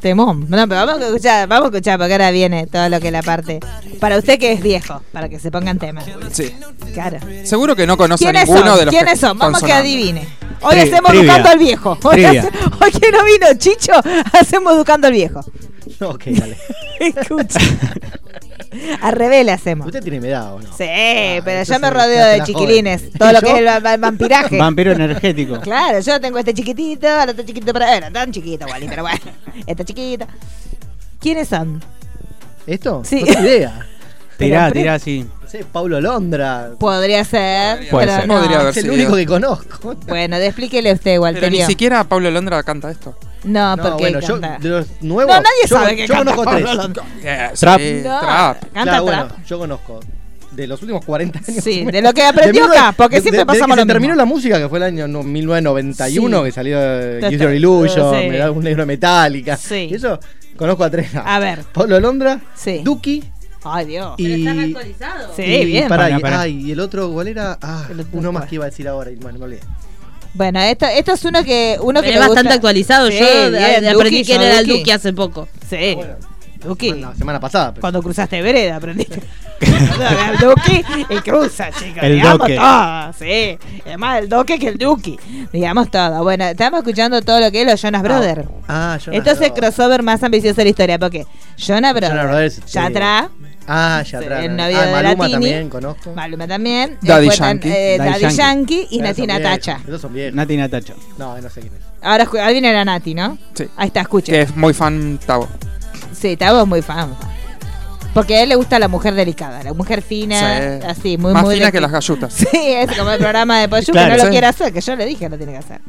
Temón. No, pero vamos a escuchar, vamos a escuchar porque ahora viene todo lo que es la parte. Para usted que es viejo, para que se pongan tema. Sí. Claro. Seguro que no conoce a ¿Quiénes ninguno son? de los ¿Quiénes que son? Vamos que adivine. Hoy Tri- hacemos trivia. educando al viejo. Hoy, hace- hoy que no vino Chicho, hacemos educando al viejo. Ok, dale. Escucha. Al revés le hacemos. Usted tiene edad o no? Sí, Ah, pero yo me rodeo de chiquilines. Todo lo ¿Y que es el, va- va- el vampiraje. Vampiro energético. Claro, yo tengo este chiquitito, el otro chiquito para. Bueno, tan chiquito, Wally, pero bueno. Este chiquito. ¿Quiénes son? ¿Esto? Sí. No idea. Tirá, tirá así. Sé, Paulo Londra. Podría ser. Puede pero ser. no. Podría haber Es el único que conozco. Bueno, explíquele usted, Pero Walter. ni siquiera Pablo Londra canta esto. No, No, porque bueno, yo de los nuevos. No, nadie yo, sabe que yo canta conozco Pablo tres. Londra. Trap. sí, No, trap. Canta Claro, trap. bueno, yo conozco. De los últimos 40 años. Sí, de lo que aprendió De acá, porque de- siempre de- pasamos lo se terminó la música, que fue el año no, 1991, Sí. que salió Use Your Illusion, sí. me da un negro metálica. Sí. Y eso, conozco a tres. A ver. Pablo Londra, Sí. Duki Ay, Dios. y. Sí, y, bien. pará, Pará, y- pará. ay, y el otro, ¿cuál era? Ah, otro, uno más que iba a decir ahora, bueno, me olvidé. Bueno, esto, esto es uno que uno que es bastante gusta. actualizado. Sí, yo bien, aprendí Duki, quién yo era el Duki. Duki hace poco. Sí. Bueno, Duki. la semana pasada. pero- Cuando cruzaste vereda, aprendiste. el Duki y cruza, chicos. El digamos doque. todo, sí. Es más el Duque que el Duki. Digamos todo. Bueno, estamos escuchando todo lo que es los Jonas Brothers. Ah, Jonas Esto es el crossover más ambicioso de la historia. Porque Jonas Brothers, Jonas Brothers, sí. Ah, ya atrás. el ah, novio de Maluma Latini. también conozco. Maluma también. Daddy tan- Yankee. eh, Daddy Daddy Yankee. Yankee y Esos Natina son viejos, Tacha. Esos son viejos. Nati Natacho. No, no sé quién es. Ahora, viene la Nati, ¿no? Sí. Ahí está, escuchen. Que es muy fan Tavo. Sí, Tavo es muy fan. Porque a él le gusta la mujer delicada, la mujer fina, Sí. así, muy Más muy fina que las gallutas. Sí, es como el programa de Poyu Claro, que no lo sí. quiere hacer, que yo le dije que lo tiene que hacer.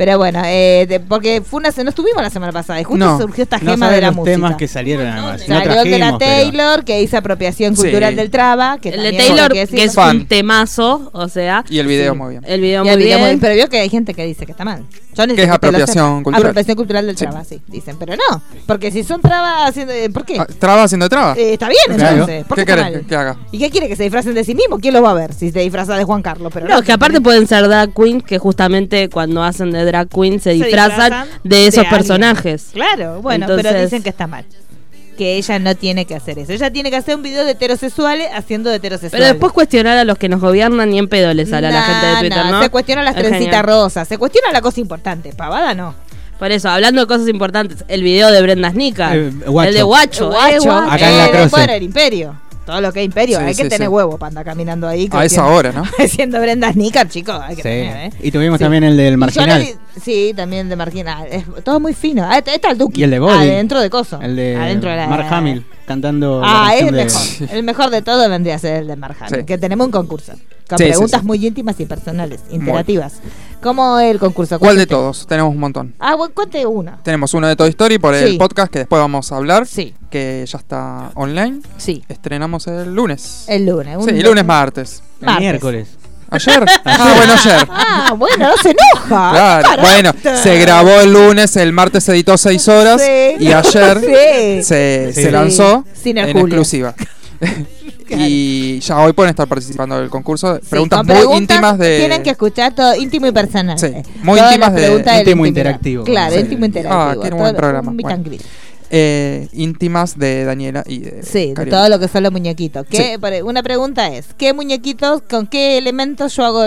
Pero bueno, eh, de- porque fue una, no estuvimos la semana pasada y justo No. surgió esta gema de la los música. temas que salieron además. No Salió el de la trajimos, pero- Taylor, que hizo apropiación Sí. cultural del traba. Que El de Taylor, que, es Fan. un temazo, o sea. Y el video Sí. muy bien. El video Y muy el video bien. muy- pero vio que hay gente que dice que está mal. Yo Que es apropiación cultural. Apropiación cultural del Sí. traba, sí, dicen. Pero no, porque si son trabas haciendo... eh, ¿Por qué? Ah, ¿Traba haciendo traba? Eh, está bien, Claro. entonces. ¿Por ¿Qué qué querés que haga? ¿Y qué quiere que se disfracen de sí mismo? ¿Quién los va a ver si se disfraza de Juan Carlos? Pero No, que aparte pueden ser drag queens que justamente cuando hacen de drag queen se, disfrazan, de esos personajes. Claro, bueno, pero dicen que está mal. Que ella no tiene que hacer eso. Ella tiene que hacer un video de heterosexuales haciendo de heterosexuales. Pero después cuestionar a los que nos gobiernan y en pedo les sale a la gente de Twitter, nah, ¿no? Se cuestiona las Es trencitas genial. rosas, se cuestiona la cosa importante. Pavada no. Por eso, hablando de cosas importantes, el video de Brenda Snicker, Eh, el de Guacho, El guacho, eh, guacho. Acá en la eh, el imperio. Todo lo que es imperio. Sí, hay que sí, tener sí. huevo para andar caminando ahí. A esa hora, ¿no? Siendo Brenda Snicker, chicos. Hay que Sí. tener, ¿eh? Y tuvimos Sí. también el del marginal. sí, también de marginal. Es todo muy fino. Ah, este- está el Duki. Y el de Body. Adentro de coso. El de Adentro de la... Mark Hamill cantando. Ah, es el de- mejor. El mejor de todo vendría a ser el de Mark Hamill, Sí. Que tenemos un concurso. Con Sí, sí, preguntas sí. muy íntimas y personales, interactivas. ¿Cómo el concurso? ¿Cuál de todos? Tenemos un montón. Ah, bueno, cuente uno. Tenemos uno de Toy Story por Sí. el podcast que después vamos a hablar. Sí, Que ya está online. sí. Estrenamos el lunes. El lunes. un sí, el lunes martes. El miércoles. ¿Ayer? ah, bueno, ayer. Ah, bueno, no se enoja. Claro, bueno, se grabó el lunes, el martes se editó seis horas Sí, y ayer sí. se, Sí. se lanzó Sin en Julio. y ya hoy pueden estar participando del concurso. Sí, preguntas muy preguntas íntimas de. Tienen que escuchar todo íntimo y personal. Sí, muy todas íntimas de- íntimo interactivo. Claro, Sí. íntimo Ah, interactivo. tiene un buen programa. un Bueno. eh, íntimas de Daniela y de. Sí, de todo lo que son los muñequitos. ¿Qué, Una pregunta es, ¿qué muñequitos, con qué elementos yo hago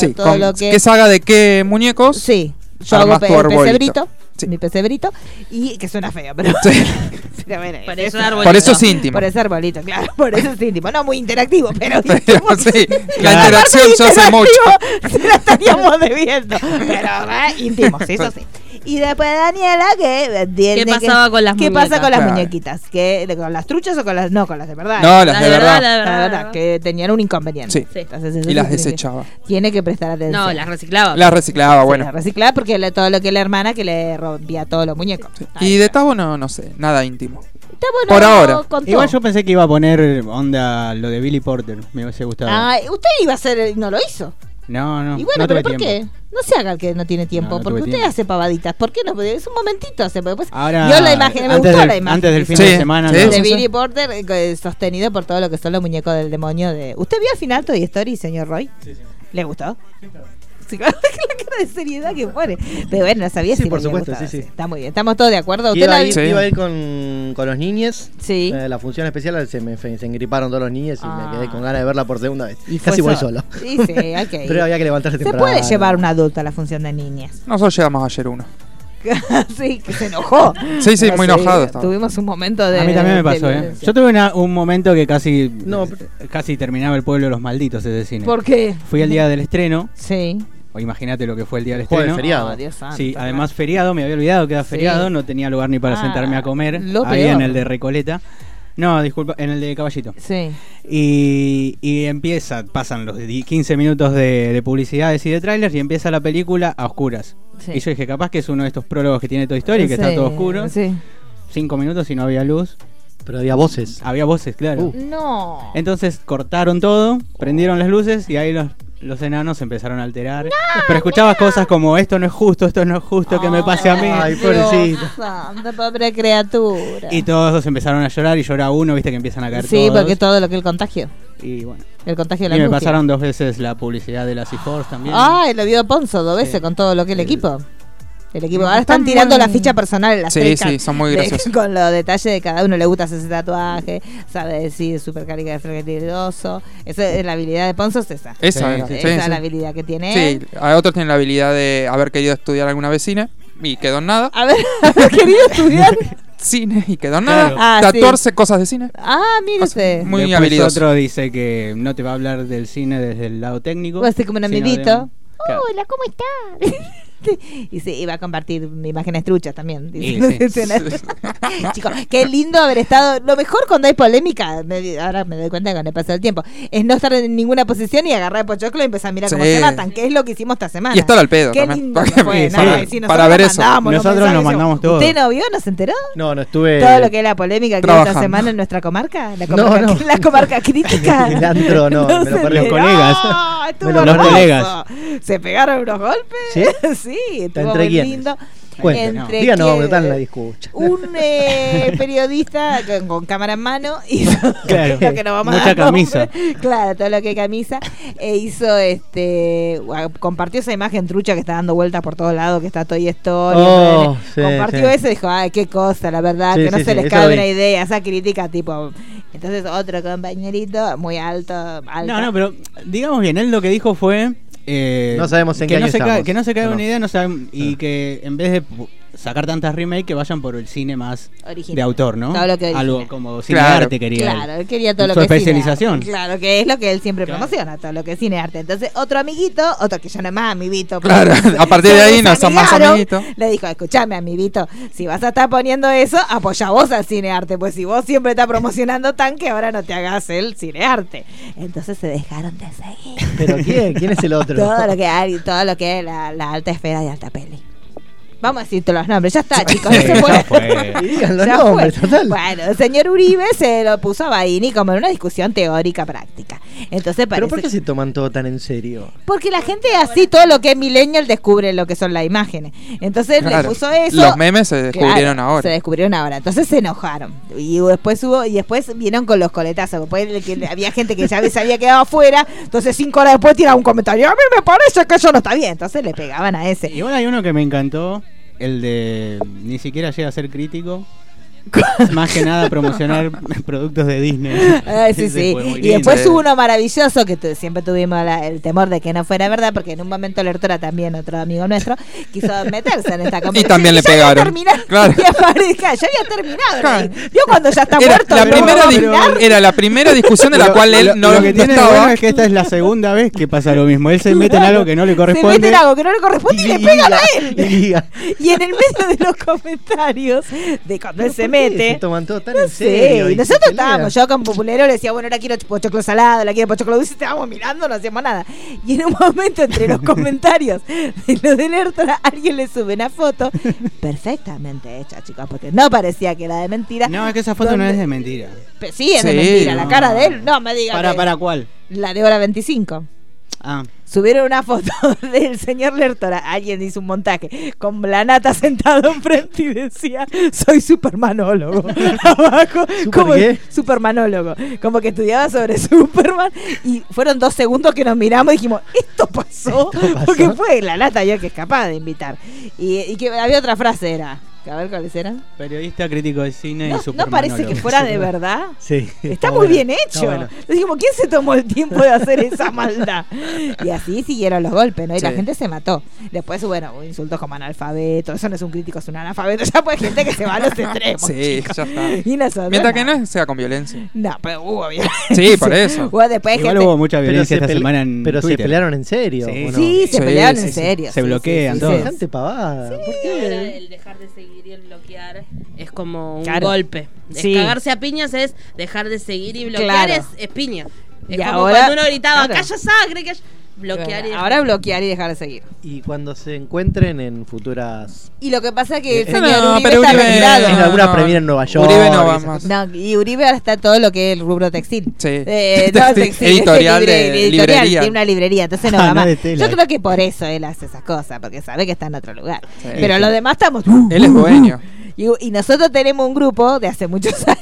Sí, todo con- lo que... ¿qué saga de qué muñecos? Sí, yo Armas hago el pesebrito, Sí. mi pesebrito, y que suena feo, pero... Sí. pero bueno, Por eso- eso Por eso es íntimo. Por ese arbolito, claro, por eso es íntimo. No muy interactivo, pero... Pero, íntimo. sí, la interacción se hace interactivo, mucho. Se la estaríamos debiendo. Pero, ¿eh? íntimo, sí, eso sí. Y después Daniela, que tiene ¿Qué pasaba que- con las ¿Qué pasa con las Claro. muñequitas? ¿Que, ¿Con las truchas o con las.? No, con las de verdad. No, las La de verdad. la La verdad, que tenían un inconveniente. Sí. Sí. Entonces, eso Y las que- desechaba. Tiene que prestar atención. No, las reciclaba. Las reciclaba, Sí, bueno. las reciclaba porque le- todo lo que la hermana que le rompía todos los muñecos. Y de Tabo no, no sé, nada íntimo. Está bueno, Por ahora. contó. Igual yo pensé que iba a poner onda lo de Billy Porter. Me hubiese gustado. Usted iba a hacer, no lo hizo. No, no. y bueno, no pero ¿por tiempo. qué? No se haga el que no tiene tiempo, No, no porque usted tiempo. hace pavaditas. ¿Por qué no? Es un momentito hace, después Ahora, vio la imagen, me antes gustó del- la imagen. antes del fin Sí, de semana. sí, de Billy Porter eh, sostenido por todo lo que son los muñecos del demonio de. ¿Usted vio al final Toy Story, señor Roy? Sí, sí. ¿Le gustó? Sí, claro, la cara de seriedad que pone. Pero bueno, no sabía Sí, si por supuesto, sí, sí. Está muy bien. Estamos todos de acuerdo. ¿Usted Iba, la a ir, Sí. iba a ir con, con los niñes. Sí. Eh, la función especial se me se engriparon todos los niños y Ah. me quedé con ganas de verla por segunda vez. Y fue Casi voy solo. Sí, sí, ir. Pero había que levantarse Se temprano. puede llevar un adulto a la función de niñas. Nosotros llegamos ayer uno. sí, que se enojó. Sí, sí, muy enojado estaba. Tuvimos un momento de. A mí también me pasó, ¿eh? Yo tuve una- un momento que casi No, casi terminaba el pueblo de los malditos ese cine. ¿Por qué? Fui el día del estreno, Sí. O imagínate lo que fue el día del Jueves estreno. feriado. Oh, Dios santo. Sí, además feriado, me había olvidado que era Sí. feriado, no tenía lugar ni para Ah, sentarme a comer. lo Ahí peor. en el de Recoleta. No, disculpa, en el de Caballito. Sí. Y, y empieza, pasan los di- 15 minutos de, de publicidades y de trailers y empieza la película a oscuras. Sí. Y yo dije, capaz que es uno de estos prólogos que tiene Toy Story, que está todo oscuro. Sí. Cinco minutos y no había luz. Pero había voces. Había voces, claro. Uh. No. Entonces cortaron todo, prendieron las luces y ahí los, los enanos se empezaron a alterar. Pero escuchabas cosas como esto no es justo, esto no es justo que me pase a mí. Ay, pobrecito. santo, pobre criatura. Y todos empezaron a llorar y llora uno, viste que empiezan a caer Sí, todos. porque todo lo que el contagio. Y bueno. El contagio de la Y me angustia. pasaron dos veces la publicidad de la C-Force también. Ay, lo vio Ponzo dos veces Sí. con todo lo que el equipo. El equipo. No, Ahora están tirando la ficha personal en las Sí, sí, son muy de- graciosos. Con los detalles de cada uno. Le gusta hacer ese tatuaje, sabe decir super Esa es la habilidad de Ponzo, es esa. Esa Sí, era. sí, sí, esa es sí. la habilidad que tiene Sí, él. a otros tienen la habilidad de haber querido estudiar alguna vez cine y quedó en nada. A ver, haber querido estudiar. Cine y quedó en Claro. nada. Ah, Tatuarse cosas de cine. Ah, mire usted. Muy Después habilidoso. otro dice que no te va a hablar del cine desde el lado técnico. Va a ser como un de- amiguito. Claro. Hola, ¿cómo está? y sí, iba a compartir imágenes truchas también. Dice. sí. Chicos, qué lindo haber estado. Lo mejor cuando hay polémica, me ahora me doy cuenta que con el paso del tiempo, es no estar en ninguna posición y agarrar el pochoclo y empezar a mirar cómo Sí. se matan, que es lo que hicimos esta semana. Y estar al pedo Qué también. lindo Para- fue, ¿no? Sí, si nosotros para ver eso. los Nosotros nos mandamos todo. ¿Usted no vio? ¿No se enteró? No, no estuve. Todo lo que es la polémica que hubo esta semana en nuestra comarca, la No, comarca, no. La comarca crítica. El antro, no, me lo se perdí. enteró. colegas. Estuvo Me lo. Los colegas. Se pegaron unos golpes. ¿Sí? Sí, estuvo ¿Entre muy lindo. Cuéntenos. Entre que- nadie escucha. Un eh, periodista con, con cámara en mano hizo Claro. lo que no vamos a Mucha dar camisa. nombre. Claro, todo lo que camisa. E hizo este compartió esa imagen trucha que está dando vueltas por todos lados, que está Toy Story. Oh, sí, compartió sí. eso y dijo, ay, qué cosa, la verdad, Sí, que no sí, se sí, les cabe una idea, esa crítica tipo. Entonces otro compañerito muy alto, alto. No, no, pero digamos bien, él lo que dijo fue... eh, No sabemos en que qué no año se estamos. Que no se caiga No. una idea no saben- y Ah. que en vez de sacar tantas remakes que vayan por el cine más Original. de autor, ¿no? Todo lo que Algo como cine Claro. arte quería. Claro, él quería todo lo Su que cine especialización. Claro, que es lo que él siempre Claro. promociona, todo lo que es cine arte. Entonces, otro amiguito, otro que ya no es más amiguito. Claro, a partir de ahí no son más amiguitos. Le dijo, escuchame, amiguito, si vas a estar poniendo eso, apoya vos al cine arte, pues si vos siempre estás promocionando tan que ahora no te hagas el cine arte. Entonces se dejaron de seguir. ¿Pero quién? ¿Quién es el otro? todo lo que hay, todo lo que es la, la alta esfera de alta peli. Vamos a decirte los nombres, ya está, chicos, no se ya puede. fue. Y digan los Ya nombres, fue. total. Bueno, el señor Uribe se lo puso a Baini como en una discusión teórica práctica. Entonces parece ¿Pero por qué se toman todo tan en serio? porque la gente así todo lo que es millennial descubre lo que son las imágenes. Entonces le puso eso. Los memes se descubrieron Claro, ahora. Se descubrieron ahora. Entonces se enojaron. Y después hubo, y después vinieron con los coletazos. Después que había gente que ya se había quedado afuera. Entonces cinco horas después tiraba un comentario. A mí me parece que eso no está bien. Entonces le pegaban a ese. Igual hay uno que me encantó, el de ni siquiera llega a ser crítico. Más que nada promocionar productos de Disney. Sí, sí. Y después hubo uno maravilloso que siempre tuvimos la- el temor de que no fuera verdad, porque en un momento Lertora también, otro amigo nuestro, quiso meterse en esta conversación. también le pegaron. terminado, Claro. y aparezca, ya había terminado. Claro. Vio cuando ya está Era muerto. la, ¿no? primera era la primera discusión de la cual él lo- no, lo que no tiene bueno es que esta es la segunda vez que pasa lo mismo. Él se mete en algo que no le Se corresponde. mete en algo que no le corresponde y, le Y pegan a y él. liga. Y en el medio de los comentarios de cuando él ¿Pero se qué mete. Se toman todo tan No en sé, serio. y y nosotros estábamos, yo con Populero le decía, bueno, ahora quiero pochoclo salado, la quiero pochoclo dulce, estábamos mirando, no hacíamos nada. Y en un momento, entre los comentarios de lo de Lertora, alguien le sube una foto perfectamente hecha, chicos, porque no parecía que era de mentira. No, es que esa foto no es de mentira. Pe- Sí, es de mentira, la cara de él, no me digas. ¿Para, para cuál? La de hora 25. Ah, Subieron una foto del señor Lertora. Alguien hizo un montaje con la nata sentado enfrente y decía: Soy supermanólogo. Abajo, ¿Super como qué? supermanólogo. Como que estudiaba sobre Superman. Y fueron dos segundos que nos miramos y dijimos: Esto pasó. Esto pasó. Porque fue la nata yo que es capaz de invitar. Y, y que había otra frase: era. A ver cuáles eran. periodista, crítico de cine No, y no parece que fuera de verdad. Sí. Está muy bueno, bien hecho. bueno. Dijimos, ¿quién se tomó el tiempo de hacer esa maldad? Y así siguieron los golpes, ¿no? Y la gente se mató. Después, bueno, hubo insultos como analfabeto. Eso no es un crítico, es un analfabeto. Ya pues gente que se va a los extremos. Sí, chicos. ya está. Y nosotros, Mientras que no sea con violencia. No, pero hubo violencia. Sí, por eso. Hubo después Igual gente... hubo mucha violencia se, esta semana en pero se pelearon en serio. Sí. ¿o no? Sí, se Sí, pelearon sí, en sí. serio. Se sí, bloquean sí, sí, todos. sí. Semejante pavada. ¿Por qué? el dejar de seguir y el bloquear es como un Claro. golpe. Sí. Cagarse a piñas es dejar de seguir y bloquear Claro. es, es piña. Es Y como ahora- cuando uno gritaba, claro. calla sangre, calla... Bloquear y dejar Ahora bloquear y dejar de seguir. Y cuando se encuentren en futuras. Y lo que pasa es que el Eh, señor no, Uribe pero está Uribe- retirado. en alguna no. premiere en Nueva York. Uribe no va esas más. No, y Uribe ahora está todo lo que es el rubro textil. Sí. Eh, no, Textil- editorial libre- de editorial, librería. Tiene una librería, entonces no Ah, va más. Yo creo que por eso él hace esas cosas, porque sabe que está en otro lugar. Sí. Pero los demás estamos. Él es dueño. Y, y nosotros tenemos un grupo de hace muchos años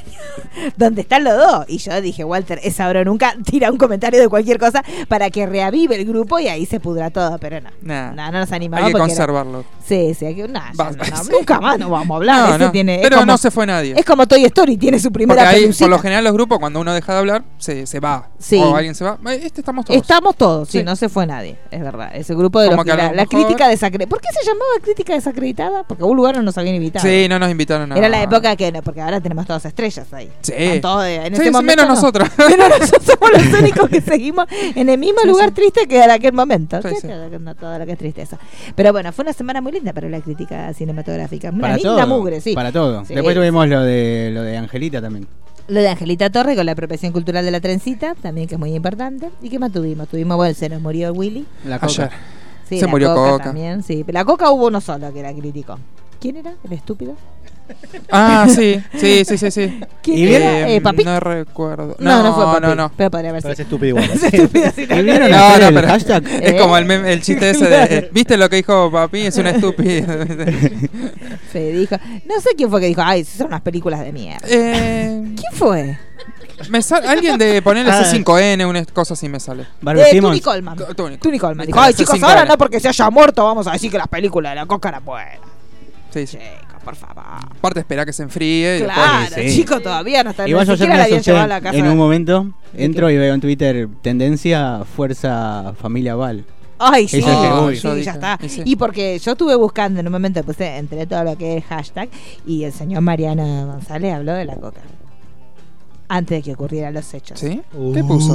donde están los dos. Y yo dije, Walter, es ahora nunca, tira un comentario de cualquier cosa para que reavive el grupo y ahí se pudra todo. Pero no, Nah. no, no nos animamos. Hay que porque era- conservarlo. Sí, sí, hay que, nah, Va- no, no, nunca más nos vamos a hablar. No, ese no. tiene, es Pero como- no se fue nadie. Es como Toy Story, tiene su Porque primera ahí, pelucita. por lo general, los grupos, cuando uno deja de hablar, se, se va. Sí. O alguien se va. Eh, Este estamos todos. Estamos todos, sí, Sí. no se fue nadie, es verdad. Ese grupo de Como los que la, crítica desacreditada. ¿Por qué se llamaba crítica desacreditada? Porque a un lugar no nos habían invitado. Sí, no nos invitaron a Era la época que no, porque ahora tenemos todas estrellas ahí. Sí. Todos, en Sí, ese sí, momento menos no. nosotros. Menos nosotros somos los únicos que seguimos en el mismo Sí, lugar sí. triste que en aquel momento. Sí, Sí, sí. todo- no, Todo lo que es tristeza. Pero bueno, fue una semana muy linda para la crítica cinematográfica. Una Para linda todo. mugre, sí. Para todo. Sí. Después tuvimos lo de lo de Angelita también. Lo de Angelita Torre con la apropiación cultural de la trencita, también que es muy importante. ¿Y qué más tuvimos? Tuvimos, bueno, se nos murió Willy. La coca. Ayer. Sí, Se la murió Coca. también, sí. Pero la Coca hubo uno solo que era crítico. ¿Quién era? ¿El estúpido? Ah, sí, sí, sí, sí, sí. ¿Quién ¿Y era? Eh, Eh, ¿Papi? No recuerdo. No, no, fue Papi. No, no. Pero podría haber Parece estúpido igual. Es estúpido, sí, ¿Y vieron No, no, el pero- hashtag? Es ¿Eh? como el, mem- el chiste ese de. eh, ¿Viste lo que dijo papi? Es una estúpida. Se dijo. No sé quién fue que dijo, ay, son unas películas de mierda. eh, ¿Quién fue? me sal- alguien de ponerle Ah. C5N, una cosa así me sale. Barbie Eh. Tony Coleman. Tony. Coleman. Dijo, ay, chicos, C5N. ahora no porque se haya muerto, vamos a decir que las películas de la Coca eran buenas. Sí, sí. Chicos, por favor. Aparte, espera que se enfríe. y después- Claro, sí. chicos, todavía no están. Igual ni yo asusté llevado a la casa. en un momento. ¿De Entro y veo en Twitter tendencia Fuerza Familia Val. Ay, sí, uy. sí, Yo ya está. y sí. Y porque yo estuve buscando en un momento, puse entre todo lo que es hashtag, y el señor Mariano González habló de la coca. Antes de que ocurrieran los hechos. ¿Sí? ¿Qué puso?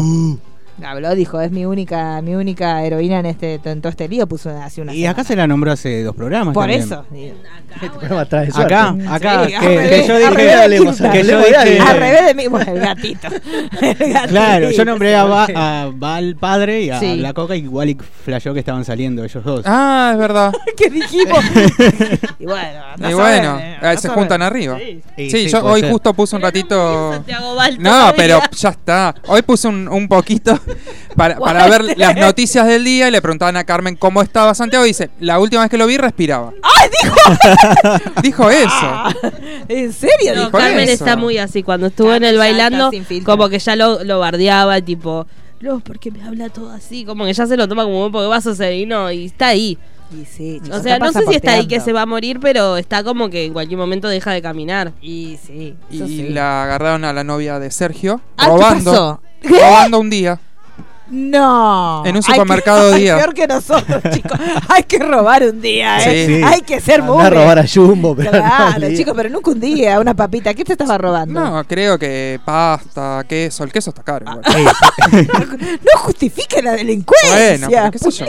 Habló, dijo, es mi única, mi única heroína en este, en todo este lío, puso hace una Y acá se semana. la nombró hace dos programas. Por también. eso. digo. Este programa trae suerte. Acá, acá, Sí, que, que revés, yo al dije. hablemos, que yo dije-. Al revés de mí, bueno, el gatito. El gatito, Claro, yo nombré a, a Val padre y a Sí. la Coca igual y flashó que estaban saliendo ellos dos. Ah, es verdad. ¿Qué dijimos? y bueno, no y bueno, saben, eh, no se saben. juntan arriba. Sí. Y Sí, sí, yo hoy ser. justo puse un ratito. bien, Santiago Val No, pero ya está. Hoy puse un, un poquito para, para ver las noticias del día y le preguntaban a Carmen cómo estaba Santiago y dice, la última vez que lo vi respiraba. ¡Ay, dijo! Dijo eso. Ah, ¿En serio? No, dijo? Carmen eso. está muy así. Cuando estuvo Carmen en el bailando, como que ya lo, lo bardeaba, tipo, no, porque me habla todo así. Como que ya se lo toma como un poco de vaso sereno y está ahí. Y sí, chicos, O sea, no sé si está ahí que se va a morir, pero está como que en cualquier momento deja de caminar. Y sí, Y sí. la agarraron a la novia de Sergio Ah, ¿qué robando. Robando un día. No. En un Hay que- supermercado día. Peor que nosotros, chicos. Hay que robar un día, ¿eh? Sí. Sí. Hay que ser muy. robar a Jumbo, pero Claro, no, chicos, pero nunca un día, una papita. ¿Qué te estaba robando? No, creo que pasta, queso. El queso está caro. igual. No justifique la delincuencia. Bueno, pero qué sé yo.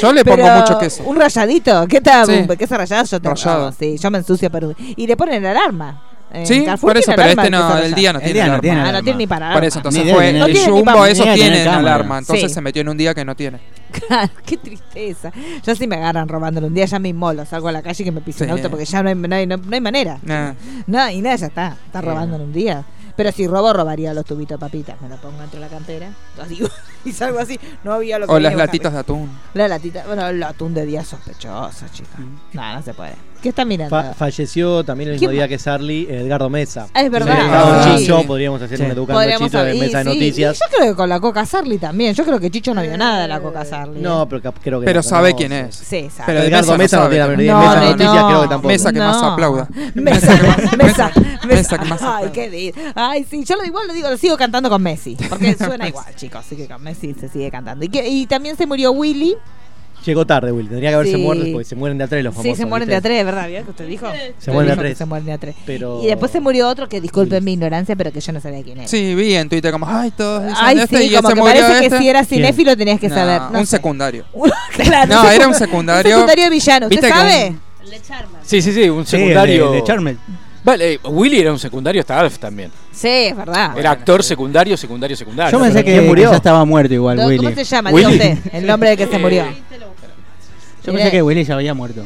Yo le Pero pongo mucho queso. Un rayadito. ¿Qué tal? Sí. Queso rallado yo te Rallado. robo, Sí, yo me ensucio un... Y le ponen alarma. En Sí, Carrefour por eso, pero este no, el día no El tiene día no alarma. tiene Ah, no tiene ni para Por eso, entonces Ni fue el ni Jumbo, esos tienen alarma. Entonces Sí. se metió en un día que no tiene. Claro, qué tristeza. Yo sí me agarran robándolo un día, ya me inmolo, salgo a la calle y que me pise un Sí. auto porque ya no hay, no hay, no- no hay manera. Nah. No, y nada, ya está. Está robando en un día. Pero si robo, robaría los tubitos papitas. Me lo pongo dentro de la cantera. Así, y salgo así. No había lo que O las latitas de atún. La latita. Bueno, el atún de día sospechoso, chica. No, no se puede. ¿Qué están mirando? Fa- falleció también el mismo ¿Quién día que Sarli, Edgardo Mesa. Ah, es verdad. Educado Ah, Chicho, sí. podríamos hacer Sí. un educando Podríamos Chicho de mesa de sí, noticias. y yo creo que con la Coca Sarli también. Yo creo que Chicho no vio nada de la Coca Sarli. No, ¿eh? pero creo que Pero no sabe quién es. Sí, sabe. Pero Edgardo Mesa no tiene la menor idea. Mesa de noticias no. creo que tampoco. Mesa que más aplauda. Mesa, mesa, mesa, que más Ay, aplauda. qué lindo. Ay, sí, yo lo igual lo digo, lo sigo cantando con Messi. Porque suena igual, chicos. Así que con Messi se sigue cantando. Y, que- y también se murió Willy. Llegó tarde, Will. Tendría que haberse Sí. muerto porque se mueren de a tres los famosos. sí, se mueren de a tres, ¿verdad? ¿Vio que usted dijo? Se mueren de a tres. Se mueren de a tres. Pero... Y después se murió otro que, disculpen mi ignorancia, pero que yo no sabía quién era. Sí, vi en Twitter como, ay, todos dicen Ay, este sí, y como se que murió parece este. que si eras cinéfilo tenías que No, saber. No un sé. secundario. claro, No, era un secundario. Un secundario villano. ¿Usted Viste que sabe? un- Le Charman. Sí, sí, sí, un Sí, secundario. de, de Charmel. Vale, eh, Willy era un secundario hasta Alf también. Sí, es verdad. Era actor secundario, secundario, secundario. Yo pensé que, ¿quién murió? que ya estaba muerto igual, ¿Cómo Willy. se llama? Willy. Diga usted, el nombre del que se murió. Yo pensé que Willy ya había muerto.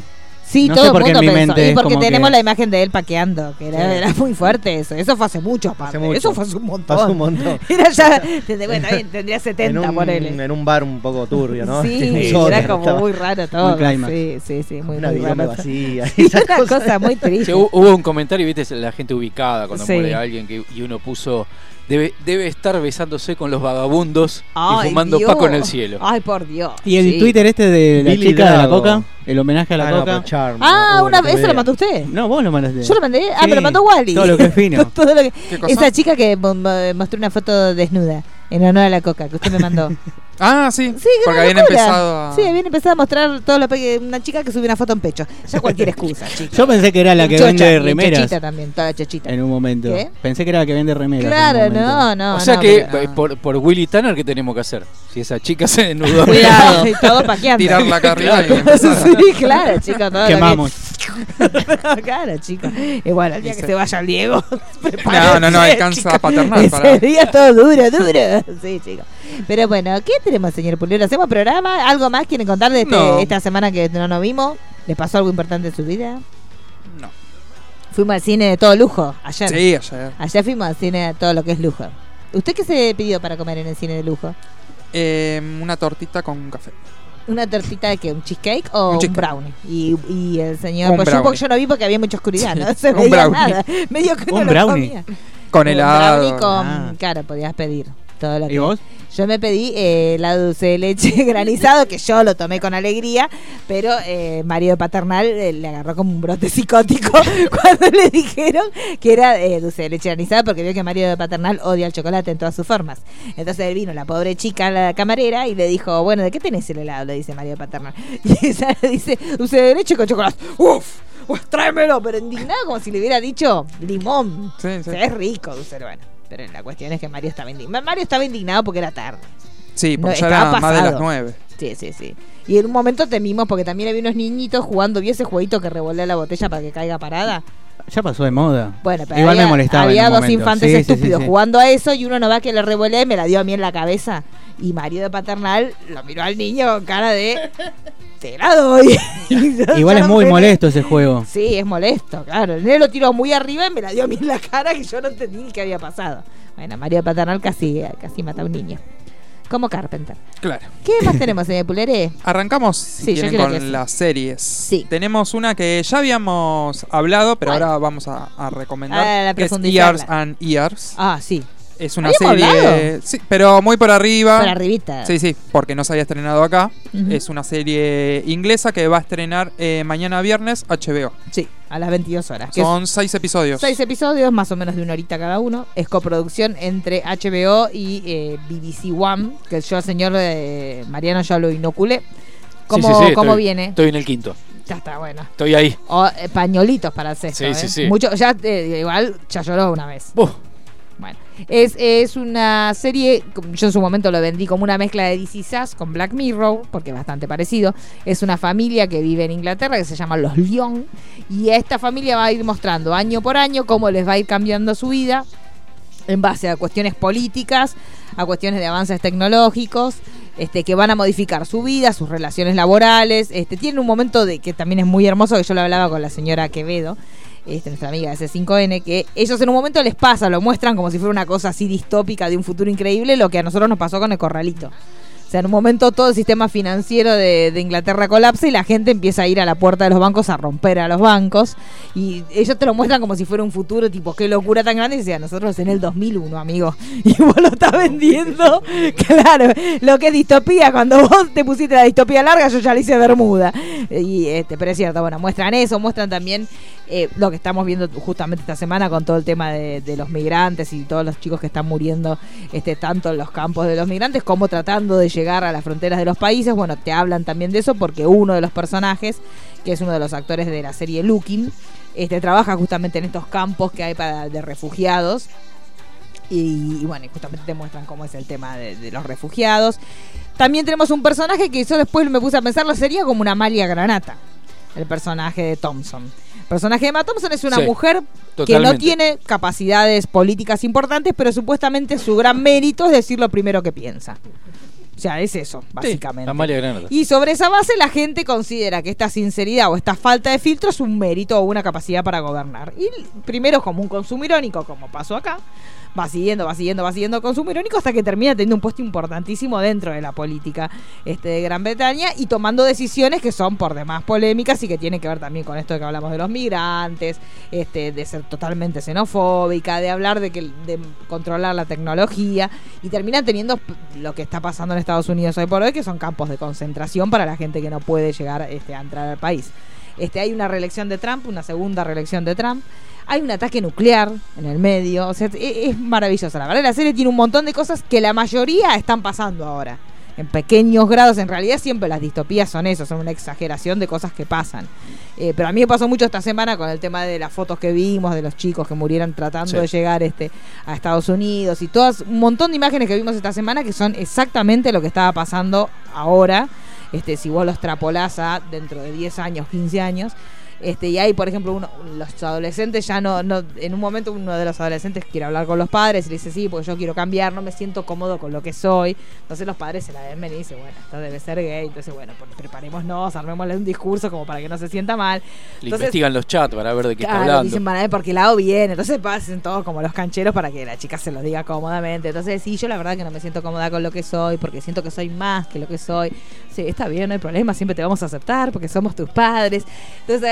Sí, No todo sé el por qué mundo en mi pensó. mente Y es porque como tenemos que- la imagen de él paqueando, que era, era muy fuerte eso. Eso fue hace mucho, aparte. Hace mucho. Eso fue hace un montón. Pasó un montón. Era ya, tendría- bueno, tendría En 70, un, ponele. en un bar un poco turbio, ¿no? Sí, Un era como estaba muy raro todo. clímax. Sí, sí, sí, muy, Una muy raro. vacía. Sí, esas una cosas. cosa muy Sí, triste. hu- hubo un comentario, viste, la gente ubicada cuando Sí. muere alguien que, y uno puso debe, debe estar besándose con los vagabundos Ay, y fumando Dios. Paco en el cielo. Ay, por Dios. Y el sí. Twitter este de la Billy chica de la coca, el homenaje a la Ah, no, coca. pero Charm, Ah, no, una no vez se lo mandó usted. No, vos lo mandaste. Yo lo mandé. Ah, Sí, me lo mandó Wally. Todo lo que es fino. Todo lo que- ¿Qué cosa? Esa chica que mo- mo- mostró una foto desnuda en honor a la coca que usted me mandó. Ah, sí. Sí, porque habían locura. empezado a. Sí, habían empezado a mostrar todo lo pe- una chica que subió una foto en pecho. Ya cualquier excusa, chica. Yo pensé que era la que Chocha, vende remeras chochita también, toda chochita. en un momento. ¿Qué? Pensé que era la que vende remeras. Claro, no, no. o sea no, que pero- eh, por, por Willy Tanner, ¿qué tenemos que hacer? Si esa chica se desnudó. Cuidado. Y todo paqueando. Tirarla acá arriba y empezar. sí, claro, chicos. que- Quemamos. claro, chicos. Bueno, el día que se vaya el Diego. No, no, no, alcanza paternal para- Ese día todo duro, duro. Sí, chicos. Pero bueno, ¿qué tenemos, señor Pulero? ¿Hacemos programa? ¿Algo más quieren contar de este- No. esta semana que no nos vimos? ¿Les pasó algo importante en su vida? No. Fuimos al cine de todo lujo ayer. Sí, ayer. Ayer fuimos al cine de todo lo que es lujo. ¿Usted qué se pidió para comer en el cine de lujo? Eh, una tortita con café. ¿Una tortita de qué? ¿Un cheesecake o Un un, brownie? Y, y el señor. Un pues yo, brownie. porque yo no vi porque había mucha oscuridad, no se un veía brownie. nada. Medio que no Un lo brownie. comía. Con Un helado. brownie con. Ah. Claro, podías pedir todo lo que. ¿Y vos? Yo me pedí eh, helado dulce de leche granizado, que yo lo tomé con alegría, pero eh, Mario de Paternal eh, le agarró como un brote psicótico cuando le dijeron que era eh, dulce de leche granizado, porque vio que Mario de Paternal odia el chocolate en todas sus formas. Entonces vino la pobre chica la camarera y le dijo, bueno, ¿de qué tenés el helado? Le dice Mario de Paternal. Y ella le dice, dulce de leche con chocolate. ¡Uf! ¡Uf, tráemelo! Pero indignado como si le hubiera dicho limón. Sí, sí. O sea, es rico, dulce, bueno. Pero la cuestión es que Mario estaba indignado. Mario estaba indignado porque era tarde. Sí, porque No, ya era más de las nueve. Sí, sí, sí. Y en un momento temimos porque también había unos niñitos jugando. ¿Vio ese jueguito que revolea la botella para que caiga parada? Ya pasó de moda. Bueno, pero Igual había, me molestaba. en había un dos momento. infantes Sí, sí, sí, estúpidos sí. jugando a eso y uno no va que le revolea y me la dio a mí en la cabeza. Y Mario de Paternal lo miró al niño con cara de. Te la doy. Igual es muy molesto ese juego. Sí, es molesto, claro. El nene lo tiró muy arriba y me la dio a mí en la cara que yo no entendí ni qué había pasado. Bueno, Mario de Paternal casi, casi mata a un niño. Como Carpenter. Claro. ¿Qué más tenemos, señor Pulere? Arrancamos si Sí, yo quieren, creo con que las series. Sí. Tenemos una que ya habíamos hablado, pero ahora vamos a, a recomendar. La que es profundizarla. Years and Years. Ah, sí. Es una ¿Habíamos serie. hablado? Sí, pero muy por arriba. Por arribita. Sí, sí, porque no se había estrenado acá. Es una serie inglesa que va a estrenar eh, mañana viernes HBO. Sí, a las 22 horas. es Son seis episodios. Seis episodios, más o menos de una horita cada uno. Es coproducción entre HBO y eh, BBC One, que yo, señor eh, Mariano, ya lo inoculé. ¿Cómo, Sí, sí, sí, cómo estoy- viene? Estoy en el quinto. Ya está, bueno. Estoy ahí. O eh, pañolitos para el sexto. Sí, ¿eh? sí, sí. Mucho, ya, eh, igual, ya lloró una vez. Buh. Es, es una serie, yo en su momento lo vendí como una mezcla de DC Sass con Black Mirror, porque es bastante parecido. Es una familia que vive en Inglaterra que se llama Los Lyon, y esta familia va a ir mostrando año por año cómo les va a ir cambiando su vida en base a cuestiones políticas, a cuestiones de avances tecnológicos, este, que van a modificar su vida, sus relaciones laborales. Este, tienen un momento de que también es muy hermoso, que yo lo hablaba con la señora Quevedo, este, nuestra amiga de C5N, que ellos en un momento les pasa, lo muestran como si fuera una cosa así distópica de un futuro increíble, lo que a nosotros nos pasó con el corralito. O sea, en un momento todo el sistema financiero de, de Inglaterra colapsa y la gente empieza a ir a la puerta de los bancos a romper a los bancos. Y ellos te lo muestran como si fuera un futuro, tipo, qué locura tan grande. Y decían, nosotros en el 2001, amigo. Y vos lo estás vendiendo. claro, lo que es distopía. Cuando vos te pusiste la distopía larga, yo ya le hice Bermuda. Y, este, pero es cierto, bueno, muestran eso, muestran también eh, lo que estamos viendo justamente esta semana con todo el tema de, de los migrantes y todos los chicos que están muriendo este, tanto en los campos de los migrantes como tratando de llegar a las fronteras de los países. Bueno, te hablan también de eso porque uno de los personajes, que es uno de los actores de la serie Looking, este, trabaja justamente en estos campos que hay para, de refugiados. Y, y bueno, justamente te muestran cómo es el tema de, de los refugiados. También tenemos un personaje que yo después me puse a pensarlo, sería como una Malia Granata, el personaje de Thompson. El personaje de Emma Thompson es una Sí, mujer que no tiene capacidades políticas importantes, pero supuestamente su gran mérito es decir lo primero que piensa. O sea, es eso, básicamente. Y sobre esa base la gente considera que esta sinceridad o esta falta de filtro es un mérito o una capacidad para gobernar. Y primero como un consumo irónico, como pasó acá, va siguiendo, va siguiendo, va siguiendo consumo irónico hasta que termina teniendo un puesto importantísimo dentro de la política este, de Gran Bretaña y tomando decisiones que son por demás polémicas y que tienen que ver también con esto de que hablamos de los migrantes, este, de ser totalmente xenofóbica, de hablar de que de controlar la tecnología y termina teniendo lo que está pasando en Estados Unidos hoy por hoy, que son campos de concentración para la gente que no puede llegar este, a entrar al país. Este, hay una reelección de Trump, una segunda reelección de Trump. Hay un ataque nuclear en el medio. O sea, e- es maravillosa. La verdad, la serie tiene un montón de cosas que la mayoría están pasando ahora. En pequeños grados. En realidad, siempre las distopías son eso, son una exageración de cosas que pasan. Eh, pero a mí me pasó mucho esta semana con el tema de las fotos que vimos de los chicos que murieron tratando Sí. de llegar este, a Estados Unidos y todas un montón de imágenes que vimos esta semana que son exactamente lo que estaba pasando ahora. Este, si vos lo extrapolás a dentro de 10 años, 15 años. Este, y hay, por ejemplo, uno- los adolescentes ya no, no, en un momento uno de los adolescentes quiere hablar con los padres y le dice, sí, porque yo quiero cambiar, no me siento cómodo con lo que soy. Entonces los padres se la ven y dicen, bueno, esto debe ser gay. Entonces, bueno, pues preparémonos, armémosle un discurso como para que no se sienta mal. Le investigan los chats para ver de qué Claro, está hablando. dicen, van a ver por qué lado viene. Entonces pasen todos como los cancheros para que la chica se los diga cómodamente. Entonces, sí, yo la verdad que no me siento cómoda con lo que soy, porque siento que soy más que lo que soy. Sí, está bien, no hay problema, siempre te vamos a aceptar porque somos tus padres. Entonces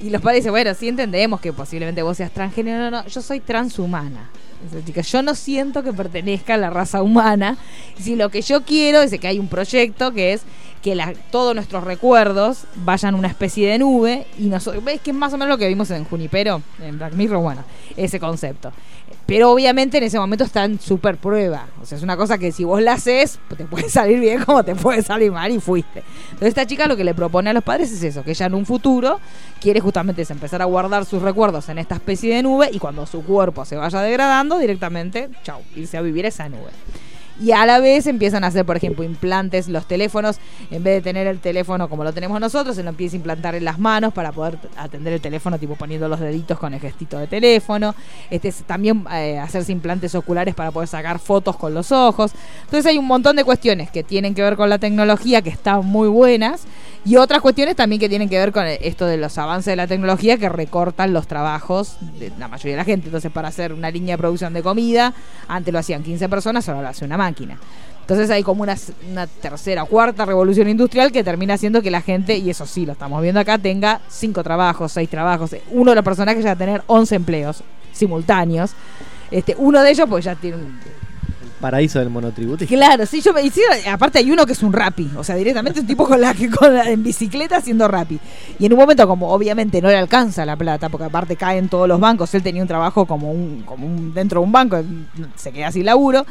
y los padres dicen, bueno, sí entendemos que posiblemente vos seas transgénero. No, no, yo soy transhumana. Dice, chica, yo no siento que pertenezca a la raza humana. Si lo que yo quiero es que hay un proyecto que es que la- todos nuestros recuerdos vayan una especie de nube y nosotros, ves que es más o menos lo que vimos en Junipero, en Black Mirror, bueno, ese concepto. Pero obviamente en ese momento está en super prueba. O sea, es una cosa que si vos la haces, te puede salir bien como te puede salir mal y fuiste. Entonces esta chica lo que le propone a los padres es eso, que ella en un futuro quiere justamente es empezar a guardar sus recuerdos en esta especie de nube y cuando su cuerpo se vaya degradando, directamente, chau, irse a vivir esa nube. Y a la vez empiezan a hacer, por ejemplo, implantes. Los teléfonos, en vez de tener el teléfono como lo tenemos nosotros, se lo empieza a implantar en las manos para poder atender el teléfono, tipo poniendo los deditos con el gestito de teléfono. Este, es también eh, hacerse implantes oculares para poder sacar fotos con los ojos. Entonces hay un montón de cuestiones que tienen que ver con la tecnología, que están muy buenas. Y otras cuestiones también que tienen que ver con esto de los avances de la tecnología que recortan los trabajos de la mayoría de la gente. Entonces, para hacer una línea de producción de comida, antes lo hacían 15 personas, ahora lo hace una máquina. Entonces hay como una, tercera o cuarta revolución industrial que termina haciendo que la gente, y eso sí, lo estamos viendo acá, tenga cinco trabajos, seis trabajos. Uno de los personajes ya va a tener 11 empleos simultáneos. Este, uno de ellos, pues ya tiene Paraíso del monotributista. Claro, sí, yo me hicieron, aparte hay uno que es un rapi, o sea, directamente un tipo con la en bicicleta haciendo rapi. Y en un momento como obviamente no le alcanza la plata, porque aparte caen todos los bancos, él tenía un trabajo como un, como un dentro de un banco, se queda sin laburo,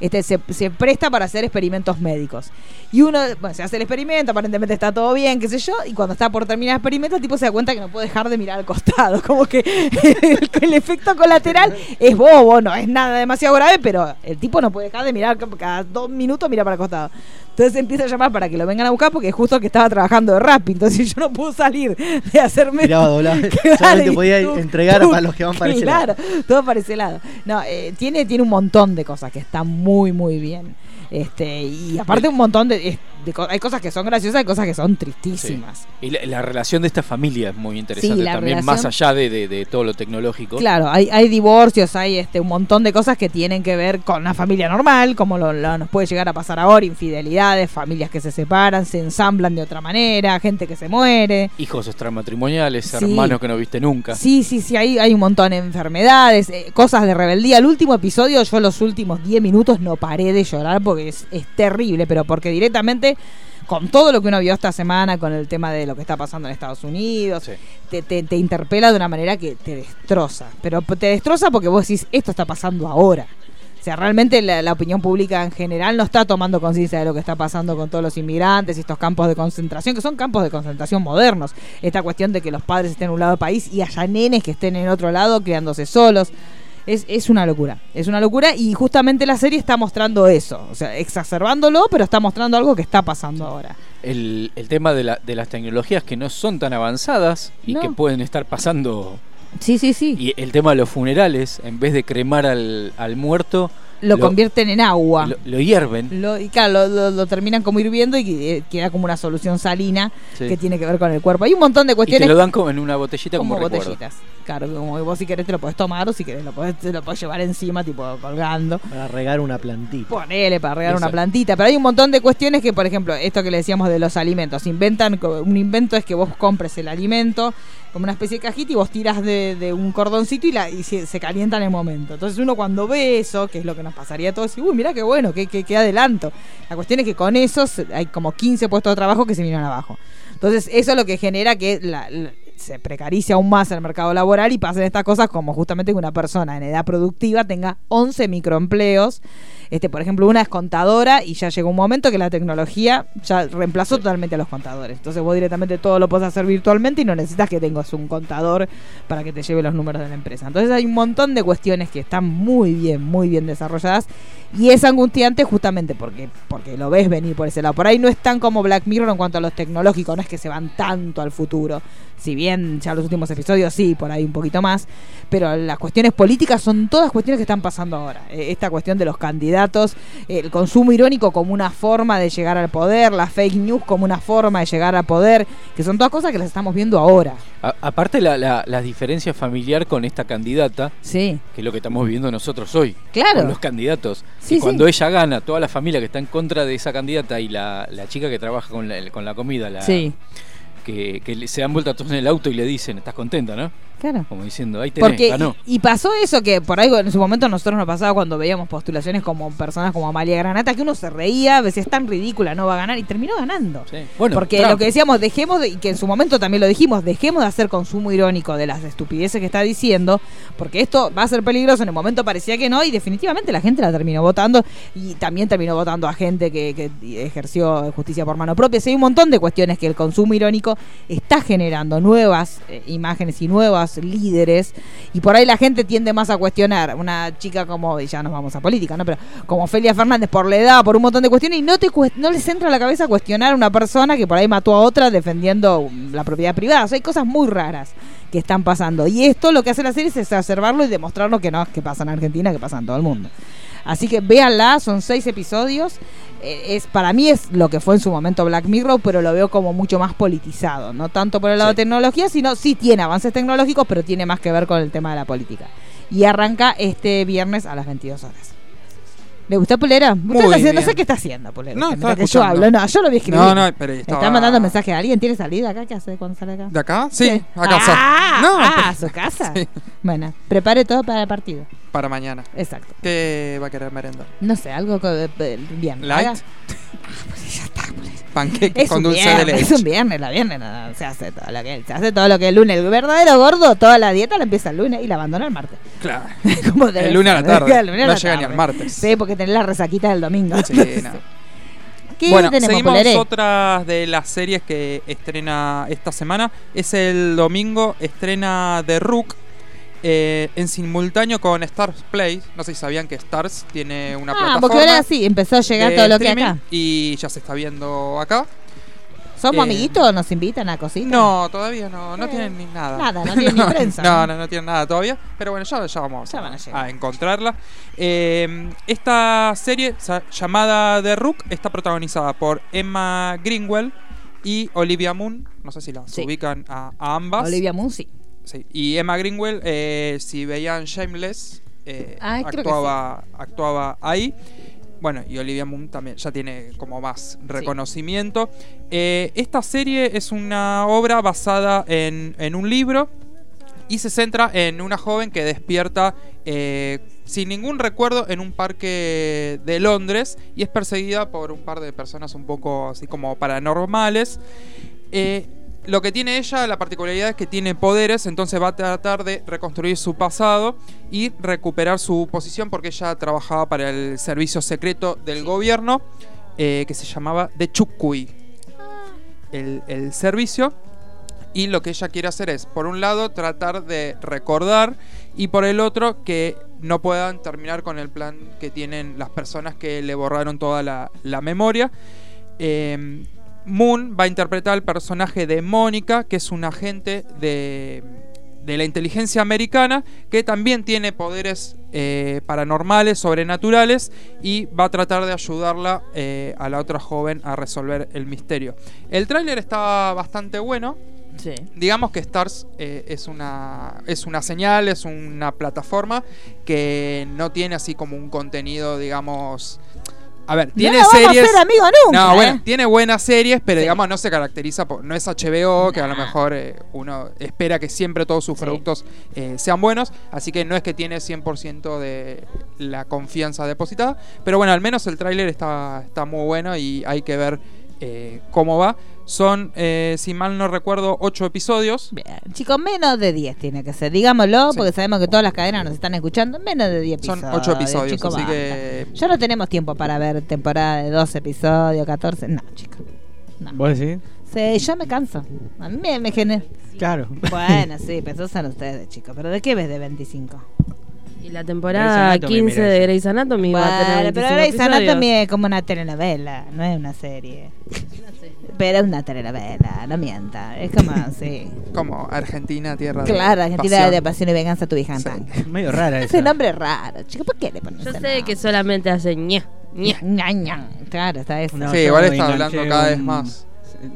este se, presta para hacer experimentos médicos. Y uno, bueno, se hace el experimento, aparentemente está todo bien, qué sé yo, y cuando está por terminar el experimento, el tipo se da cuenta que no puede dejar de mirar al costado, como que el efecto colateral es bobo, no es nada demasiado grave, pero el tipo no puede dejar de mirar, cada dos minutos mira para el costado. Entonces empieza a llamar para que lo vengan a buscar porque justo que estaba trabajando de rap, entonces yo no puedo salir de hacerme... Miraba doblado. Claro, Solamente podía tú- entregar tú- para los que van para ese Claro, lado. todo para ese lado. No, eh, tiene, tiene un montón de cosas que están muy, muy bien. Este, y aparte un montón de, es- de hay cosas que son graciosas, hay cosas que son tristísimas. Y la, la relación de esta familia es muy interesante Sí, también, relación- más allá de, de- de todo lo tecnológico. Claro, hay, hay divorcios, hay este un montón de cosas que tienen que ver con una familia normal, como lo, lo- nos puede llegar a pasar ahora, infidelidades, familias que se separan, se ensamblan de otra manera, gente que se muere. Hijos extramatrimoniales, Sí. hermanos que no viste nunca. Sí, sí, sí, hay, hay un montón de enfermedades, eh, cosas de rebeldía. El último episodio, yo los últimos 10 minutos no paré de llorar porque es, es terrible, pero porque directamente con todo lo que uno vio esta semana, con el tema de lo que está pasando en Estados Unidos, Sí. te, te- te interpela de una manera que te destroza. Pero te destroza porque vos decís, esto está pasando ahora. O sea, realmente la, la opinión pública en general no está tomando conciencia de lo que está pasando con todos los inmigrantes y estos campos de concentración, que son campos de concentración modernos. Esta cuestión de que los padres estén en un lado del país y haya nenes que estén en otro lado criándose solos. Es, es una locura, es una locura y justamente la serie está mostrando eso, o sea, exacerbándolo, pero está mostrando algo que está pasando ahora. El, el tema de, la- de las tecnologías que no son tan avanzadas y No. que pueden estar pasando. Sí, sí, sí. Y el tema de los funerales, en vez de cremar al, al muerto, lo, lo- convierten en agua. lo, lo hierven. Lo, y claro, lo, lo- lo terminan como hirviendo y eh, queda como una solución salina Sí. que tiene que ver con el cuerpo. Hay un montón de Y te cuestiones lo dan como en una botellita como, como botellitas. Claro, como vos si querés te lo podés tomar o si querés lo podés, te lo podés llevar encima, tipo colgando. Para regar una plantita. Ponele para regar una plantita. Pero hay un montón de cuestiones que, por ejemplo, esto que le decíamos de los alimentos. Inventan, un invento es que vos compres el alimento como una especie de cajita y vos tiras de, un cordoncito y, y se, se calienta en el momento. Entonces uno cuando ve eso, que es lo que nos pasaría a todos, dice, uy, mira qué bueno, qué, qué, adelanto. La cuestión es que con eso se- hay como 15 puestos de trabajo que se vienen abajo. Entonces eso es lo que genera que se precarice aún más el mercado laboral y pasen estas cosas como justamente que una persona en edad productiva tenga 11 microempleos. Este, por ejemplo, una es contadora y ya llegó un momento que la tecnología ya reemplazó totalmente a los contadores. Entonces vos directamente todo lo podés hacer virtualmente y no necesitas que tengas un contador para que te lleve los números de la empresa. Entonces hay un montón de cuestiones que están muy bien, muy bien desarrolladas y es angustiante justamente porque, porque lo ves venir por ese lado. Por ahí no es tan como Black Mirror en cuanto a los tecnológicos, no es que se van tanto al futuro. Si bien ya los últimos episodios sí, por ahí un poquito más, pero las cuestiones políticas son todas cuestiones que están pasando ahora. Eh, Esta cuestión de los candidatos, el consumo irónico como una forma de llegar al poder, la fake news como una forma de llegar al poder, que son todas cosas que las estamos viendo ahora. A- aparte la, la, la diferencia familiar con esta candidata, Sí, que es lo que estamos viviendo nosotros hoy. Claro. Con los candidatos. Sí, y cuando sí. ella gana, toda la familia que está en contra de esa candidata y la, la chica que trabaja con la, con la comida, la, sí, que, se dan vuelta todos en el auto y le dicen, ¿estás contenta, no? Claro. Como diciendo, ahí tenés, Porque, ganó. y, y pasó eso que por ahí en su momento nosotros nos pasaba cuando veíamos postulaciones como personas como Amalia Granata, que uno se reía, a veces es tan ridícula, no va a ganar, y terminó ganando. Sí. Bueno, Porque Trump. lo que decíamos, dejemos, de, y que en su momento también lo dijimos, dejemos de hacer consumo irónico de las estupideces que está diciendo, porque esto va a ser peligroso. En el momento parecía que no, y definitivamente la gente la terminó votando, y también terminó votando a gente que, que ejerció justicia por mano propia. Sí, hay un montón de cuestiones que el consumo irónico está generando nuevas eh, imágenes y líderes, y por ahí la gente tiende más a cuestionar. Una chica como, y ya nos vamos a política, ¿no? Pero como Felia Fernández por la edad, por un montón de cuestiones, y no, te, no les entra a la cabeza cuestionar a una persona que por ahí mató a otra defendiendo mm, la propiedad privada. O sea, hay cosas muy raras que están pasando. Y esto lo que hace la serie es exacerbarlo y demostrarlo que no es que pasa en Argentina, que pasa en todo el mundo. Así que véanla, son seis episodios. Eh, es Para mí es lo que fue en su momento Black Mirror, pero lo veo como mucho más politizado. No tanto por el lado Sí. de tecnología, sino sí tiene avances tecnológicos, pero tiene más que ver con el tema de la política. Y arranca este viernes a las 22 horas. ¿Le gustó Pulero? Está haciendo- no sé qué está haciendo, Pulero. No, que yo hablo, no, yo lo vi escribir. No, no, pero ¿Está estaba- mandando mensaje a alguien? ¿Tiene salida acá? ¿Qué hace cuando sale acá? ¿De acá? Sí, a casa. Ah, no, ah, pero- a su casa. Sí, Bueno, prepare todo para el partido. para mañana. Exacto. ¿Qué va a querer merendar? No sé, algo co- eh, bien. ¿Light? haga- pues Panqueque Es con dulce viernes, de leche. es un viernes, la viernes no, se hace todo lo que se hace todo lo que el lunes. El verdadero gordo, toda la dieta la empieza el lunes y la abandona el martes. Claro. Como El lunes a la tarde. El lunes a No la llega ni al martes. Sí, porque tenés la resaquita del domingo. Sí, no. ¿Qué bueno, tenemos, seguimos Poleré? otras de las series que estrena esta semana. Es el domingo, estrena The Rook eh, en simultáneo con Stars Play. No sé si sabían que Stars tiene una Ah, plataforma. porque ahora sí, empezó a llegar todo lo que acá. Y ya se está viendo acá. ¿Somos eh, amiguitos? ¿Nos invitan a cositas? No, todavía no, no Eh, tienen ni nada. nada, no tienen ni prensa. No, no, no tienen nada todavía. Pero bueno, ya, ya vamos Ya a, van a llegar. a encontrarla. Eh, esta serie llamada The Rook está protagonizada por Emma Greenwell y Olivia Moon. No sé si las Sí. ubican a, a ambas. Olivia Moon, sí. Sí. Y Emma Greenwell, eh, si veían Shameless, eh, Ay, actuaba, actuaba ahí. Bueno, y Olivia Moon también ya tiene como más reconocimiento. Eh, esta serie es una obra basada en, en un libro y se centra en una joven que despierta sin ningún recuerdo en un parque de Londres y es perseguida por un par de personas un poco así como paranormales. Eh, lo que tiene ella, la particularidad es que tiene poderes, entonces va a tratar de reconstruir su pasado y recuperar su posición porque ella trabajaba para el servicio secreto del gobierno eh, que se llamaba The Chukui. El, el servicio. Y lo que ella quiere hacer es, por un lado, tratar de recordar y por el otro, que no puedan terminar con el plan que tienen las personas que le borraron toda la, la memoria. Eh, Moon va a interpretar el personaje de Mónica, que es un agente de, de la inteligencia americana, que también tiene poderes eh, paranormales, sobrenaturales, y va a tratar de ayudarla eh, a la otra joven a resolver el misterio. El tráiler está bastante bueno. Sí. Digamos que Stars eh, es, una, es una señal, es una plataforma que no tiene así como un contenido, digamos... A ver, tiene no vamos series... a ser amigos nunca. No, bueno, ¿eh? tiene buenas series, pero Sí. digamos no se caracteriza por. No es HBO, que a lo mejor eh, uno espera que siempre todos sus Sí. productos eh, sean buenos. Así que no es que tiene 100% de la confianza depositada. Pero bueno, al menos el tráiler está, está muy bueno y hay que ver eh, cómo va. Son, eh, si mal no recuerdo, 8 episodios. Bien, chicos, menos de 10 tiene que ser. Digámoslo, Sí. porque sabemos que todas las cadenas nos están escuchando. Menos de 10 Son episodios. 8 episodios, chicos, así que. Ya no tenemos tiempo para ver temporada de 12 episodios, 14. No, chicos. No. ¿Vos decís? Sí, yo me canso. A mí me, me genera. Claro. Bueno, sí, pero esos son ustedes, chicos. ¿Pero de qué ves de 25? Y la temporada Anatomy, 15 mira de. Grey's Anatomy va a tener Bueno, pero 25 Grey's. Anatomy es como una telenovela, no es una serie. Pero es una telenovela, no mienta. Es como así. Como Argentina, tierra de. Claro, Argentina pasión. de pasión y venganza, tu hija en Sí. Medio rara esa. Ese nombre es raro, chicos. ¿Por qué le pones Yo sé nombre? que solamente hace ña, ña. Ña, ña. Claro, está eso. No, Sí, igual está hablando cada vez más.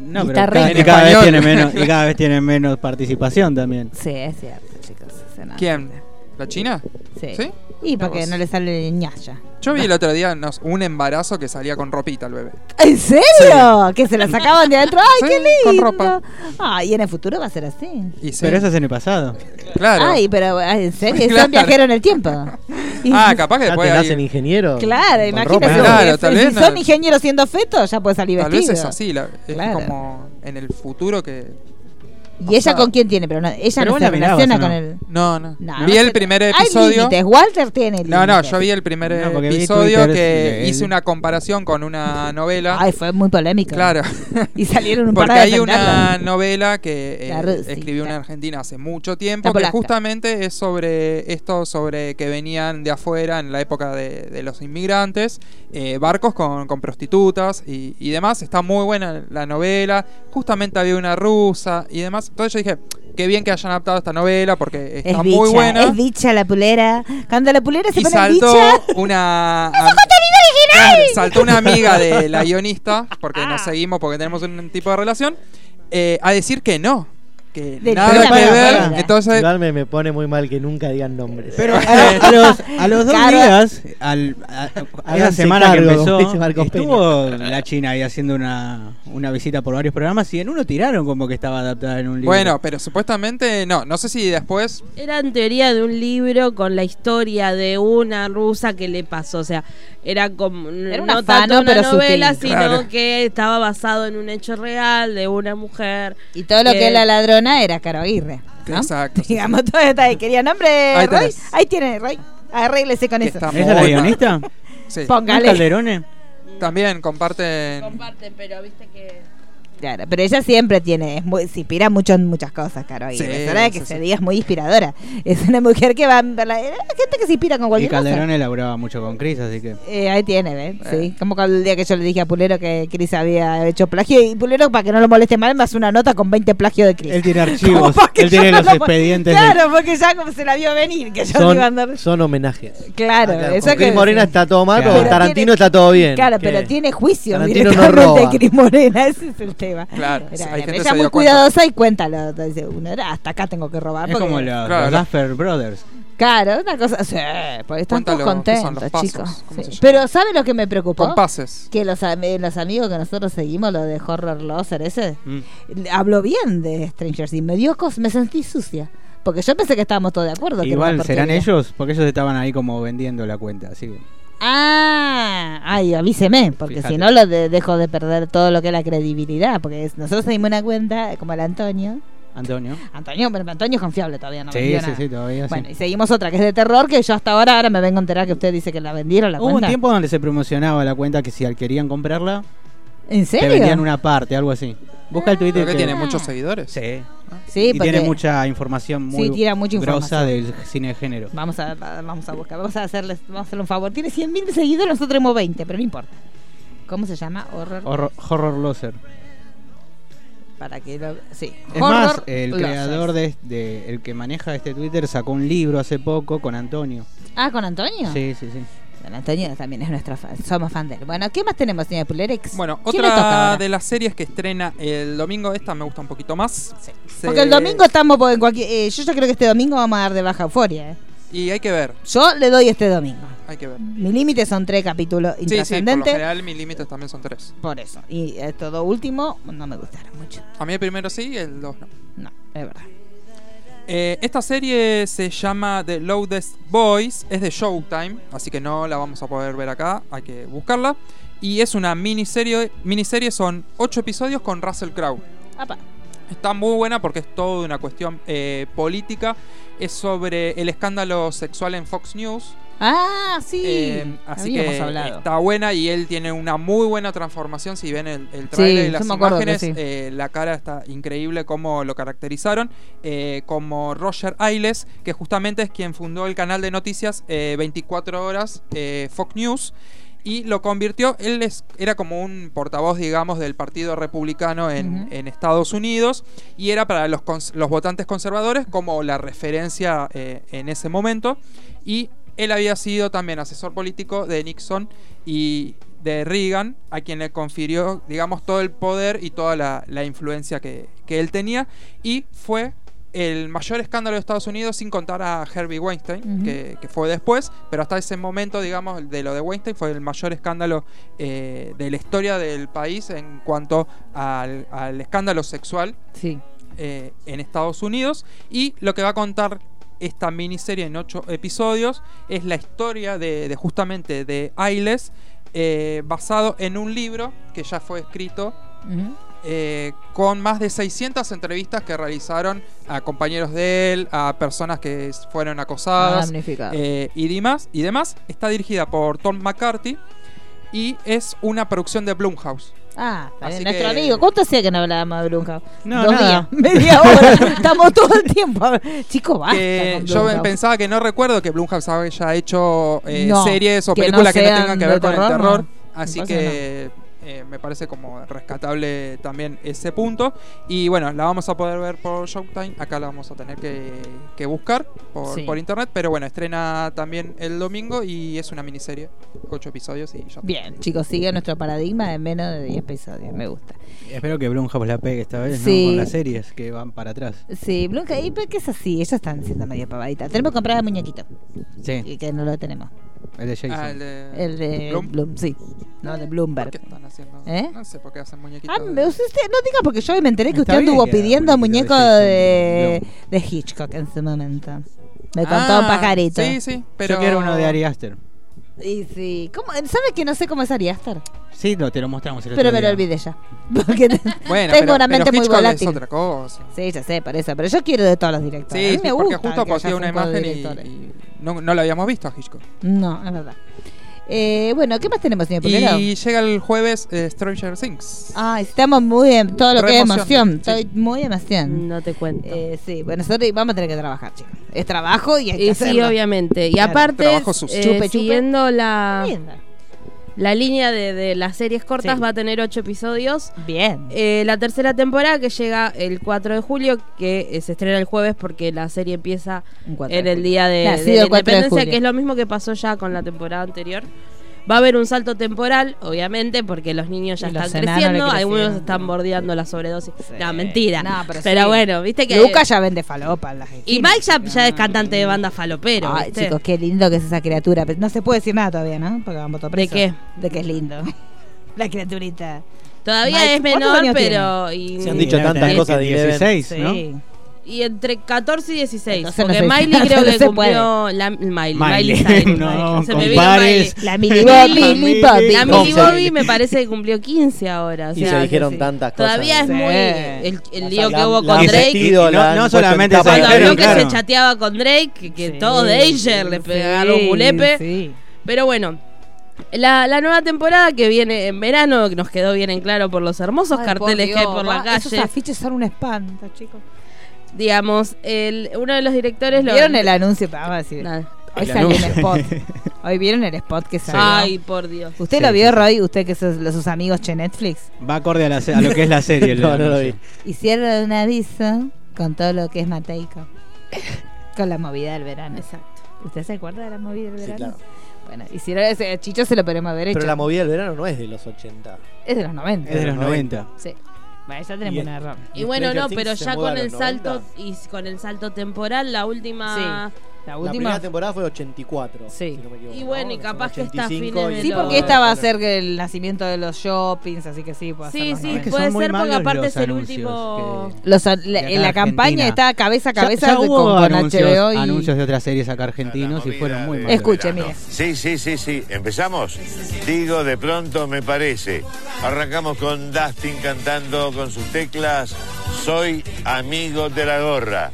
No, Y pero está cada, re- y cada vez tiene menos, y cada vez tiene menos participación también. Sí, es cierto, chicos. ¿Quién? ¿La China? Sí. ¿Sí? Y porque Vos. no le sale ñaya. Yo vi el otro día nos- un embarazo que salía con ropita el bebé. ¿En serio? Que se la sacaban de adentro. ¡Ay, Sí, qué con lindo! ropa. Ay, y en el futuro va a ser así. Y sí, Pero eso es en el pasado. claro. Ay, pero ay, en serio, Claro. son viajeros en el tiempo. Ah, capaz que Ya después te ahí- nacen ingenieros. Claro, con imagínate. ropa. Claro, si- tal si vez no- son ingenieros siendo fetos, ya puede salir Tal vestido. vez es así, la- es Claro. como en el futuro que... ¿Y ella con quién tiene? Pero no, ella Pero no vos se la mirabas, relaciona ¿o con no? el. No, no. No, vi no el primer Hay episodio. límites. Walter tiene No, no, límites. yo vi el primer No, porque vi episodio Twitter, que sí, hice una comparación con una novela. Ay, fue muy polémico. claro. Y salieron un Porque par de hay una novela que eh, La rusita. escribió una argentina hace mucho tiempo que polaca. justamente es sobre esto, sobre que venían de afuera en la época de, de los inmigrantes, eh, barcos con, con prostitutas y, y demás. Está muy buena la novela. Justamente había una rusa y demás. Entonces yo dije, qué bien que hayan adaptado esta novela porque está Es muy buena. es bicha la pulera. Cuando la pulera se y pone saltó bicha. una Claro, saltó una amiga de la guionista porque Ah. nos seguimos porque tenemos un tipo de relación eh, a decir que no que Del nada que de ver. Entonces, Igual me, me pone muy mal que nunca digan nombres. Pero a, los, a los dos Claro. días, al, a- a- esa semana que cargo, empezó, Marcos Peña. estuvo la China ahí haciendo una, una visita por varios programas y en uno tiraron como que estaba adaptada en un libro. bueno, pero supuestamente no. No sé si después. Era en teoría de un libro con la historia de una rusa que le pasó. O sea, era como. Era no una tanto fano, una pero novela, sutil. sino Claro. que estaba basado en un hecho real de una mujer. Y todo lo que que- es la ladrona era Caro Aguirre. ¿no? Exacto, sí, Digamos, todo ahí. ¿Quería nombre, Ahí Roy? tenés. Ahí tiene, Roy. Arréglese con eso. está ¿Esa es la guionista? Sí. ¿No es Póngale. Calderone? También comparten. Comparten, pero viste que. Claro, pero ella siempre tiene, es muy, se inspira mucho en muchas cosas, Aguirre. Sí, es de que sí, se sí. diga, es muy inspiradora. Es una mujer que va a la, la gente que se inspira con Y cualquier cosa. Calderone laburaba mucho con Chris, así que... Eh, ahí tiene, ¿ves? Eh. Sí. Como cuando el día que yo le dije a Pulero que Chris había hecho plagio. Y Pulero, para que no lo moleste mal, me hace una nota con 20 plagios de Chris. Él tiene archivos, él tiene no los lo- expedientes de- Claro, porque ya como se la vio venir, que yo le iba a andar. Son, son homenajes. Claro, eso con que Cris Morena sí. está todo mal, Claro. pero Tarantino tiene- está todo bien. Claro, ¿Qué? pero tiene juicio Tarantino no roba. Cris Morena, ese es el tema. Claro, Era- hay gente que ella se muy cuenta. cuidadosa y cuéntalo. Dice, uno era, hasta acá tengo que robar. Es porque- como los, Claro. los Duffer Brothers. Claro, una cosa. Sí, porque están todos Cuéntalo, ¿qué son contentos, chicos. Pero ¿sabe lo que me preocupó? Compases. Que los, am- los amigos que nosotros seguimos, lo de Horror Loser ese, Mm. habló bien de Stranger Things. Me dio cos, me sentí sucia. Porque yo pensé que estábamos todos de acuerdo. que Igual serán ellos, porque ellos estaban ahí como vendiendo la cuenta, así que... Ah, ay, avíseme, porque si no lo de- dejo de perder todo lo que es la credibilidad. Porque es- nosotros seguimos una cuenta como el Antonio. Antonio. Antonio, pero Antonio es confiable todavía, no sí, sí, sí, todavía Bueno, sí. y seguimos otra que es de terror, que yo hasta ahora, ahora me vengo a enterar que usted dice que la vendieron la Hubo un cuenta. tiempo donde se promocionaba la cuenta que si querían comprarla, ¿En te serio? vendían una parte, algo así. Busca el Twitter. Creo que que- tiene muchos seguidores. Sí. Sí, y porque tiene mucha información muy Sí, tira mucha grosa información. del cine de género. vamos a vamos a buscar, vamos a hacerles vamos a hacerle un favor. Tiene 100.000 seguidores, nosotros tenemos 20, pero no importa. ¿Cómo se llama? Horror Horror, horror Loser. para que lo, sí. Es Horror más, el Losers. creador de, de- el que maneja este Twitter sacó un libro hace poco con Antonio. Ah, con Antonio. Sí, sí, sí. Antonio también es nuestra fan, somos fan de él. Bueno, ¿qué más tenemos, señor Pulerex? Bueno, ¿Quién le toca otra de las series que estrena el domingo, esta me gusta un poquito más. Se- Porque el domingo estamos en cualquier eh, yo ya creo que este domingo vamos a dar de baja euforia. eh. Y hay que ver, Yo le doy este domingo. hay que ver. Mi límite son tres capítulos Sí, sí, por lo intrascendentes. general mis límites también son tres. por eso. Y esto todo último no me gustaron mucho. A mí el primero sí, el dos no. No, es verdad. Eh, esta serie se llama The Loudest Boys, es de Showtime, así que no la vamos a poder ver acá, hay que buscarla. Y es una miniserie, miniserie son 8 episodios con Russell Crowe. Apa. Está muy buena porque es toda una cuestión eh, política. Es sobre el escándalo sexual en Fox News. Ah, sí. Eh, así que hablado. está buena y él tiene una muy buena transformación. Si ven el, el trailer Sí, y las imágenes, sí. eh, la cara está increíble como lo caracterizaron. Eh, como Roger Ailes, que justamente es quien fundó el canal de noticias eh, 24 horas eh, Fox News. Y lo convirtió, él es, era como un portavoz, digamos, del Partido Republicano en, Estados Unidos y era para los, los votantes conservadores como la referencia eh, en ese momento. Y él había sido también asesor político de Nixon y de Reagan, a quien le confirió, digamos, todo el poder y toda la, la influencia que, que él tenía. Y fue el mayor escándalo de Estados Unidos sin contar a Herbie Weinstein, que, que fue después, pero hasta ese momento, digamos, de lo de Weinstein fue el mayor escándalo eh, de la historia del país en cuanto al, al escándalo sexual Sí. eh, en Estados Unidos. Y lo que va a contar esta miniserie en ocho episodios es la historia de, de justamente de Ailes, eh, basado en un libro que ya fue escrito eh, con más de 600 entrevistas que realizaron a compañeros de él, a personas que fueron acosadas eh, y, demás, y demás. Está dirigida por Tom McCarthy y es una producción de Blumhouse. Ah, Así nuestro que- amigo. ¿Cuánto hacía que no hablábamos de Blumhouse? No, Dos nada. días, media hora. Estamos todo el tiempo. Chicos, basta. yo pensaba que no recuerdo que Blumhouse haya hecho eh, No, series o que no películas que no tengan que ver con terror, el terror. no. Así que eh, me parece como rescatable también ese punto. Y bueno, la vamos a poder ver por Showtime. Acá la vamos a tener que, que buscar por, Sí. por internet. Pero bueno, estrena también el domingo y es una miniserie. Ocho episodios y ya. Bien, chicos, sigue nuestro paradigma de menos de 10 episodios. Me gusta. Espero que Blumhouse la pegue esta vez, Sí. ¿no? Con las series que van para atrás. Sí, Blanca, y porque es así, ellos están siendo medio pavaditas. Tenemos que comprar el muñequito, Sí, y que no lo tenemos. El de Jason. Ah, el de, El de Bloom. Bloom, sí. No, de ¿Por Bloomberg. qué están haciendo? ¿Eh? No sé por qué hacen muñequitos. Ah, de- me- usted, no diga porque yo me enteré que Está usted anduvo pidiendo muñequito muñeco de de, de Hitchcock en su momento. Me contó Ah, un pajarito. Sí, sí, pero. Yo quiero uno de Ari Aster. Y sí, ¿cómo? ¿sabe que no sé cómo es Ari Aster? Sí, no, te lo mostramos el Pero otro me lo olvidé ya. Porque Bueno, tengo pero, una mente pero muy volátil. es otra cosa. Sí, ya sé, por eso. Pero yo quiero de todos los directores. Sí, a mí sí, me porque gusta justo que posteé una imagen y no, no lo habíamos visto a Hitchcock. No, es verdad. Eh, bueno, ¿qué más tenemos, señor Pulero? Y llega el jueves eh, Stranger Things. Ay, estamos muy en todo lo Re que es emoción, emoción. sí. Estoy muy emoción. No te cuento. Eh, sí, bueno, nosotros vamos a tener que trabajar, chicos. Es trabajo y hay que Y sí, hacerlo. obviamente. Y Claro. aparte, Trabajo sucio. eh, Chupe, chupe. siguiendo la, Linda. La línea de, de las series cortas, Sí. va a tener ocho episodios. Bien. Eh, la tercera temporada que llega el 4 de julio, que eh, se estrena el jueves porque la serie empieza en el día de, Nacido de la el 4 de independencia, que es lo mismo que pasó ya con la temporada anterior. Va a haber un salto temporal, obviamente, porque los niños ya los están creciendo, algunos están bordeando la sobredosis. Sí. No, mentira. No, pero pero sí. bueno, viste que. Lucas ya vende falopa en las y Mike ya, ya es cantante de banda falopero. Ay, ¿viste? chicos, qué lindo que es esa criatura. Pero No se puede decir nada todavía, ¿no? Porque vamos a ¿De qué? De que es lindo. La criaturita. Todavía Mike, es ¿cuántos menor, pero. Y, Se han dicho tantas cosas que de Eleven. 16, ¿no? Sí. Y entre 14 y 16. Entonces no porque se- Miley creo no que se cumplió. La, Miley, Miley. Cyrus. No, Se me vino. Miley. La Millie Bobby. La ¿Cómo Millie se- Bobby me parece que cumplió 15 ahora. o Y sea, se que dijeron sí. tantas cosas. Todavía es Sí. muy. El, el La- lío que la- hubo la con Drake. Y no- no solamente se Cuando dijeron, vio que se chateaba con Drake, que, que Sí, todo Danger le pegaron un julepe. sí. Pero bueno, la, la nueva temporada que viene en verano, que nos quedó bien en claro por los hermosos Ay, carteles por que hay por la va, Esos calle. afiches son un espanto, chicos. Digamos, el, uno de los directores lo. ¿Vieron el anuncio? Vamos a decir. Nada. Hoy El salió un anuncio. spot. Hoy vieron el spot que salió. Ay, por Dios. ¿Usted Sí, lo sí, vio, sí. Roy? ¿Usted que sos los sus amigos che Netflix? Va acorde a, la a lo que es la serie. el No, no lo vi. Hicieron un aviso con todo lo que es Mateico. con la movida del verano. Exacto. ¿Usted se acuerda de la movida del Sí, verano? claro. Bueno, hicieron ese. Chicho se lo podemos haber hecho. Pero la movida del verano no es de los 80. Es de los 90. Es de los 90. Sí. Bueno, ya tenemos Y- un error. Y bueno, no, pero ya con el salto 90. y con el salto temporal, la última. La La última. primera temporada fue 84. Sí. si no me equivoco, Y bueno, ¿no? y capaz que está a 85 fines de Sí, porque esta va a ser que el nacimiento de los shoppings, así que sí, puede ser Sí, los sí, 90. que puede ser porque aparte es el último. que- Los, la, en la campaña está cabeza a cabeza ya con, hubo con anuncios, HBO y... anuncios de otras series acá argentinos y fueron muy malos. Escuche, mire. Sí, sí, sí, sí. ¿Empezamos? Digo, de pronto me parece. Arrancamos con Dustin cantando con sus teclas Soy amigo de la gorra.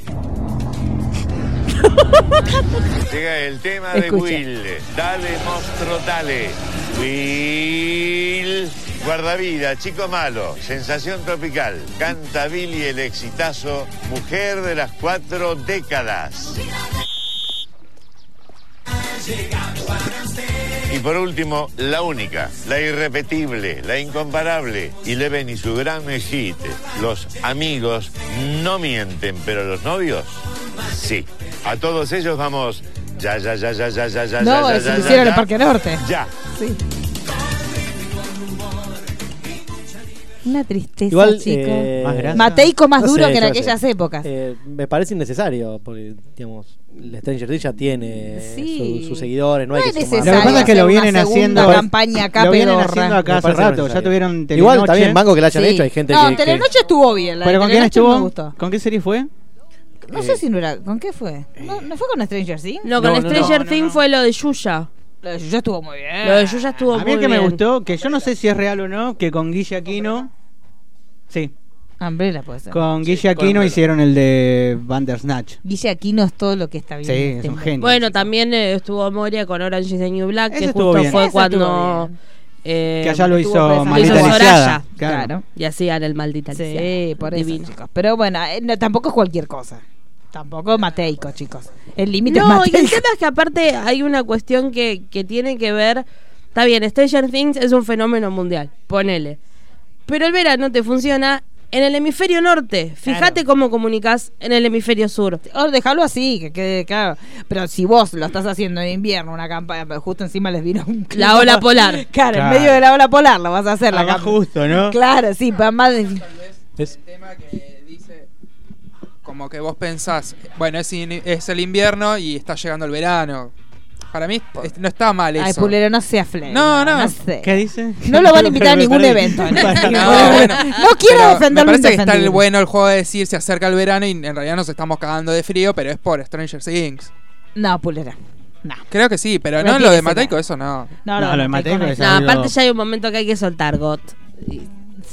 Llega el tema de. Will. Dale, monstruo, dale. Will. Guardavida, chico malo, sensación tropical. Canta Billy el exitazo, mujer de las cuatro décadas. Y por último, la única, la irrepetible, la incomparable, Eleven y su gran hit. Los amigos no mienten, pero los novios, sí. A todos ellos vamos. Ya, ya, ya, ya, ya, ya, ya, No, ya, ya, lo ya, hicieron el Parque Norte. Ya. Sí. Una tristeza, Igual, chico. eh, Más. Mateico más no duro sé, que en no sé. aquellas épocas. Eh, me parece innecesario, porque, digamos, el Stranger Things ya tiene Sí. su- sus seguidores, no, No hay es que Lo sumar. que pasa es que lo vienen haciendo. campaña acá lo vienen haciendo acá hace rato. Ya tuvieron Igual Telenoche. también banco que la hayan Sí. hecho, hay gente no, que, que- Telenoche estuvo bien. La ¿Pero con quién estuvo? ¿Con qué serie fue? No Eh, sé si no era. ¿Con qué fue? ¿No, ¿no fue con Stranger Things? No, con No, Stranger Things no. fue lo de Yuya. Lo de Yuya estuvo muy bien. Lo de Yuya estuvo A muy mí el que me bien. gustó, que yo no sé si es real o no, que con Guille Aquino. Sí, Umbrella puede ser. con Guille Aquino hicieron el de Bandersnatch. Guille Aquino es todo lo que está bien. Sí, es este un genio. Bueno, también eh, estuvo Moria con Orange is the New Black, Ese que justo bien. fue Ese estuvo cuando. Eh, que allá lo hizo. Maldita hizo. Soraya. Claro. Claro. Y hacían el maldita Sí, Lisiada. por eso, Divino. chicos. Pero bueno, eh, no, tampoco es cualquier cosa. Tampoco Mateico, chicos. El límite es No, y el Mateico. tema es que aparte hay una cuestión que, que tiene que ver Está bien, Stranger Things es un fenómeno mundial, ponele. Pero el verano te funciona en el hemisferio norte. Fíjate cómo comunicas en el hemisferio sur. O déjalo así, que quede claro. Pero si vos lo estás haciendo en invierno, una campaña, pero justo encima les vino un La ola polar. Claro, Claro. en medio de la ola polar lo vas a hacer la va campaña. justo, ¿no? Claro, sí, para más de... Es- tema que dice como que vos pensás, bueno, es, in- es el invierno y está llegando el verano. Para mí es- no está mal eso. Ay, Pulero, no sea fle. No, no. No sé. ¿Qué dice? No lo van a invitar a ningún evento. No, No, bueno, quiero pero defender Me lo parece que está el indefendible. bueno el juego de decir se acerca el verano y en realidad nos estamos cagando de frío, pero es por Stranger Things. No, Pulera. No. Creo que sí, pero No no, tiene lo de ser Mateico, eso no. No, No, lo de Mateico con es eso. No, algo- aparte ya hay un momento que hay que soltar GOT. Y-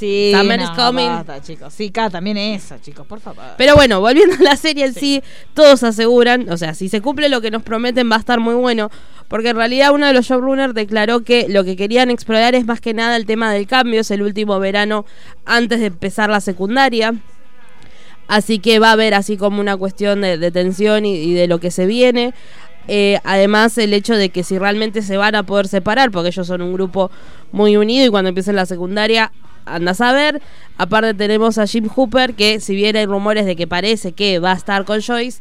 Sí, Summer no, is coming. basta, chicos. Sí, cada también eso, chicos, por favor. Pero bueno, volviendo a la serie en sí, todos aseguran, o sea, si se cumple lo que nos prometen va a estar muy bueno, porque en realidad uno de los showrunners declaró que lo que querían explorar es más que nada el tema del cambio, es el último verano antes de empezar la secundaria. Así que va a haber así como una cuestión de, de tensión y, y de lo que se viene. Eh, además, el hecho de que si realmente se van a poder separar, porque ellos son un grupo muy unido y cuando empiecen la secundaria, andas a ver. Aparte tenemos a Jim Hooper, que si bien hay rumores de que parece que va a estar con Joyce,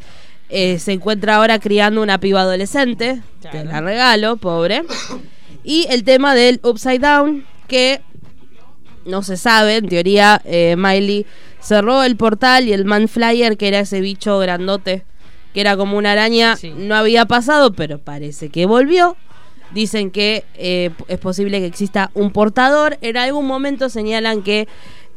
eh, se encuentra ahora criando una piba adolescente. Te la regalo, pobre. Y el tema del Upside Down, que no se sabe, en teoría eh, Miley cerró el portal y el Man Flyer, que era ese bicho grandote, que era como una araña, Sí. no había pasado, pero parece que volvió. Dicen que eh, es posible que exista un portador. En algún momento señalan que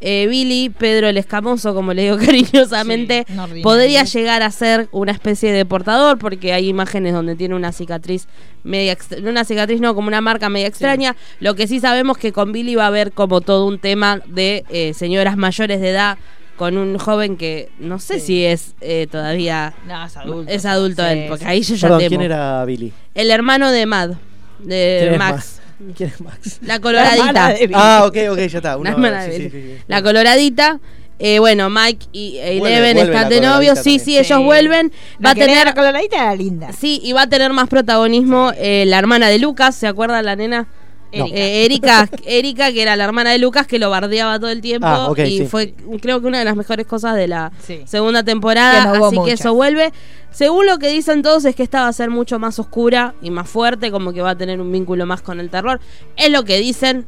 eh, Billy, Pedro el Escamoso, como le digo cariñosamente, Sí, no ordinario. podría llegar a ser una especie de portador, porque hay imágenes donde tiene una cicatriz media una cicatriz, no, como una marca media extraña. Lo que sí sabemos que con Billy va a haber como todo un tema de eh, señoras mayores de edad con un joven que no sé Sí. si es eh, todavía No, es adulto. es adulto Sí, él, porque ahí yo ya Perdón, temo. ¿quién era Billy? El hermano de Mad, ¿Quién de es Max, ¿Quién es Max? la La coloradita. de Billy. Ah, ok, ok, ya está. La sí, sí, sí. La coloradita. Eh, bueno, Mike y Vuelve- Eleven vuelve están la de novios. Sí, sí, ellos vuelven. La Va a tener. la coloradita era linda. Sí, y va a tener más protagonismo eh, la hermana de Lucas, ¿se acuerda la nena? Eh, Erika, Erika, que era la hermana de Lucas, que lo bardeaba todo el tiempo. Ah, ok, y sí. fue, creo que una de las mejores cosas de la Sí. segunda temporada. Que no hubo así muchas. que eso vuelve. Según lo que dicen todos, es que esta va a ser mucho más oscura y más fuerte, como que va a tener un vínculo más con el terror. Es lo que dicen.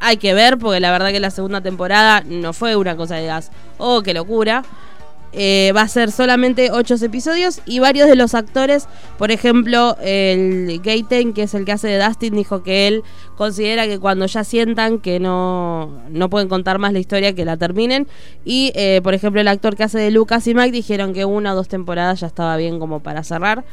Hay que ver, porque la verdad que la segunda temporada no fue una cosa de gas. Oh, qué locura. Eh, va a ser solamente ocho episodios y varios de los actores, por ejemplo, el Gaten, que es el que hace de Dustin, dijo que él considera que cuando ya sientan que no, no pueden contar más la historia, que la terminen. Y, eh, por ejemplo, el actor que hace de Lucas y Mike dijeron que una o dos temporadas ya estaba bien como para cerrar.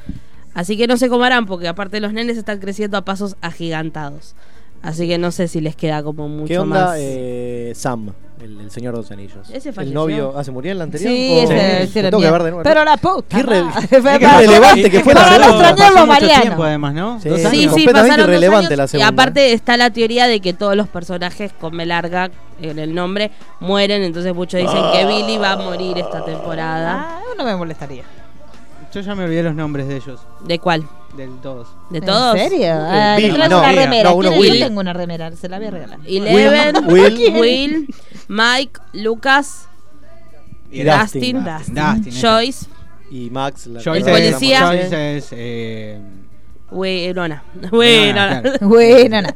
Así que no sé cómo harán, porque aparte los nenes están creciendo a pasos agigantados. Así que no sé si les queda como mucho ¿Qué onda más. eh, Sam, el, el señor de los anillos? Ese ¿El falleció. novio? ¿Ah, se murió en la anterior? Sí, ¿O- ese, ese era tengo que ver de nuevo. Pero la puta. Qué re- qué relevante que fue la para no mucho Mariano. tiempo además, ¿no? Sí. Dos Sí, Sí, completamente pasaron dos irrelevante la Y segunda. aparte está la teoría de que todos los personajes con B larga en el nombre mueren, entonces muchos dicen que Billy va a morir esta temporada. Ah, no me molestaría. Yo ya me olvidé los nombres de ellos, ¿De cuál? del todos. ¿De todos? ¿En serio? Ah, Bill, no, una remera. no, uno. Will. Yo tengo una remera, se la voy a regalar. Eleven, Will. Will, Mike, Lucas, Y Dustin, Dustin. Dustin, ese. Joyce, Y Max, la Joyce es- policía. Joyce es. Eh, Winona. Winona. claro. Bueno, no.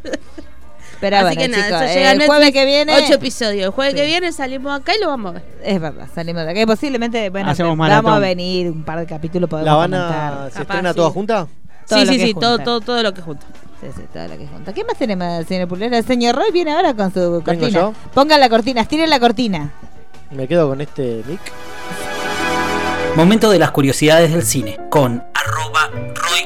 Pero Así bueno, que nada, chicos, eso llega a el Netflix, jueves que viene... Ocho episodios. El jueves Sí. que viene salimos acá y lo vamos a ver. Es verdad, salimos de acá. Y posiblemente, bueno, Hacemos vamos a venir un par de capítulos podemos ¿La van a. ¿Se estrena sí. toda junta? Todo sí, sí, sí, todo, todo, todo lo que junta. Sí, sí, todo lo que junta. ¿Qué más tenemos, señor Pulera? El señor Roy viene ahora con su cortina. yo? Pongan la cortina, estiren la cortina. Me quedo con este mic. Momento de las curiosidades del cine con arroba roy-bajo.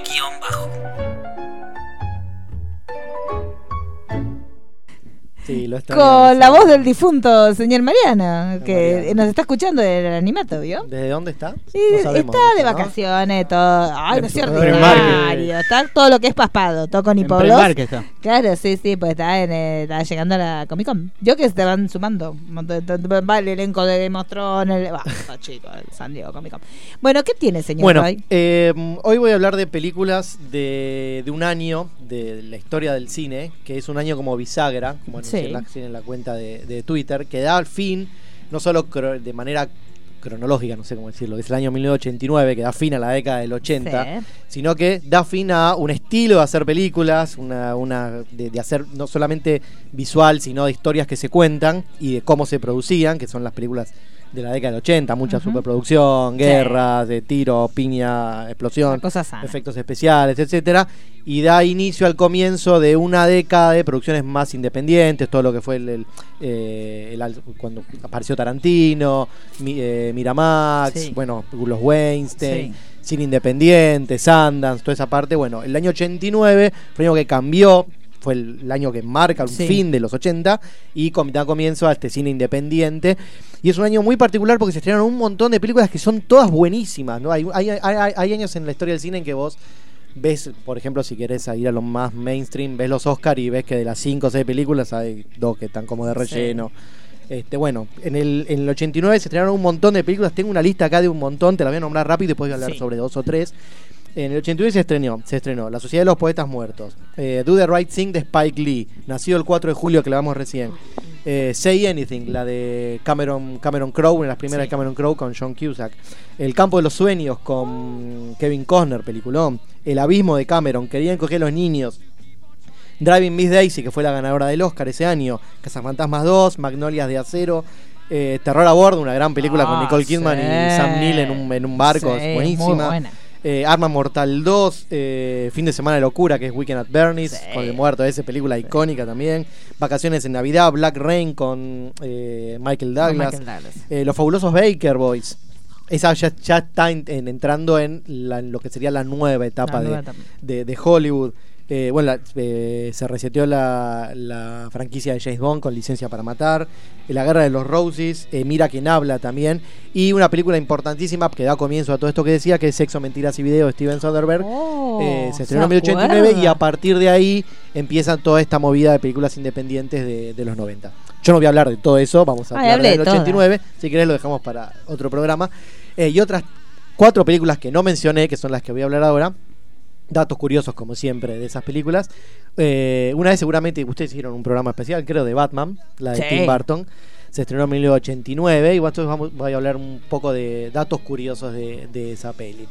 Sí, lo está con la voz del difunto señor Mariano, que nos está escuchando del animato, ¿vio? ¿Desde dónde está? Sí, No sabemos está de vacaciones, todo. Ay, no es cierto. En ordinario. Está todo lo que es paspado. Todo con En está. Claro, sí, sí, pues está, en, eh, está llegando a la Comic Con. Yo que se van sumando. Va el elenco de Game of Thrones. el- Va, está chico, el San Diego Comic Con. Bueno, ¿qué tiene, señor? Bueno, eh, hoy voy a hablar de películas de, de un año de la historia del cine, que es un año como bisagra, como anuncié Sí. En la- en la cuenta de, de Twitter, que da al fin, no solo de manera cronológica, no sé cómo decirlo, es el año 1989, que da fin a la década del 80, Sí. sino que da fin a un estilo de hacer películas, una, una de, de hacer no solamente visual, sino de historias que se cuentan y de cómo se producían, que son las películas de la década del 80, mucha Ujú. superproducción, Sí. guerras, de tiro, piña, explosión, efectos especiales, etcétera, y da inicio al comienzo de una década de producciones más independientes, todo lo que fue el, el, eh, el cuando apareció Tarantino, Mi- eh, Miramax, Sí. bueno, los Weinstein, Sí. Cine Independiente, Sundance, toda esa parte. Bueno, el año 89 fue el año que cambió, fue el, año que marca un Sí. fin de los 80 y da comienzo a este cine independiente. Y es un año muy particular porque se estrenaron un montón de películas que son todas buenísimas. ¿no? Hay, hay, hay- hay años en la historia del cine en que vos ves, por ejemplo, si querés ir a lo más mainstream, ves los Oscar y ves que de las 5 o 6 películas hay dos que están como de relleno. Este, bueno, en el, en el 89 se estrenaron un montón de películas. Tengo una lista acá de un montón, te la voy a nombrar rápido y después voy a hablar Sí. sobre dos o tres. En el 89 se estrenó, se estrenó La Sociedad de los Poetas Muertos, eh, Do the Right Thing de Spike Lee, nacido el 4 de julio que la vamos recién. Eh, Say Anything, la de Cameron, Cameron Crowe, una de las primeras Sí. de Cameron Crowe con John Cusack. El Campo de los Sueños con Kevin Costner, peliculón. El Abismo de Cameron, Querían coger a los niños. Driving Miss Daisy, que fue la ganadora del Oscar ese año. Cazafantasmas 2, Magnolias de Acero. eh, Terror a bordo, una gran película con Ah, Nicole Kidman sí. y Sam Neill en un, en un barco, Sí, buenísima. muy buena. Eh, Arma Mortal 2, eh, Fin de Semana de Locura, que es Weekend at Bernie's, Sí. con el muerto ese, película icónica también. Vacaciones en Navidad, Black Rain con eh, Michael Douglas. Michael Douglas. Eh, Los fabulosos Baker Boys. Esa ya, ya está en- en- entrando en la- en lo que sería la nueva etapa, La de, nueva etapa. de- de Hollywood. Eh, bueno, la- eh, se reseteó la, la franquicia de James Bond con licencia para matar. Eh, la guerra de los Roses. eh, Mira quién habla también. Y una película importantísima que da comienzo a todo esto que decía, que es Sexo, Mentiras y Video de Steven Soderbergh. Oh, Eh, se estrenó en ¿se 1989 y a partir de ahí empieza toda esta movida de películas independientes de, de los 90. Yo no voy a hablar de todo eso, vamos a Ay, hablar de del todas. 89. Si querés lo dejamos para otro programa. Y otras cuatro películas que no mencioné, que son las que voy a hablar ahora. Datos curiosos, como siempre, de esas películas. Eh, una vez seguramente ustedes hicieron un programa especial, creo, de Batman, la de Sí. Tim Burton. Se estrenó en 1989 y entonces vamos, voy a hablar un poco de datos curiosos de, de esa peli.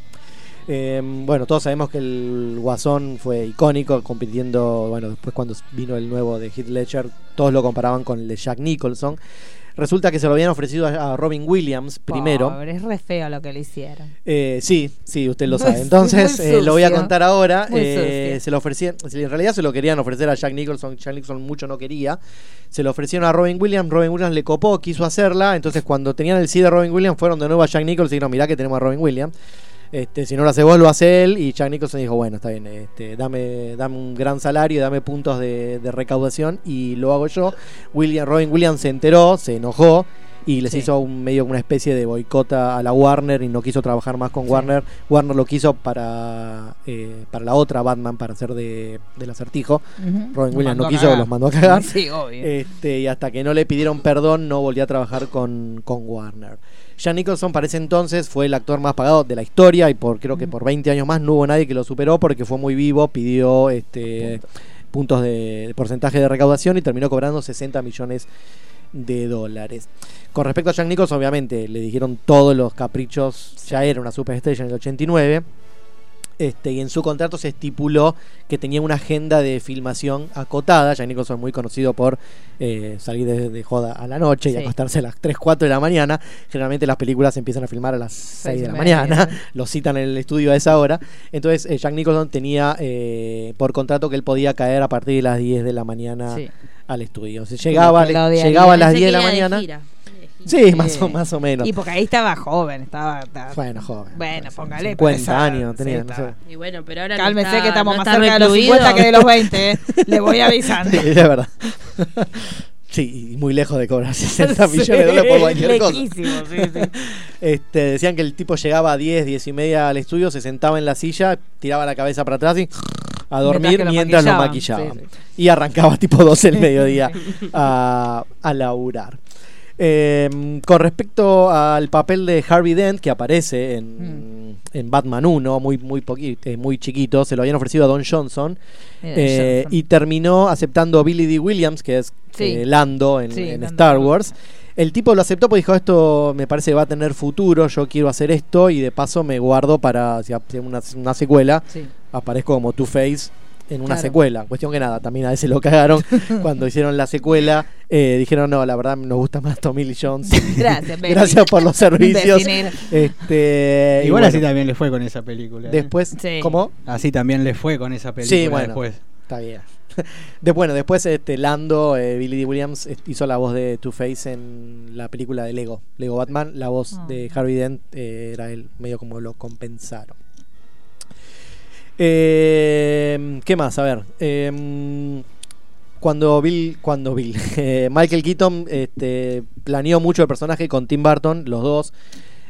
Eh, bueno, todos sabemos que el Guasón fue icónico, compitiendo, bueno, después cuando vino el nuevo de Heath Ledger, todos lo comparaban con el de Jack Nicholson. Resulta que se lo habían ofrecido a, a Robin Williams primero. Pobre, es re feo lo que le hicieron. Eh, sí, sí, usted lo sabe. Entonces, eh, lo voy a contar ahora. Eh, se lo ofrecían, en realidad se lo querían ofrecer a Jack Nicholson. Jack Nicholson mucho no quería. Se lo ofrecieron a Robin Williams. Robin Williams le copó, quiso hacerla. Entonces, cuando tenían el sí de Robin Williams, fueron de nuevo a Jack Nicholson y dijeron: Mirá que tenemos a Robin Williams. Este, si no lo hace vos, lo hace él. Y Jack Nicholson dijo: Bueno, está bien, este, dame, dame un gran salario, dame puntos de, de recaudación y lo hago yo. William, Robin Williams se enteró, se enojó y les Sí. hizo un medio una especie de boicota a la Warner y no quiso trabajar más con Warner. Warner lo quiso para, eh, para la otra Batman, para hacer de, del acertijo. Ujú. Robin Los Williams no quiso, los mandó a cagar. Sí, obvio. Este, y hasta que no le pidieron perdón, no volvió a trabajar con, con Warner. Jack Nicholson para ese entonces fue el actor más pagado de la historia y por creo que por 20 años más no hubo nadie que lo superó porque fue muy vivo, pidió este puntos de, de porcentaje de recaudación y terminó cobrando 60 millones de dólares. Con respecto a Jack Nicholson, obviamente le dijeron todos los caprichos, ya era una superestrella en el 89. Este, y en su contrato se estipuló que tenía una agenda de filmación acotada. Jack Nicholson muy conocido por eh, salir de, de joda a la noche y acostarse a las 3, 4 de la mañana. Generalmente las películas se empiezan a filmar a las 6 de y la mañana. Lo citan en el estudio a esa hora. Entonces eh, Jack Nicholson tenía eh, por contrato que él podía caer a partir de las 10 de la mañana Sí. al estudio. O llegaba, llegaba a las Pensé 10 de la mañana. Sí, más o, más o menos. Y porque ahí estaba joven, estaba. estaba- Bueno, joven. Bueno, póngale. 50 pero esa- años tenía, sí, no sé. Y bueno, pero ahora no Cálmese está- que estamos no más cerca de los recluido. 50 que de los 20. ¿eh? Le voy avisando. Sí, es verdad. Sí, y muy lejos de cobrar 60 millones de dólares por cualquier cosa. Sí, sí. Este, decían que el tipo llegaba a 10, 10 y media al estudio, se sentaba en la silla, tiraba la cabeza para atrás y a dormir lo mientras lo maquillaban, maquillaban. sí, Y arrancaba tipo 12 del mediodía a, a laburar. Eh, con respecto al papel de Harvey Dent, que aparece en, en Batman 1, muy, muy, eh, muy chiquito, se lo habían ofrecido a Don Johnson. Eh, Johnson. y terminó aceptando Billy D. Williams, que es Sí. eh, Lando en, Sí, en Lando Star. Wars. El tipo lo aceptó porque dijo, esto me parece que va a tener futuro, yo quiero hacer esto y de paso me guardo para si una, una secuela, Sí. aparezco como Two-Face en una Claro. secuela. Cuestión que nada, también a veces lo cagaron cuando hicieron la secuela. eh, dijeron, no, la verdad nos gusta más Tommy Lee Jones. Gracias. Gracias por los servicios. Este, y Igual bueno, así también le fue con esa película. ¿eh? Después, Sí. ¿cómo? Así también le fue con esa película Sí, bueno. después. Está bien. De, bueno, después este, Lando, eh, Billy D. Williams hizo la voz de Two-Face en la película de Lego, Lego Batman. La voz Ah. de Harvey Dent eh, era él, medio como lo compensaron. Eh, ¿Qué más? A ver. eh, cuando Bill, cuando Bill, eh, Michael Keaton este, planeó mucho el personaje con Tim Burton, los dos.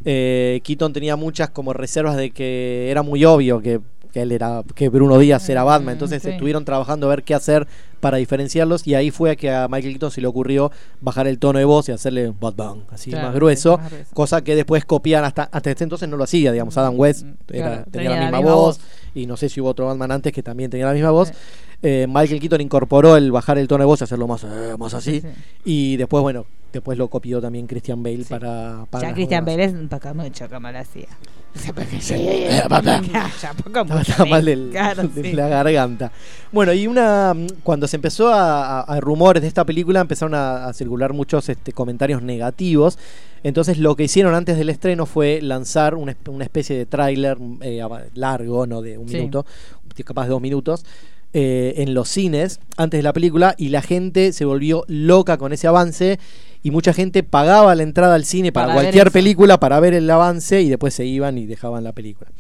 Eh, Keaton tenía muchas como reservas de que era muy obvio que, que él era, que Bruno Díaz era Batman. Entonces sí. estuvieron trabajando a ver qué hacer para diferenciarlos. Y ahí fue que a Michael Keaton se le ocurrió bajar el tono de voz y hacerle Batman, así Claro, más grueso. sí, más grueso. Cosa que después copian hasta, hasta este entonces no lo hacía, digamos, Adam West era- Claro, tenía, la misma, voz, y no sé si hubo otro Batman antes que también tenía la misma voz. Sí. Eh, Michael Keaton incorporó el bajar el tono de voz y hacerlo más, eh, más así. Sí, sí. Y después, bueno, después lo copió también Christian Bale Sí. para, para Ya Christian. Bale es un poco mucho como lo hacía. Eh, sí. mal del- Claro, de sí. la garganta. Bueno, y una cuando se empezó a, a- a rumores de esta película, empezaron a, a circular muchos este, comentarios negativos. Entonces lo que hicieron antes del estreno fue lanzar una, esp- una especie de tráiler eh, largo, no de un Sí. minuto, capaz de dos minutos. eh, en los cines antes de la película y la gente se volvió loca con ese avance y mucha gente pagaba la entrada al cine para, cualquier película para ver el avance y después se iban y dejaban la película.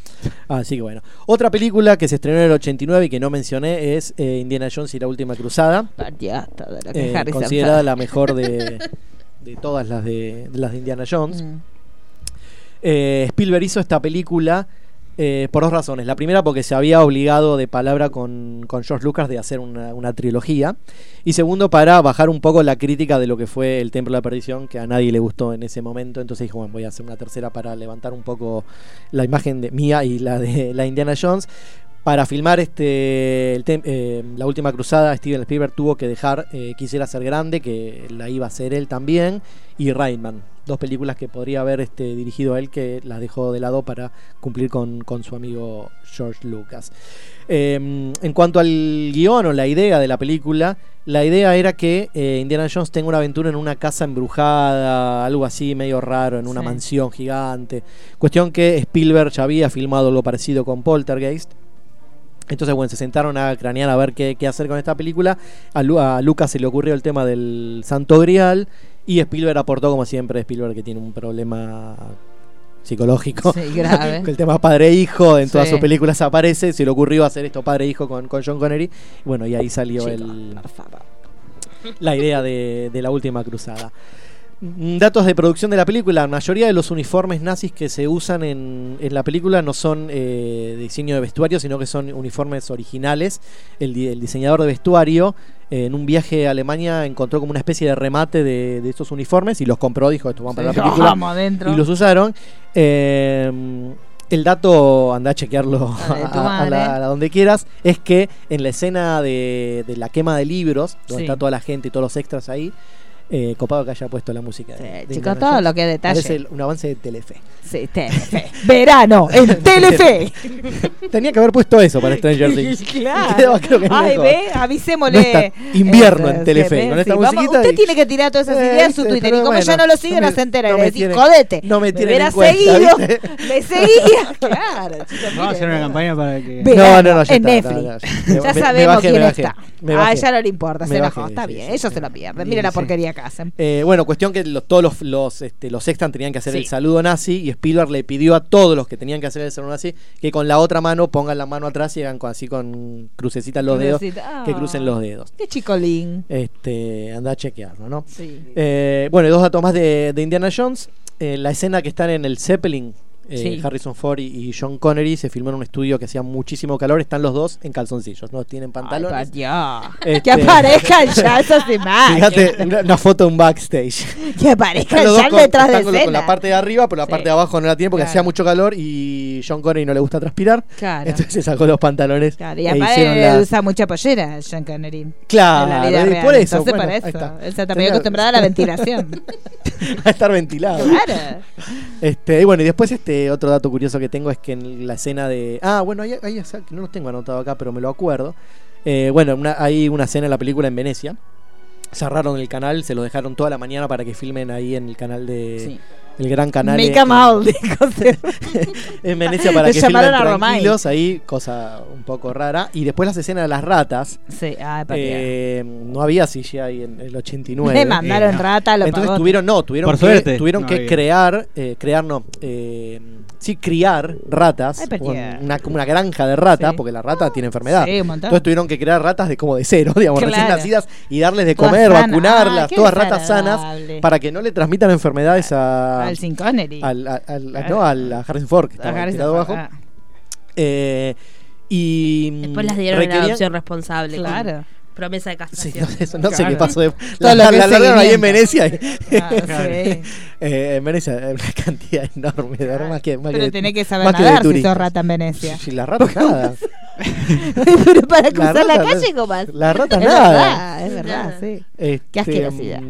Así que bueno. Otra película que se estrenó en el 89 y que no mencioné es eh, Indiana Jones y la última cruzada. Partiasta de lo que eh, considerada la mejor de, de todas las de, de las de Indiana Jones. Mm. Eh, Spielberg hizo esta película eh, por dos razones. La primera porque se había obligado de palabra con, con George Lucas de hacer una, una trilogía. Y segundo para bajar un poco la crítica de lo que fue el Templo de la Perdición, que a nadie le gustó en ese momento. Entonces dijo, bueno, voy a hacer una tercera para levantar un poco la imagen de mía y la de la Indiana Jones. Para filmar este eh, la última cruzada, Steven Spielberg tuvo que dejar eh, Quisiera ser grande, que la iba a hacer él también, y Rainman, dos películas que podría haber este, dirigido a él, que las dejó de lado para cumplir con, con su amigo George Lucas. Eh, en cuanto al guion o la idea de la película, la idea era que eh, Indiana Jones tenga una aventura en una casa embrujada, algo así medio raro, en una Sí. mansión gigante. Cuestión que Spielberg ya había filmado algo parecido con Poltergeist. Entonces, bueno, se sentaron a cranear a ver qué, qué hacer con esta película. A, Lu- a Lucas se le ocurrió el tema del Santo Grial. Y Spielberg aportó, como siempre, Spielberg que tiene un problema psicológico. Sí, grave. el tema padre-hijo en todas sus películas aparece. Se le ocurrió hacer esto padre-hijo con, con John Connery. Bueno, y ahí salió el, la idea de, de la última cruzada. Mm, Datos de producción de la película. La mayoría de los uniformes nazis que se usan en, en la película no son eh, diseño de vestuario, sino que son uniformes originales. El, di- el diseñador de vestuario en un viaje a Alemania encontró como una especie de remate de, de estos uniformes y los compró, dijo, esto van para la película. Vamos. Y los usaron. Eh, el dato, anda a chequearlo a, a la- madre. a la donde quieras, es que en la escena de, de la quema de libros, donde Sí. está toda la gente y todos los extras ahí, eh, copado que haya puesto la música. Sí, de chicos, Indiana todo Jones. lo que es detalle. El- un avance de Telefe. Sí, Telefe. Verano, en Telefe. Tenía que haber puesto eso para Stranger Things. claro. Quedaba, creo que es Ay, ve, avisémosle. No está invierno en Telefe, sí, con esta sí. Vamos, musiquita usted y- tiene que tirar todas esas Eh, ideas en su Twitter. Y como bueno, ya no lo sigue, no no, me- se entera. no y me le decís, tiene- jodete. no me hubieras cuenta, seguido. ¿viste? Me seguía. Claro, chicos, Vamos a hacer una campaña para que. No, no, no, en está, Netflix. ya. Me- me sabemos quién me está. me Ah, bajé. ya no le importa, Me se enojó. Está bien, ellos se lo pierden. Mire la porquería Eh, bueno, cuestión que los- todos los, los, este, los sextan tenían que hacer Sí. el saludo nazi y Spielberg le pidió a todos los que tenían que hacer el saludo nazi que con la otra mano pongan la mano atrás y hagan con- así con crucecitas los dedos, Crucecita. que Ah. crucen los dedos. Qué chicolín. Este, anda a chequearlo, ¿no? Sí. Eh, bueno, y dos datos más de, de Indiana Jones. Eh, la escena que están en el Zeppelin, eh, Sí. Harrison Ford y, y John Connery, se filmó en un estudio que hacía muchísimo calor. Están los dos en calzoncillos, no tienen pantalones. Ay. Este- Que aparezcan ya esas imágenes. Fíjate, una, una foto de un backstage. Que aparezcan ya con, detrás de están con, la escena. parte de arriba, pero la Sí. parte de abajo no la tiene porque Claro. hacía mucho calor y John Connery no le gusta transpirar. Claro. Entonces se sacó los pantalones Claro, y e la- usa mucha pollera, Sean Connery. Claro, en la vida y real. por eso, Entonces, bueno, por ahí eso. está. Él está también acostumbrado a la ventilación. a estar ventilado. claro. Este, y bueno, y después este otro dato curioso que tengo es que en la escena de. Ah, bueno, ahí, ahí no lo tengo anotado acá, pero me lo acuerdo. Eh, bueno, hay una escena en la película en Venecia. Cerraron el canal, se lo dejaron toda la mañana para que filmen ahí en el canal de. Sí. El gran canal. Make en- em out, en Venecia para que filmen llamaron a tranquilos ahí, cosa un poco rara. Y después las escenas de las ratas. Sí, ay, para eh, no había CGI en el 89. Le mandaron Eh, rata, lo Entonces pagó. tuvieron, no, tuvieron Por que, suerte, tuvieron no que había. crear, eh, crear no, eh, sí, criar ratas, Ay, con tía. una, como una granja de ratas, Sí. porque la rata tiene enfermedad. Sí. Entonces tuvieron que crear ratas de como de cero, digamos, recién Claro. nacidas y darles de Todas comer, vacunarlas, qué todas ratas sanas, para que no le transmitan enfermedades a, Al Sin Connery. al, al- al- no, al- a Harrison Ford, que estaba tirado abajo. ah. Eh, y Después las dieron en adopción responsable. con Claro. Promesa de Sí, castración. no, eso, no sé Claro. qué pasó. de- la la, la largaron ahí en. Venecia. y- Ah, sí. Eh, en Venecia hay una cantidad enorme de armas que, más Pero que- tenés que saber más que de nadar si sos rata en Venecia. Si la rata nada. Pero para cruzar la, rata no- calle, ¿cómo vas? la rata es nada. Verdad, es verdad, sí. Este, Qué asquerosidad.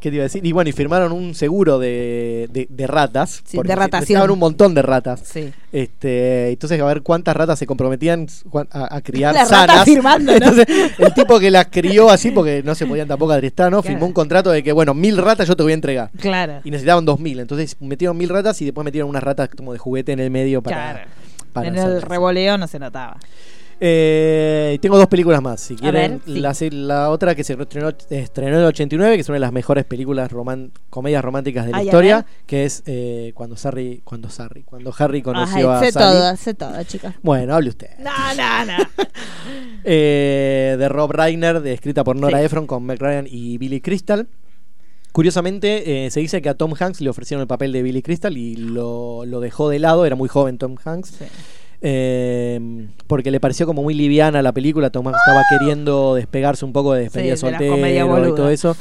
¿Qué te iba a decir? Y bueno, y firmaron un seguro de, de, de ratas. Sí, de ratación. un montón de ratas. Sí. Este, entonces, a ver cuántas ratas se comprometían a, a criar La rata sanas. firmando, ¿no? Entonces, el tipo que las crió así, porque no se podían tampoco adriestar, ¿no? Claro. Firmó un contrato de que, bueno, mil ratas yo te voy a entregar. Claro. Y necesitaban dos mil. Entonces metieron mil ratas y después metieron unas ratas como de juguete en el medio para. Claro. para en el revoleo no se notaba. Eh, tengo dos películas más. Si quieren, ver, sí. la, otra que se estrenó, estrenó en el 89, que es una de las mejores películas roman- comedias románticas de la Ay, historia, que es eh, cuando Harry, cuando Harry, cuando Harry conoció a sé todo, sé todo, chicos. Bueno, hable usted. No, no, no. Eh, de Rob Reiner, de, escrita por Nora Sí. Ephron con Meg Ryan y Billy Crystal. Curiosamente, eh, se dice que a Tom Hanks le ofrecieron el papel de Billy Crystal y lo, lo dejó de lado, era muy joven Tom Hanks. Sí. Eh, porque le pareció como muy liviana la película. Tom Hanks estaba queriendo despegarse un poco de despedida Sí, de y todo eso.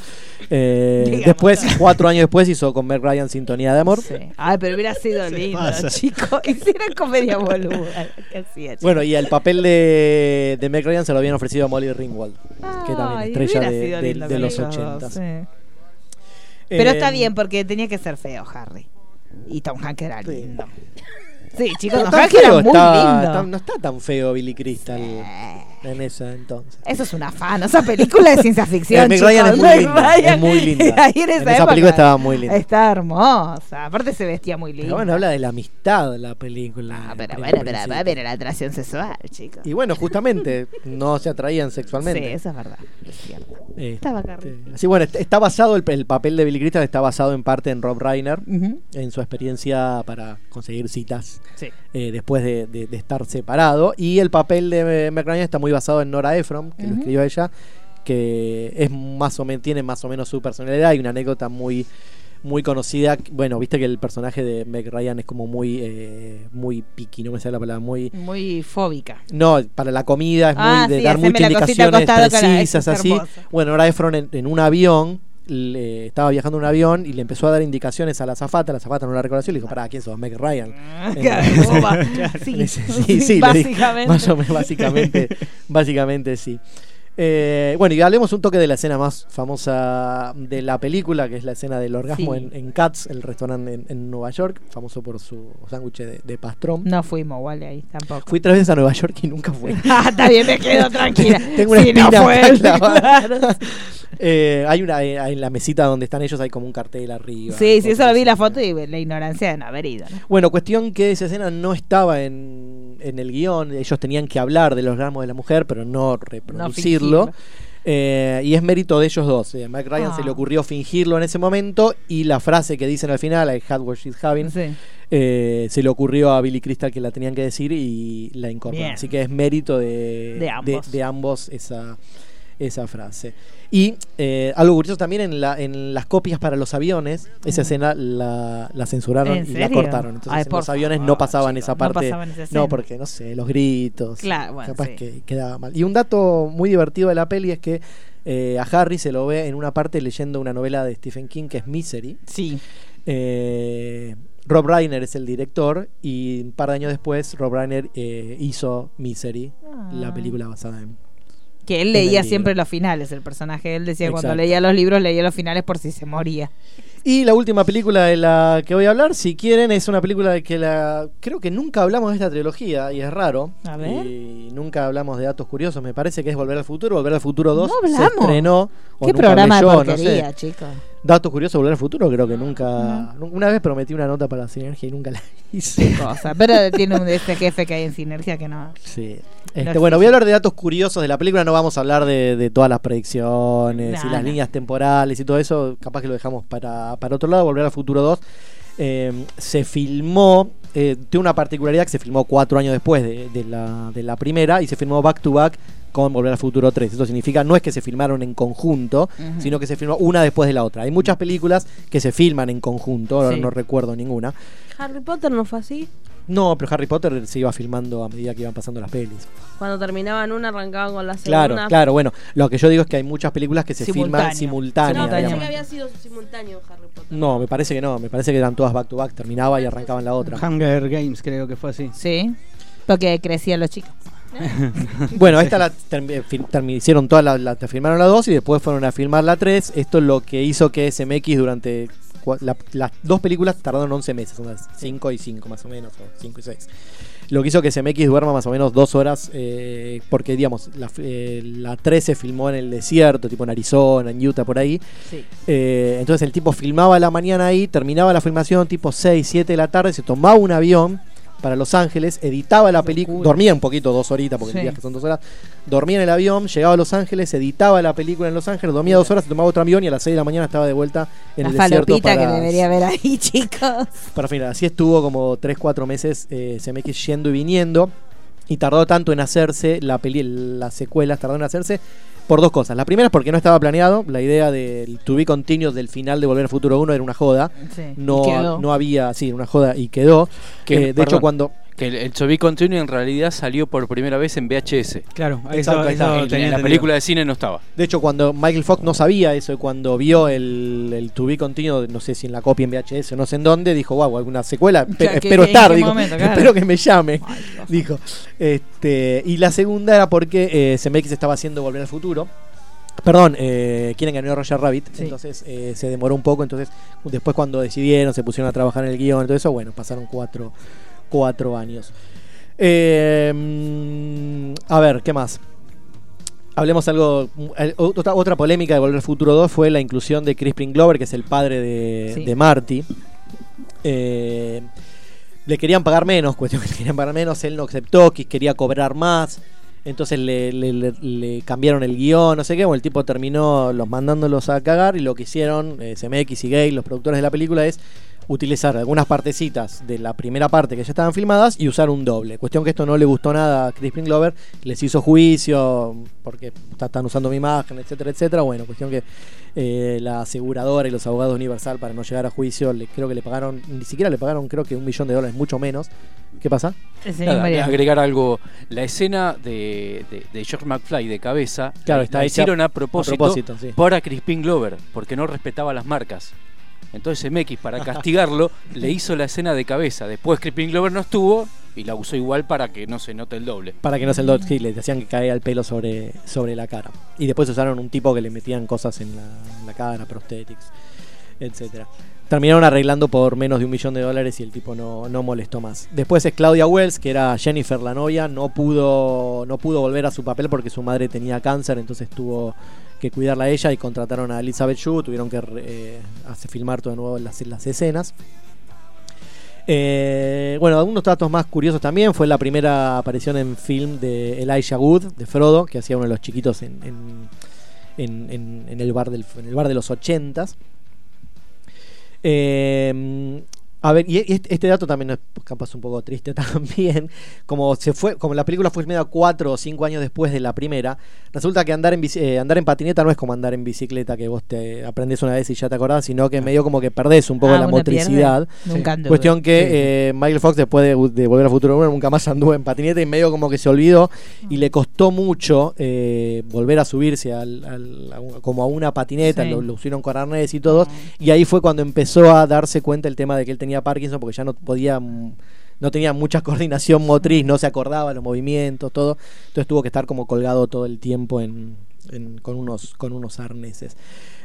Eh, después, cuatro años después, hizo con Meg Ryan Sintonía de Amor. Sí. Ay, pero hubiera sido lindo, chico. Hicieran comedia boluda. Bueno, y el papel de, de Meg Ryan se lo habían ofrecido a Molly Ringwald, que también estrella de, de- los ellos 80. dos, sí. Pero Eh, está bien porque tenía que ser feo, Harry. Y Tom Hanks era Sí. lindo. Sí, chicos, no, era feo muy está- lindo. está- no está tan feo Billy Crystal en esa entonces. Eso es una fan, esa película de ciencia ficción. Eh, Meg. Ryan es muy linda, es muy linda. ahí en esa, En esa época película estaba muy linda. Está hermosa. Aparte se vestía muy linda. Pero bueno, habla de la amistad la película. Ah, pero en bueno, pero va a ver la atracción sexual, chicos. Y bueno, justamente no se atraían Sí, sexualmente. eso es verdad. Es cierto. Este, Estaba Carrie. Así bueno, est- está basado el, el papel de Billy Crystal está basado en parte en Rob Reiner, en su experiencia para conseguir citas Sí. eh, después de, de- de estar separado. Y el papel de Meg Ryan está muy basado en Nora Ephron, que lo escribió ella, que es más o menos, tiene más o menos su personalidad. Hay una anécdota muy muy conocida. Bueno, viste que el personaje de Meg Ryan es como muy eh, muy piqui, no me sale la palabra, muy Muy fóbica. no, para la comida es Ah, muy de sí, dar muchas indicaciones precisas así. Bueno, Nora Ephron en, en un avión le- estaba viajando en un avión y le empezó a dar indicaciones a la azafata, la azafata no la reconoció y le dijo, "Para, ¿quién sos? Meg Ryan." Sí, sí, sí, dije, básicamente. más o menos, básicamente, básicamente sí. Eh, bueno, y hablemos un toque de la escena más famosa de la película, que es la escena del orgasmo Sí. en, en Cats, el restaurante en, en Nueva York, famoso por su sándwich de, de pastrón. No fuimos, vale, ahí tampoco. Fui tres veces a Nueva York y nunca fui. Ah, está bien, me quedo tranquila. Tengo una Sí, no fue claro. Eh, hay una eh, en la mesita donde están ellos hay como un cartel arriba. Sí, sí, eso lo vi la foto y la ignorancia de no haber ido. ¿no? Bueno, cuestión que esa escena no estaba en, en el guion. Ellos tenían que hablar de los ramos de la mujer, pero no reproducirlo. Eh, y es mérito de ellos dos. Eh, A Mike Ryan Ah. se le ocurrió fingirlo en ese momento y la frase que dicen al final, I had what she's having, Sí. eh, se le ocurrió a Billy Crystal que la tenían que decir y la incorporó. Bien. Así que es mérito de, De ambos. de ambos esa, esa frase. Y eh, algo curioso también en, la, en las copias para los aviones, esa escena la, la censuraron ¿En y la cortaron. Entonces Ay, en los aviones no pasaban esa no parte. pasaban esa no, porque no sé, los gritos. Claro, bueno, capaz sí. que quedaba mal. Y un dato muy divertido de la peli es que eh, a Harry se lo ve en una parte leyendo una novela de Stephen King que es Misery. Sí. Eh, Rob Reiner es el director y un par de años después Rob Reiner eh, hizo Misery, la Ah. película basada en... Que él leía siempre los finales, el personaje. Él decía cuando Exacto. leía los libros, leía los finales por si se moría. Y la última película de la que voy a hablar, si quieren, es una película de que la creo que nunca hablamos de esta trilogía y es raro. A ver. Y nunca hablamos de datos curiosos, me parece que es Volver al Futuro. Volver al Futuro 2 No se estrenó. o ¿Qué nunca programa de no porquería, sé. chicos? Datos curiosos, Volver al Futuro, creo que nunca. Una vez prometí una nota para la sinergia y nunca la hice. Cosa. Pero tiene un ese jefe que hay en Sinergia que no. Sí. Este, bueno, voy a hablar de datos curiosos de la película, no vamos a hablar de, de todas las predicciones y las líneas temporales y todo eso, capaz que lo dejamos para, para otro lado, Volver al Futuro 2. Eh, se filmó, eh, tiene una particularidad que se filmó cuatro años después de, de la, de la primera y se filmó back to back con Volver al Futuro 3. Esto significa, no es que se filmaron en conjunto, sino que se filmó una después de la otra. Hay muchas películas que se filman en conjunto, ahora Sí. no recuerdo ninguna. Harry Potter no fue así. No, pero Harry Potter se iba filmando a medida que iban pasando las pelis. Cuando terminaban una, arrancaban con la segunda. Claro, claro, bueno, lo que yo digo es que hay muchas películas que se filman simultáneas. No, pensé digamos. que había sido simultáneo Harry Potter. No, me parece que no, me parece que eran todas back to back, terminaba y arrancaban la otra. Hunger Games creo que fue así. Sí. Porque crecían los chicos. Bueno, esta la termi- hicieron todas la, la- filmaron la 2 y después fueron a filmar la 3. Esto es lo que hizo que SMX durante la- las dos películas tardaron 11 meses, son 5 y 5 más o menos, o 5 y 6. Lo que hizo que SMX duerma más o menos dos horas, eh, porque digamos, la, eh, la 3 se filmó en el desierto, tipo en Arizona, en Utah, por ahí. Sí. Eh, entonces el tipo filmaba a la mañana ahí, terminaba la filmación tipo 6, 7 de la tarde, se tomaba un avión para Los Ángeles, editaba la película, dormía un poquito, dos horitas, porque Sí. el viaje son dos horas, dormía en el avión, llegaba a Los Ángeles, editaba la película en Los Ángeles, dormía dos horas, se tomaba otro avión y a las 6 de la mañana estaba de vuelta en La el desierto para, que debería haber ahí, chicos. para filmar. Así estuvo como 3, 4 meses eh, CMX yendo y viniendo. Y tardó tanto en hacerse la peli, las secuelas tardaron en hacerse por dos cosas. La primera es porque no estaba planeado. La idea del To Be Continuous del final de Volver al Futuro 1 era una joda. Sí. No, no había, sí, una joda y quedó. Que, Eh, de perdón, hecho, cuando. Que el, el To Be Continued en realidad salió por primera vez en VHS. Claro, Exacto, ahí En- tenía en la entendido. película de cine no estaba. De hecho, cuando Michael Fox no sabía eso, y cuando vio el, el To Be Continuous, no sé si en la copia en VHS o no sé en dónde, dijo, wow, alguna secuela. Pe- Claro, que- espero que- estar, dijo, momento, claro. espero que me llame. Ay, dijo. Este, y la segunda era porque eh, CMX estaba haciendo Volver al Futuro. Perdón, eh, quieren ganó Roger Rabbit, Sí. entonces eh, se demoró un poco, entonces después cuando decidieron, se pusieron a trabajar en el guion, todo eso, bueno, pasaron cuatro, cuatro años. Eh, mm, a ver, ¿qué más? Hablemos algo. eh, Otra, otra polémica de Volver al Futuro 2 fue la inclusión de Crispin Glover, que es el padre de, Sí. de Marty. Eh, le querían pagar menos, cuestión que le querían pagar menos, él no aceptó, que quería cobrar más. Entonces le, le- le- le cambiaron el guion, no sé qué, bueno, el tipo terminó los mandándolos a cagar y lo que hicieron eh, CMX y Gay, los productores de la película, es utilizar algunas partecitas de la primera parte que ya estaban filmadas y usar un doble. Cuestión que esto no le gustó nada a Crispin Glover, les hizo juicio porque está- están usando mi imagen, etcétera, etcétera. Bueno, cuestión que eh, la aseguradora y los abogados Universal para no llegar a juicio, le, creo que le pagaron, ni siquiera le pagaron creo que un millón de dólares, mucho menos. ¿Qué pasa? Nada, agregar algo. La escena de, de, de George McFly de cabeza Claro, la- está la hicieron a a propósito, propósito, sí. para Crispin Glover, porque no respetaba las marcas. Entonces MX, para castigarlo, le hizo la escena de cabeza. Después Crispin Glover no estuvo y la usó igual para que no se note el doble. Para que no se el dot sí, le hacían que caiga el pelo sobre, sobre la cara. Y después usaron un tipo que le metían cosas en la, en la cara, prosthetics, etcétera. Terminaron arreglando por menos de un millón de dólares y el tipo no, no molestó más. Después es Claudia Wells, que era Jennifer la novia, no pudo, no pudo volver a su papel porque su madre tenía cáncer, entonces tuvo que cuidarla a ella y contrataron a Elizabeth Shue, tuvieron que eh, hacer filmar todo de nuevo las, las escenas. Eh, bueno, algunos datos más curiosos también. Fue la primera aparición en film de Elijah Wood, de Frodo, que hacía uno de los chiquitos en, en, el bar del, el bar de los ochentas. Eh, a ver, y este, este dato también es capaz un poco triste también. Como se fue, como la película fue filmada cuatro o cinco años después de la primera, resulta que andar en bici- eh, andar en patineta no es como andar en bicicleta que vos te aprendes una vez y ya te acordás, sino que medio como que perdés un poco Ah, la motricidad. Nunca anduve. Cuestión que Sí. eh, Michael Fox después de, de volver a Futuro 1 nunca más anduvo en patineta y medio como que se olvidó y le costó mucho eh, volver a subirse al, al- a como a una patineta, Sí. lo, lo pusieron con arnés y todo y ahí fue cuando empezó a darse cuenta el tema de que él tenía Parkinson porque ya no podía mm, no tenía mucha coordinación motriz, no se acordaba los movimientos, todo, entonces tuvo que estar como colgado todo el tiempo en, en- con unos con unos arneses.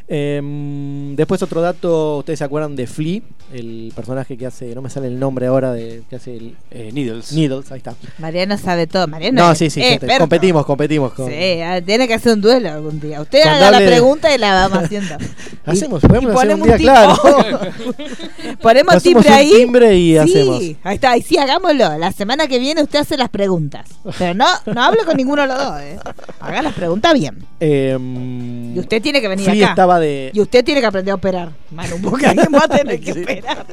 Em, después otro dato, ustedes se acuerdan de Flea, el personaje que hace, no me sale el nombre ahora de que hace el Eh, Needles. Needles, ahí está. Mariano sabe todo. Mariano No, es sí, sí, experto. competimos, competimos con Sí, ah, tiene que hacer un duelo algún día. Usted Cuando haga la hable pregunta y la vamos haciendo. Hacemos, podemos y hacer un ponemos día, claro. ponemos Hacemos timbre un ahí. timbre y sí, hacemos. Ahí está, y sí, hagámoslo. La semana que viene usted hace las preguntas. Pero no, no hable con ninguno de los dos, ¿eh? Haga las preguntas bien. Em, Y usted tiene que venir Flea acá. estaba de Y usted tiene que aprender a operar, Manu, porque alguien va a tener que operar.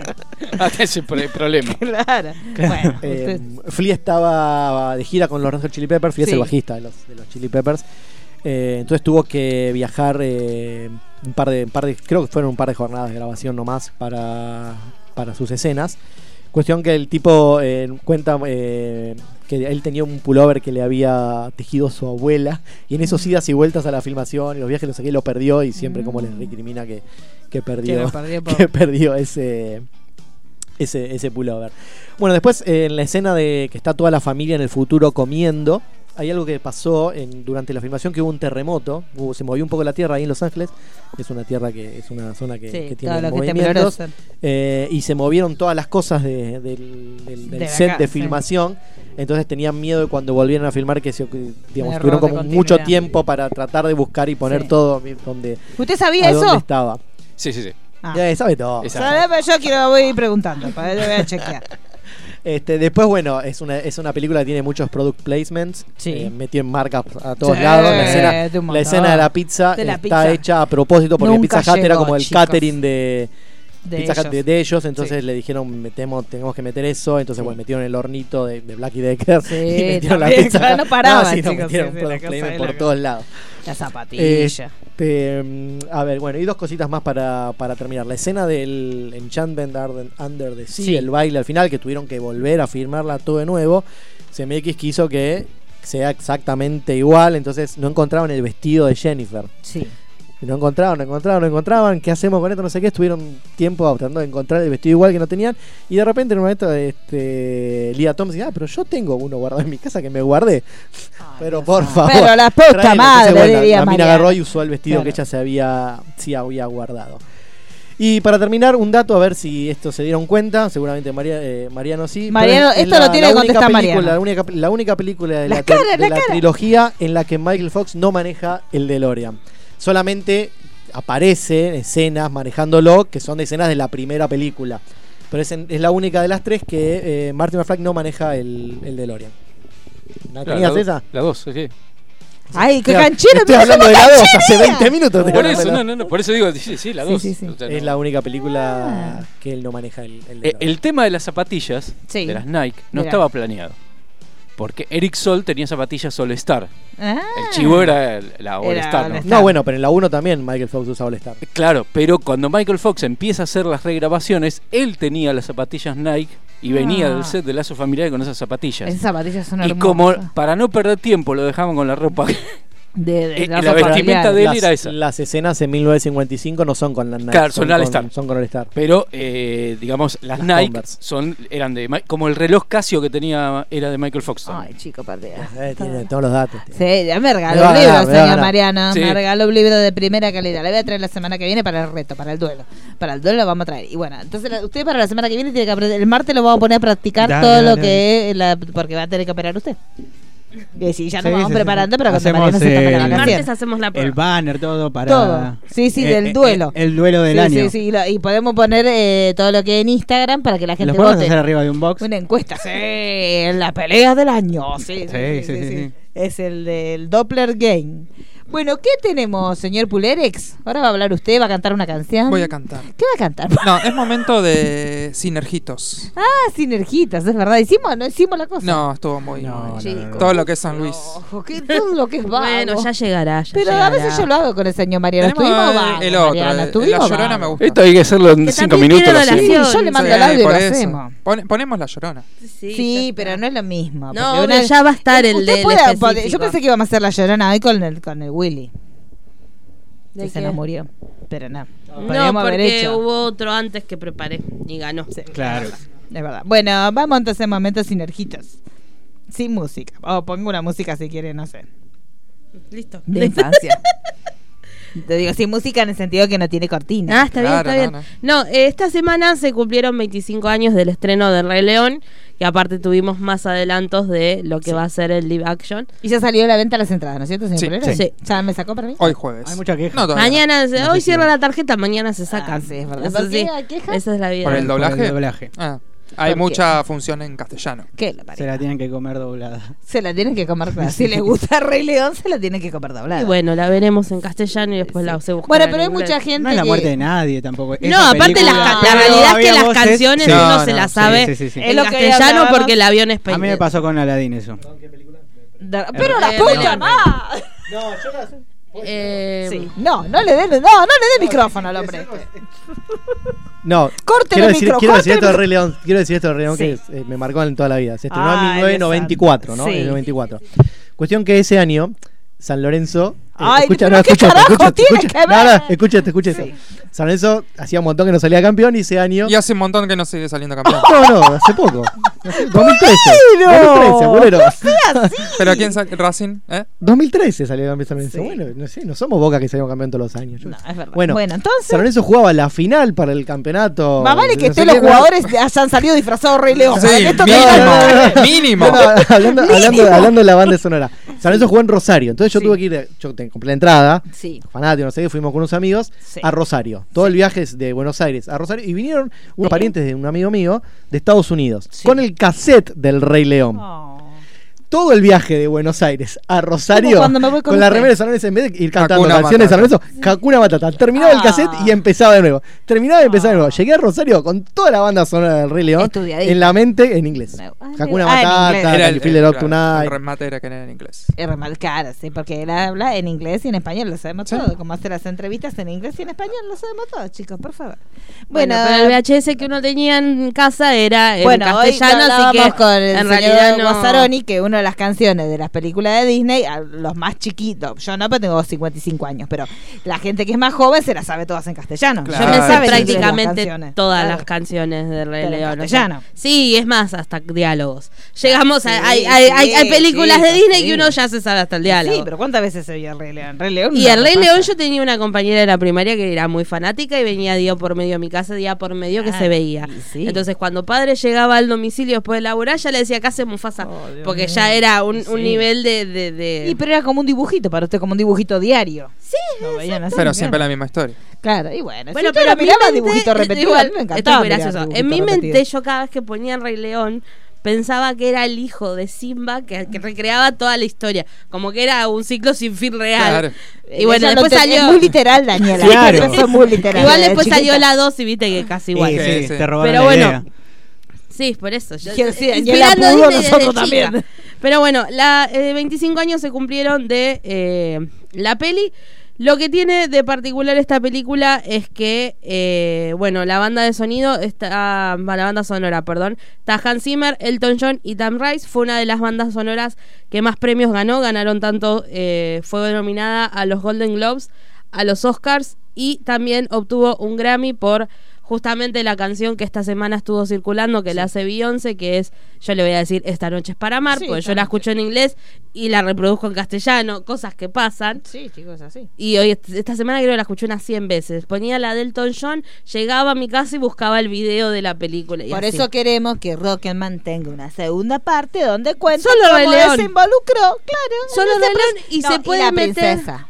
Ah, ese pro- problema. Claro. Bueno, Eh, usted- Flea estaba de gira con los Red Hot Chili Peppers, Flea es el bajista de los, de los Chili Peppers. Eh, entonces tuvo que viajar eh, un par de, un par de, creo que fueron un par de jornadas de grabación nomás para, para sus escenas. Cuestión que el tipo eh, cuenta eh, que él tenía un pullover que le había tejido su abuela y en esos idas y vueltas a la filmación y los viajes los saqué lo perdió y siempre como le recrimina que, que perdió, lo por- que perdió ese, ese, ese pullover. Bueno, después eh, en la escena de que está toda la familia en el futuro comiendo, hay algo que pasó en, durante la filmación que hubo un terremoto, hubo- se movió un poco la tierra ahí en Los Ángeles, es una tierra que es una zona que, Sí, que tiene que movimientos, tembloroso. eh, y se movieron todas las cosas de- del, del- del De set acá, de sí. filmación, entonces tenían miedo de cuando volvieran a filmar que se, que, digamos, tuvieron como mucho tiempo para tratar de buscar y poner Sí. todo donde, ¿Usted sabía a dónde eso? estaba. Sí, sí, sí. Ah. Ya, sabe todo. ¿Sabe? Pero Yo quiero, voy preguntando, para voy a chequear. Este, después, bueno, es una, es una película que tiene muchos product placements. Sí. eh, metió en marcas a todos Sí, lados. La de escena, un la escena de la pizza De la está pizza. hecha a propósito porque Nunca Pizza Hut era como el chicos. catering de, De Pizza Hut ellos. de, de ellos. Entonces Sí. le dijeron, metemos, tenemos que meter eso. Entonces, bueno, metieron el hornito de, de Blacky Decker. Sí, y metieron la pizza. claro, no paraban, sí, no, metieron la por todos lados. La zapatilla. Este, mm, a ver, bueno, y dos cositas más para, para terminar. La escena del Enchantment Under, Under the Sea, Sí. el baile al final, que tuvieron que volver a filmarla todo de nuevo. CMX quiso que sea exactamente igual, entonces no encontraban el vestido de Jennifer. Sí. Y No encontraban, no encontraban, no encontraban. ¿Qué hacemos con esto? No sé qué. Estuvieron tiempo tratando de encontrar el vestido igual que no tenían. Y de repente en un momento este, Lia Thompson dice, ah, pero yo tengo uno guardado en mi casa que me guardé. pero por favor. Pero la puta madre, Entonces, bueno, diría la mina agarró y usó el vestido Claro. que ella se había, sí había guardado. Y para terminar, un dato, a ver si esto se dieron cuenta. Seguramente María, eh, Mariano sí. Mariano, esto lo tiene que contestar película- Mariano. La única, la única película de la, La cara, de la la trilogía en la que Michael Fox no maneja el DeLorean. Solamente aparece escenas manejándolo que son escenas de la primera película. Pero es, en- es la única de las tres que eh, Martin McFly no maneja el, el DeLorean. ¿La Claro, tenías la, esa? La dos, sí. Ay, qué canchero. Estoy hablando ¿cómo de la 2 canchero? hace 20 minutos. Por eso, de la- no, no, no, por eso digo, sí, sí, la Sí, dos. sí, sí. O sea, Es no. la única película que él no maneja el, el Eh, DeLorean. el tema de las zapatillas, Sí. de las Nike, no Mirá. estaba planeado. Porque Eric Sol tenía zapatillas All Star. Ah. El chivo era el- la All Era Star. All ¿no? Star. No, bueno, pero en la 1 también Michael Fox usa All Star. Claro, pero cuando Michael Fox empieza a hacer las regrabaciones, él tenía las zapatillas Nike y venía Ah. del set de Lazo Familiar con esas zapatillas. Esas zapatillas son y como para no perder tiempo lo dejaban con la ropa. De, de eh, la vestimenta de él las, era esa. las escenas en 1955 no son con la Nike. Claro, son All con, Star. Son con All Star. Pero, eh, digamos, las, Las Nike Converse. son, eran de. Como el reloj Casio que tenía era de Michael Fox. Ay, chico, perdida. Eh, tiene todos los datos. Sí, ya me Me regaló me va a señor ganar. Mariano. Sí. Me regaló un libro de primera calidad. Le voy a traer la semana que viene para el reto, para el duelo. Para el duelo lo vamos a traer. Y bueno, entonces la- usted para la semana que viene tiene que aprender. El martes lo vamos a poner a practicar Dale, todo lo dale, que es la- porque va a tener que operar usted. Y sí, ya nos Sí, vamos sí, preparando, sí. pero cuando Hacemos, Mariano se la eh, El vacación. martes hacemos la El prueba. banner, todo para. Todo. Sí, sí, Eh, del eh, duelo. El, duelo del sí, año. Sí, sí, y, lo- y podemos poner eh, todo lo que en Instagram para que la gente ¿Lo podemos vote. hacer arriba de un box? Una encuesta, sí, en la pelea del año, sí, sí, Sí, sí, sí, sí. Es el del Doppler Game. Bueno, ¿qué tenemos, señor Pulerex? Ahora va a hablar usted, va a cantar una canción. Voy a cantar. ¿Qué va a cantar? No, es momento de sinergitos. Ah, sinergitas, es verdad. Hicimos, no hicimos la cosa. No, estuvo muy. No. Todo lo que es San Luis. Ojo, que todo lo que es vago. Bueno, ya llegará. ya Pero a veces yo lo hago con el señor Mariano. Estuvimos el- vagos, el otro, Mariano, el- la estuvimos Llorona me gusta. Esto hay que hacerlo en Que 5 también minutos. Sí, yo le mando Sí, el audio y lo eso. hacemos. Pone- ponemos la llorona. Sí, Sí, pero no es lo mismo. No, obvio, ya va a estar el puede- específico. puede- Yo pensé que íbamos a hacer la llorona hoy con el, con el Willy. ¿De Que se nos murió. Pero no. No, Podríamos haber porque hubo otro antes que preparé y ganó. Claro. Es verdad. Bueno, vamos entonces a momentos sinergitos. Sin música. O pongo una música si quiere, no sé. Listo. De infancia. Te digo, sin música en el sentido que no tiene cortina. Ah, está bien, Claro, está bien. no, No, eh, esta semana se cumplieron 25 años del estreno de Rey León, que aparte tuvimos más adelantos de lo que va a ser el live action. Y ya salió a la venta las entradas, ¿no es cierto, señor Sí, sí. ¿Ya me sacó para mí? Hoy jueves. Hay mucha queja. No. Mañana, se- No hoy cierra la tarjeta, mañana se sacan. Ah, sí, es verdad. Eso ¿Por qué sí, esa es la vida. ¿Por el doblaje? Por el doblaje. Ah, hay mucha función en castellano. ¿Qué la Se la tienen que comer doblada. Se la tienen que comer. claro. Si les gusta Rey León, se la tienen que comer doblada. Y bueno, la veremos en castellano y después la se buscará Bueno, en pero hay inglés. mucha gente No es la que... muerte de nadie tampoco. No, Esa aparte las película- la realidad es que las voces- canciones Sí. uno No, se no, las sí, sabe sí, sí, sí. en Es lo castellano porque el avión es A mí me pasó con Aladdin eso. Da- Pero la Eh, puta Belén. más. Eh, Sí. No, no le den, no, no le den micrófono al hombre. No, Corten quiero el decir, micro, quiero decir esto de Rey León. Quiero decir esto de Rey León Sí. que eh, me marcó en toda la vida. Se estrenó Ay, en 1994, ¿no? Dios En santo. 94. Cuestión que ese año, San Lorenzo. Eh, Ay, escucha, pero no, ¿qué escucha, carajo escucha, tiene escucha. que No, ver? no, escúchate, escúchate. Sí. San Lorenzo hacía un montón que no salía campeón y ese año. Y hace un montón que no sigue saliendo campeón. No, no, hace poco. Hace- 2013. Bueno. 2013, abuelo. Pero ¿quién sale? Racing, ¿eh? 2013 salió campeón San Lorenzo. Sí. Bueno, no sé, no somos Boca que salimos campeón todos los años. No, es verdad. Bueno, Bueno, entonces- San Lorenzo jugaba la final para el campeonato. Más vale que no estén los jugadores hayan salido disfrazados Rey León. Sí, esto mínimo. Mínimo. No, no, hablando, hablando, hablando de la banda sonora. San Lorenzo jugó en Rosario. Entonces yo Sí. tuve que ir, yo compré la entrada, Sí. fanático, no sé qué, fuimos con unos amigos Sí. a Rosario. Todo el viaje es de Buenos Aires a Rosario. Y vinieron unos parientes de un amigo mío de Estados Unidos con el cassette del Rey León. Oh. Todo el viaje de Buenos Aires a Rosario cuando me voy con con la remera de San Lorenzo en vez de ir cantando Hakuna canciones de San Matata. Lorenzo, Hakuna Matata. Terminaba el Ah. cassette y empezaba de nuevo. Terminaba y empezaba de nuevo. Llegué a Rosario con toda la banda sonora del Rey León en la mente en inglés. Ah, Hakuna ah, en Matata, Era You el, el- claro, Tonight. el remate era que era en inglés. Es remarcar, sí, porque él habla en inglés y en español, lo sabemos Sí. todo. Como hace las entrevistas en inglés y en español, lo sabemos todo, chicos, por favor. Bueno, Bueno, pero el VHS que uno tenía en casa era en bueno, hoy castellano, así que con el en señor realidad no. Guazzaroni que una de las canciones de las películas de Disney, a los más chiquitos, yo no, pero tengo 55 años, pero la gente que es más joven se las sabe todas en castellano. Claro. Yo me Ah, sé prácticamente todas Claro. las canciones de Rey León. o sea, castellano. sí, es más, hasta diálogos. Llegamos Sí, a. Hay, hay, hay- hay sí, películas de Disney que uno ya se sabe hasta el diálogo. Sí, pero ¿cuántas veces se vio el Rey León? Rey León Y no el Rey. León, yo tenía una compañera de la primaria que era muy fanática y venía día por medio a mi casa, día por medio que Ah, se veía. y sí. Entonces, cuando padre llegaba al domicilio después de laburar, ya le decía que hace Mufasa. Oh, porque ya era un, un Sí. nivel de. de, de- Y pero era como un dibujito para usted, como un dibujito diario. Sí, Lo veían así, Pero claro. siempre la misma historia. Claro, y bueno. Bueno, si pero miraba mente, dibujito repetido, igual, a mí me esto encantaba es mirar gracioso. dibujito En mi repetido. mente, yo cada vez que ponía Rey León, pensaba que era el hijo de Simba que, que recreaba toda la historia. Como que era un ciclo sin fin real. Claro. Y bueno, después salió. Es muy literal, Daniela. Claro. Es muy literal. Igual de después salió la 2 y viste que casi igual. Sí, Sí, sí, sí. te robaron Pero la bueno, idea. Sí, por eso. Yo, Quiero decir, Daniela inspirando pudo, nosotros chica. también. Pero bueno, la eh, 25 años se cumplieron de eh, la peli. Lo que tiene de particular esta película es que, eh, bueno, la banda de sonido está, la banda sonora, perdón, está Hans Zimmer, Elton John y Tam Rice. Fue una de las bandas sonoras que más premios ganó. Ganaron tanto, eh, fue nominada a los Golden Globes, a los Oscars y también obtuvo un Grammy por justamente la canción que esta semana estuvo circulando, que la hace Beyoncé, que es, yo le voy a decir, Esta noche es para amar, Sí, porque yo la escucho en inglés y la reproduzco en castellano, cosas que pasan. Sí, chicos, así. Y hoy, esta semana creo que la escuché unas 100 veces. Ponía la de Elton John, llegaba a mi casa y buscaba el video de la película. y Por así. eso queremos que Rocketman tenga una segunda parte donde cuente Solo cómo se involucró, claro. Solo Rey León y No, se puede la meter- princesa.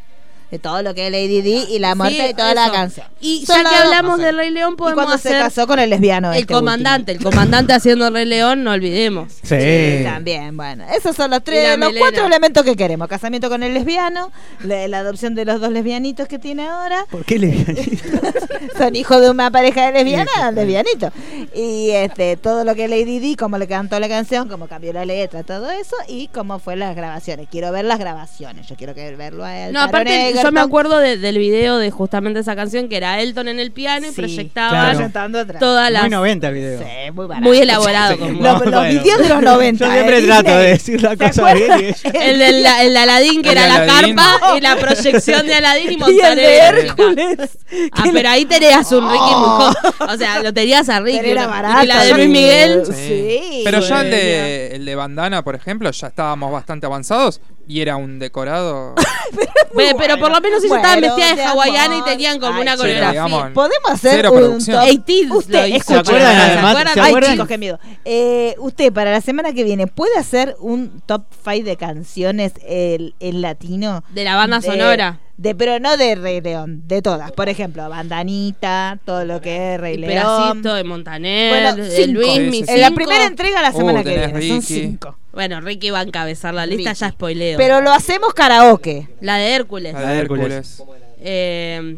De todo lo que es Lady Di y la muerte Sí, de toda la canción. Y ya que hablamos no sé. de Rey León, y podemos cuando se casó con el lesbiano. el este comandante. El comandante haciendo Rey León, no olvidemos. Sí. Sí, también, bueno. Esos son los Y tres, los melena. cuatro elementos que queremos. Casamiento con el lesbiano, la, la adopción de los dos lesbianitos que tiene ahora. ¿Por qué le Son hijos de una pareja de lesbianas, lesbianitos. Y este, todo lo que Lady Di, cómo le cantó la canción, cómo cambió la letra, todo eso, y cómo fue las grabaciones. Quiero ver las grabaciones, yo quiero que verlo a él. No, aparte, yo me acuerdo de- del video de justamente esa canción que era Elton en el piano y Sí, proyectaban claro. todas las. Muy 90 el video. Sí, muy barato. Muy elaborado. como- Los, los Bueno. videos de los 90. Yo siempre de trato Disney. de decir la ¿Te cosa bien y El de, la- el de Aladdin, que El era la carpa y la proyección de Aladdin y en- Hércules. Ah, pero ahí tenías un Ricky joven. O sea, lo tenías a Ricky. Pero era barato. y la de sí. Luis Miguel. Sí. Pero ya el de, el de bandana, por ejemplo, ya estábamos bastante avanzados y era un decorado. Ve, pero por lo menos ellos Bueno, estaban vestidas de hawaiana y tenían como Ay, una coreografía. digamos, Podemos hacer Cero un top. 80s lo Usted, hizo. escuche, ¿Se acuerdan, ¿se además? acuerdan? ¿Se Ay, chicos, qué miedo. Eh, usted, para la semana que viene, ¿puede hacer un top 5 de canciones el- en latino? De la banda De- sonora. De, pero no de Rey León, de todas. Por ejemplo, Bandanita, todo lo que es Rey El León. pedacito de Montaner, Bueno, de cinco. Luis. En la primera entrega la Uh, semana que tenés viene. Son Ricky. cinco. Bueno, Ricky va a encabezar la lista, Ricky. ya spoileo. Pero lo hacemos karaoke. la de Hércules. La de Hércules. Eh,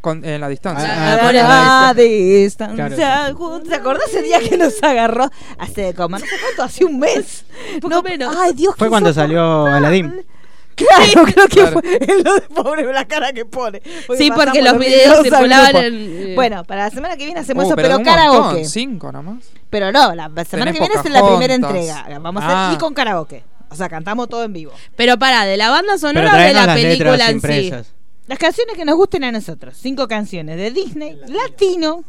Con- en la distancia. Ah, la distancia. ¿Te acordás ese día que nos agarró? Hace como, no sé cuánto, hace un mes. Poco No, menos. Ay, Dios, Fue cuando salió Aladdin. Claro, creo que Claro. fue el lo de pobre la cara que pone. Sí, pasamos porque los los videos circulaban en, eh, Bueno, para la semana que viene hacemos Uh, eso, pero pero, karaoke. montón, cinco nomás. Pero no, la semana Tenés que viene es la primera entrega. Vamos a hacer Ah. y con karaoke. O sea, cantamos todo en vivo. Pero para, ¿de la banda sonora o de la las película en sí? Las canciones que nos gusten a nosotros. Cinco canciones de Disney, latino.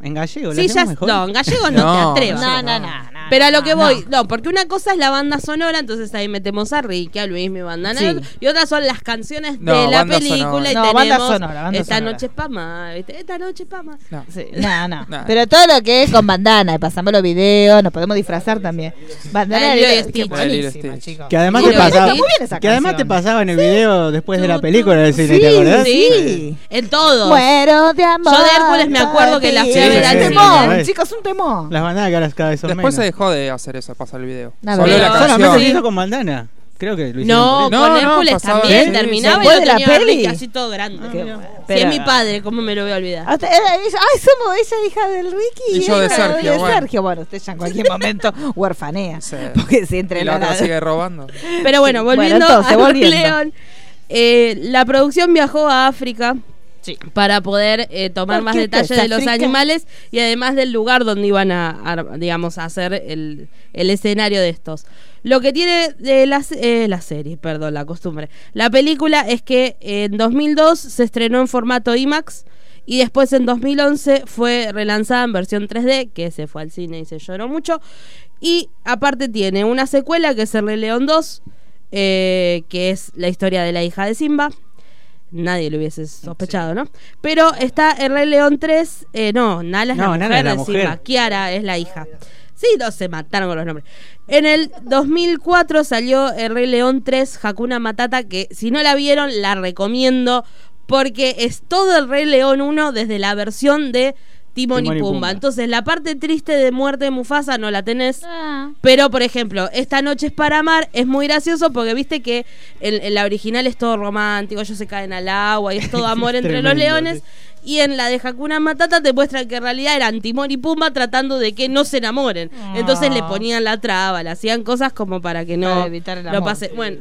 En gallego, ¿lo Sí, ya, mejor? no, en gallegos no, No, te atrevas. No, no, no, no. Pero a lo que voy, no. no, porque una cosa es la banda sonora, entonces ahí metemos a Ricky, a Luis, mi banda Sí. y otras son las canciones No, de la película sonora. y No, tenemos banda sonora, banda esta sonora. noche es pa' más, ¿viste? Esta noche es pa' más. No. Sí, no, no. Pero todo lo que es con bandana, y pasamos los videos, nos podemos disfrazar también. Bandana de Stitch. Que además te pasaba, que además te pasaba en el video después de la película del cine, Sí, ¿te acordás? sí. En todo. Muero de amor. Yo de Hércules me acuerdo que la fui a Sí, ver es al un cine. temón, chicos, un temón. Las bandanas que ahora cada vez son Después se menos. dejó de hacer eso, pasar el video. La Solo la canción. se hizo con bandana. Creo que lo No, con no, Hércules también terminaba y lo de la tenía peli. Así todo grande. Qué si es mi padre, ¿cómo me lo voy a olvidar? Hasta- era ella- ay, somos ella hija del Ricky Y yo de ella Sergio, de bueno. Sergio. Bueno, usted ya en cualquier momento huerfanea. Sí. Porque si entre Y la otra sigue robando. Pero bueno, volviendo Bueno, entonces, a. León, eh, la producción viajó a África Sí. para poder eh, tomar ¿Por más detalles de los animales y además del lugar donde iban a, a, digamos, a hacer el, el escenario de estos. Lo que tiene de la, se- eh, la serie, perdón, la costumbre. La película es que en 2002 se estrenó en formato IMAX y después en 2011 fue relanzada en versión 3D, que se fue al cine y se lloró mucho. Y aparte tiene una secuela que es El Rey León 2, eh, que es la historia de la hija de Simba. Nadie lo hubiese sospechado, ¿no? Pero está El Rey León 3, eh, no, Nala es No, la Nala mujer es la de mujer. Kiara es la hija. Sí, no se mataron con los nombres. En el 2004 salió El Rey León 3, Hakuna Matata, que si no la vieron, la recomiendo porque es todo El Rey León 1 desde la versión de Timón, Timón y y Pumba. Entonces, la parte triste de muerte de Mufasa no la tenés. Ah. Pero, por ejemplo, Esta noche es para amar es muy gracioso porque viste que en, en la original es todo romántico, ellos se caen al agua y es todo amor entre los leones. Y en la de Hakuna Matata te muestran que en realidad eran Timón y Pumba tratando de que no se enamoren. Entonces le ponían la traba, le hacían cosas como para que no Para evitar el lo amor. pase. Bueno.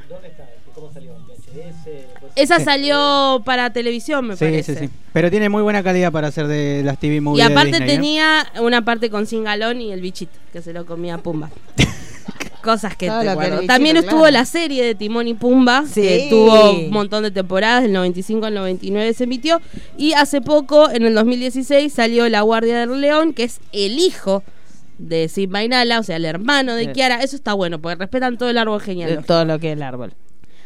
Esa salió para televisión, me Sí, parece. sí, sí. Pero tiene muy buena calidad para hacer de las TV Y movies de aparte Disney, ¿eh? tenía una parte con Singalón y el bichito, que se lo comía Pumba. Cosas que te guardo. También estuvo claro. la serie de Timón y Pumba, que tuvo un montón de temporadas, del 95 al 99 se emitió. Y hace poco, en el 2016, salió La Guardia del León, que es el hijo de Simba y Nala, o sea, el hermano de Sí. Kiara. Eso está bueno, porque respetan todo el árbol genial. todo lo que es el árbol.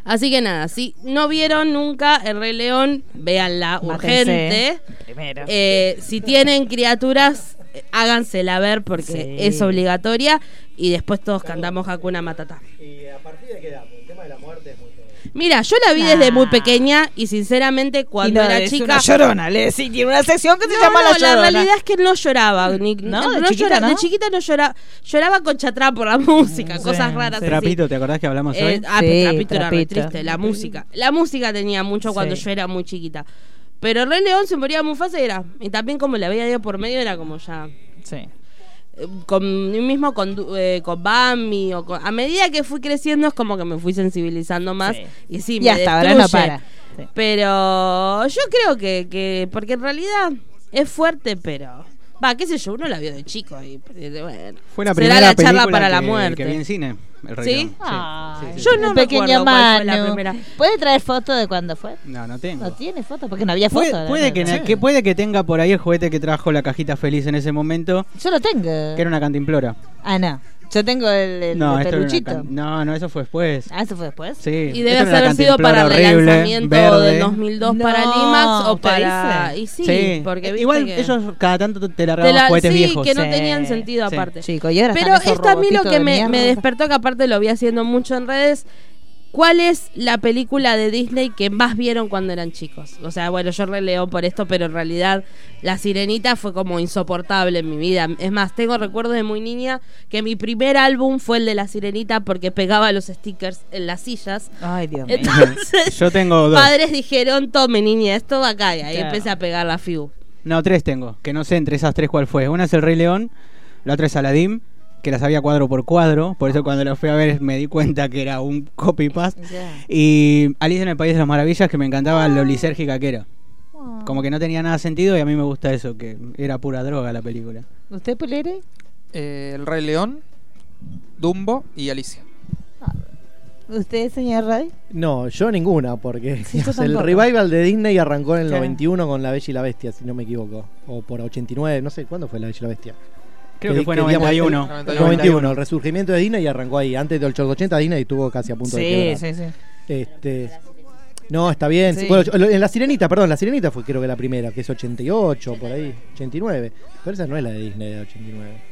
Así que nada, si no vieron nunca El Rey León, véanla urgente. Primero. Eh, si tienen criaturas, hágansela ver porque Sí. es obligatoria. Y después todos cantamos Hakuna Matata. ¿Y a partir de qué edad? El tema de la muerte es muy Mira, yo la vi desde muy pequeña y sinceramente cuando Y no, era es chica. una llorona, le decís, tiene una sección que se No, llama no, La Llorona. realidad es que no lloraba. Ni, No, de chiquita, llora- ¿no? de chiquita no lloraba. Lloraba con chatrán por la música, Sí, cosas raras. así. Trapito, ¿te acordás que hablamos Eh, hoy? ah, Sí, pero Trapito era Trapito. triste. La música. La música tenía mucho cuando Sí. yo era muy chiquita. Pero Rey León se moría muy fácil era. Y también como la veía yo por medio era como ya. Sí. Con mismo con, eh, con Bambi o con- a medida que fui creciendo es como que me fui sensibilizando más Sí. y sí Y me hasta ahora no para. Sí. pero yo creo que, que porque en realidad es fuerte pero va qué sé yo uno la vio de chico y eh, bueno Fue la será primera la charla película para la que, muerte que vi en cine. El Rey ¿Sí? León. Ay, sí, sí, Yo no cuál fue la primera. ¿Puede traer foto de cuándo fue? No, no tengo. No tiene foto, porque no había foto. Puede, que, que puede que tenga por ahí el juguete que trajo la cajita feliz en ese momento, Yo lo tengo. que era una cantimplora. Ah, no. Yo tengo el, el No, peluchito. no, no, eso fue después. Ah, eso fue después. Sí. y debe haber sido para el verde. del 2002 para No, el IMAX o ¿te para y sí, Sí, porque Eh, viste igual que- ellos cada tanto te largaban la- juguetes sí, viejos. que no Sí. tenían sentido Sí. aparte Chico, y ahora Pero esto a mí lo que me, me despertó, que aparte lo vi haciendo mucho en redes, ¿cuál es la película de Disney que más vieron cuando eran chicos? O sea, bueno, yo Rey León por esto, pero en realidad La Sirenita fue como insoportable en mi vida. Es más, tengo recuerdos de muy niña que mi primer álbum fue el de La Sirenita porque pegaba los stickers en las sillas. Ay, Dios mío. Entonces, Yo tengo dos. padres dijeron, tome niña, esto va acá. Y ahí Claro. empecé a pegar la FIU. No, tres tengo, que no sé entre esas tres cuál fue. Una es el Rey León, la otra es Aladdin, que las había cuadro por cuadro, por eso cuando la fui a ver me di cuenta que era un copy-paste. Y Alicia en el País de las Maravillas, que me encantaba lo lisérgica que era. Ah. Como que no tenía nada sentido y a mí me gusta eso, que era pura droga la película. ¿Usted, Pulere? Eh, el Rey León, Dumbo y Alicia. ¿Usted, señor Ray? No, yo ninguna, porque Sí, yo digamos, el revival de Disney arrancó en el Claro. 91 con La Bella y la Bestia, si no me equivoco. O por 89, no sé, ¿cuándo fue La Bella y la Bestia? Creo que, fue en digamos, 91. el- 91. 91, el resurgimiento de Disney arrancó ahí. Antes de los 80 Disney estuvo casi a punto de Sí, quebrar. sí, sí. Este, no, está bien. Sí. Bueno, en La Sirenita, perdón, La Sirenita fue creo que la primera, que es 88, por ahí, 89. Pero esa no es la de Disney de 89.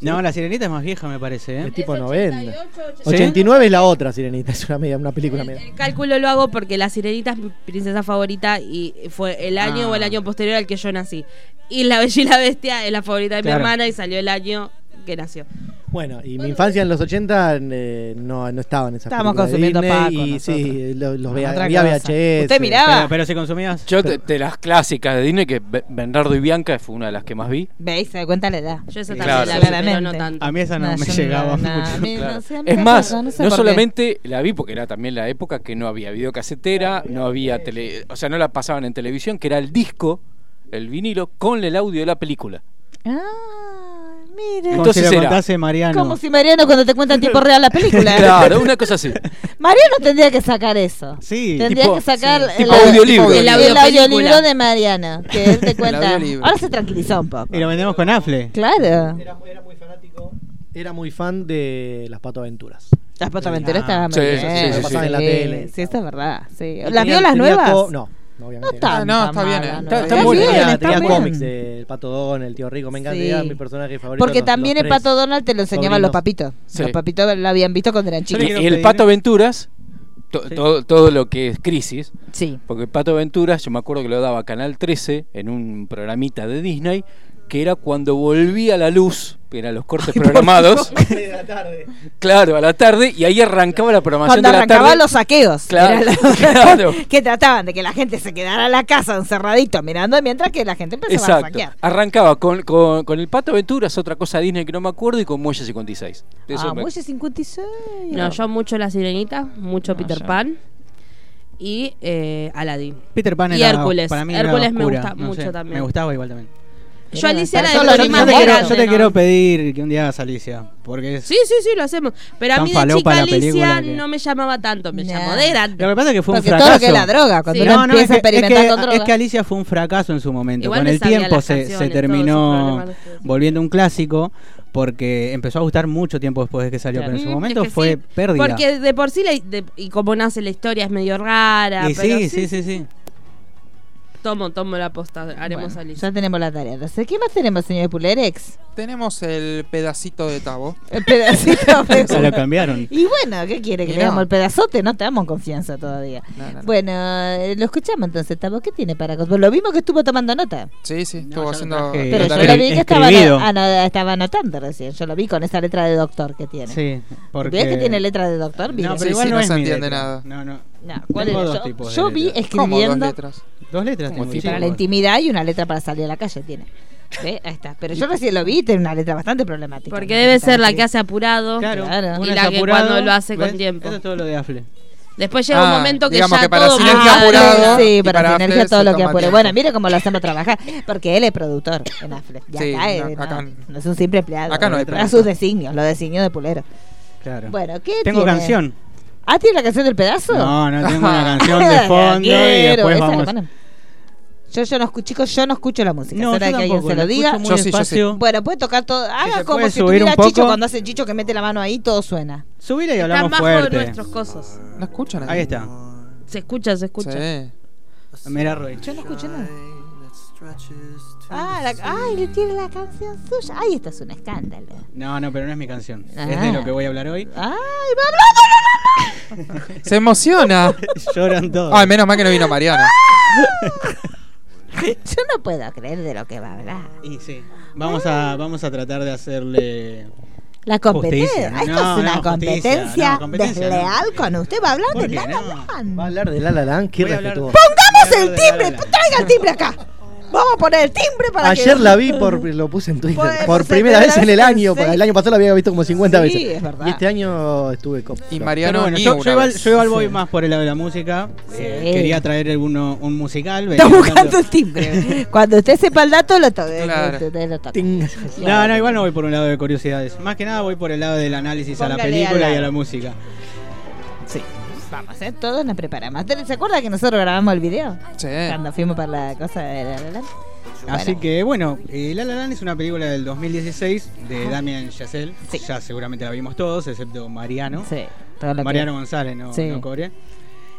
No, la sirenita es más vieja, me parece. ¿eh? Es tipo 90. ¿Sí? 89 es la otra Sirenita, es una, media- una película media. El cálculo lo hago porque La Sirenita es mi princesa favorita y fue el año Ah. o el año posterior al que yo nací. Y La Bella y la Bestia es la favorita de Claro. mi hermana y salió el año que nació. Bueno, y mi infancia en los 80 eh, no, no estaban esas Estábamos películas de consumiendo Disney Paco Y nosotros. sí, lo- los vea- Otra había. VHS. ¿Usted miraba? Pero, pero si consumías. Yo de, de las clásicas de Disney, que Be- Bernardo y Bianca fue una de las que más vi. ¿Veis? Se da cuenta la edad. Yo esa también claro. la vi, pero no tanto. A mí esa no, No, me llegaba no, mucho. a mí Claro. no sé, Es más, no, sé solamente la vi porque era también la época que no había videocasetera, no había tele, o sea, no la pasaban en televisión, que era el disco, el vinilo con el audio de la película. Ah, mire. Como Entonces si era- contase Mariano. Como si Mariano cuando te cuenta en tiempo real la película. Claro, una cosa así. Mariano tendría que sacar eso. Sí. Tendría Tipo- que sacar sí, el, tipo audiolibro. el, El audiolibro audiopelícula. de Mariano, que él te cuenta. Ahora se tranquilizó un poco. Y lo vendemos con Afle. Claro. Era, era muy fanático. Era muy fan de las Pato Aventuras. Las Patoaventuras Ah, estaban sí, muy sí, bien. sí, sí, en la tele. Sí, eso es verdad. Sí. ¿Las vio las nuevas? no, obviamente. No no, está bien, eh. Está- está Está muy bien, tenía, cómics del Pato Don, el tío Rico, me encanta. Sí. Era mi personaje favorito. Porque los- también los el. Pato Donald te lo enseñaban los papitos. Sí. Los papitos lo habían visto cuando eran chicos. y el Pato Aventuras, to- Sí. todo, todo lo que es crisis, Sí. porque el Pato Aventuras, yo me acuerdo que lo daba Canal 13 en un programita de Disney, que era cuando volvía la luz, que eran los cortes programados, de la tarde. claro, a la tarde, y ahí arrancaba la programación Cuando de la arrancaban tarde. los saqueos. Claro, que trataban de que la gente se quedara en la casa encerradito mirando mientras que la gente empezaba a Exacto. saquear. Arrancaba con, con, con el Pato Aventuras, otra cosa Disney que no me acuerdo, y con Muelle 56. De eso ah, me- Muelle 56. No, yo mucho La Sirenita, mucho No, Peter ya. Pan y eh, Aladdin. Peter Pan Y era, Hércules. Para mí era Hércules me gusta no mucho sé, también. Me gustaba igual también. Yo Alicia la yo te, quiero, grande, yo te ¿no? quiero pedir que un día hagas Alicia. Porque. Sí, sí, sí, lo hacemos. Pero a mí de chica la Alicia que- no me llamaba tanto, me Nah. llamó de grande. Lo que pasa es que fue un fracaso. todo lo que es la droga, cuando Sí. uno No, no, empieza es a que, es, experimentar que, con droga. es que Alicia fue un fracaso en su momento. Igual con el tiempo se, terminó volviendo un clásico porque empezó a gustar mucho tiempo después de que salió. Claro. Pero en su Mm, momento es que fue sí, pérdida. Porque de por sí, la- de- y como nace la historia es medio rara. y pero sí, sí, sí, sí. Tomo, tomo la posta, haremos Bueno, a ya tenemos la tarea. Entonces, ¿qué más tenemos, señor Pulerex? Tenemos el pedacito de Tabo. El pedacito. de- Se lo cambiaron. Y bueno, ¿qué quiere? ¿Que Y le no. damos el pedazote? No te damos confianza todavía. No, no, no. Bueno, eh, lo escuchamos entonces, Tabo. ¿Qué tiene para.? Pues lo vimos que estuvo tomando nota. Sí, sí, estuvo haciendo. Pero yo lo vi que estaba, ano- estaba anotando recién. Yo lo vi con esa letra de doctor que tiene. Sí, porque... ¿Ves que tiene letra de doctor? No, pero Sí, igual sí, no, se entiende nada. No, no. No, ¿cuál Tengo era? dos Yo, tipos de yo vi letras. ¿Cómo dos escribiendo letras? Dos letras tengo, tipo- para sí, la intimidad y una letra para salir a la calle tiene. ¿Ve? Ahí está. Pero yo recién lo vi tiene una letra bastante problemática. Porque debe ser la que hace apurado. Claro, Claro. Y la que apurado, cuando lo hace con tiempo. Eso es todo lo de Afle. Después llega un Ah, momento que digamos ya que para todo sinergia apurado. Sí, para, para sinergia todo lo que apure. Bueno, mire cómo lo hacemos trabajar. Porque él es productor en Afle. Y Sí, acá, no, es, no, acá- no es un simple empleado. acá no hay A sus designios, los designios de Pulero. Claro. Bueno, ¿qué Tengo tiene? canción. Ah, ¿tiene la canción del pedazo? No, no, tengo una canción de fondo y después vamos... Yo, yo no escucho, chicos, yo no escucho la música. No, ¿Será yo que alguien se lo diga? Yo sí, yo sí. despacio. Bueno, puede tocar todo. Haga como si subir tuviera un poco. Chicho cuando hace Chicho que mete la mano ahí, todo suena. Subile y Están hablamos bajo de fuerte. nuestros cosos. ¿No escuchan? Ahí está. Se escucha, se escucha. Sí. Mira, Roy. Yo no escuché nada. Ah, la, ay, le tiene la canción suya. Ay, esto es un escándalo. No, no, pero no es mi canción. Ah. Es de lo que voy a hablar hoy. Ay, va hablando. Se emociona. Lloran todos. Ay, menos mal que no vino Mariana. Yo no puedo creer de lo que va a hablar. Y sí. Vamos a, vamos a tratar de hacerle. La competencia. Justicia. Ah, Esto No, es una no, justicia, competencia, no, competencia, desleal con usted. Va a hablar ¿Por de La La? Land. Va a hablar de La La Land, qué a hablar- respetuoso. Pongamos a el hablar de La timbre. La. Traiga el timbre acá. Vamos a poner el timbre para que. Ayer la vi por lo puse en Twitter Pues, por primera vez en el año, porque el año pasado la había visto como 50 Sí, veces. es verdad. Y este año estuve con Y Mariano bueno, yo, yo yo igual voy más por el lado de la música. Eh, Sí. quería traer uno, un musical. Está buscando el timbre. Cuando usted sepa el dato, lo toque. Claro. No, no, igual no voy por un lado de curiosidades. Más que nada voy por el lado del análisis a la película y a la música. Vamos, ¿eh? Todos nos preparamos. ¿Se acuerda que nosotros grabamos el video? Sí. Cuando fuimos para la cosa de La La Land? Así Bueno. que bueno, eh, La La Land es una película del 2016 de Damien Chazelle. Sí. Ya seguramente la vimos todos, excepto Mariano. Sí. todo lo que- Mariano González, no, Sí. no Core.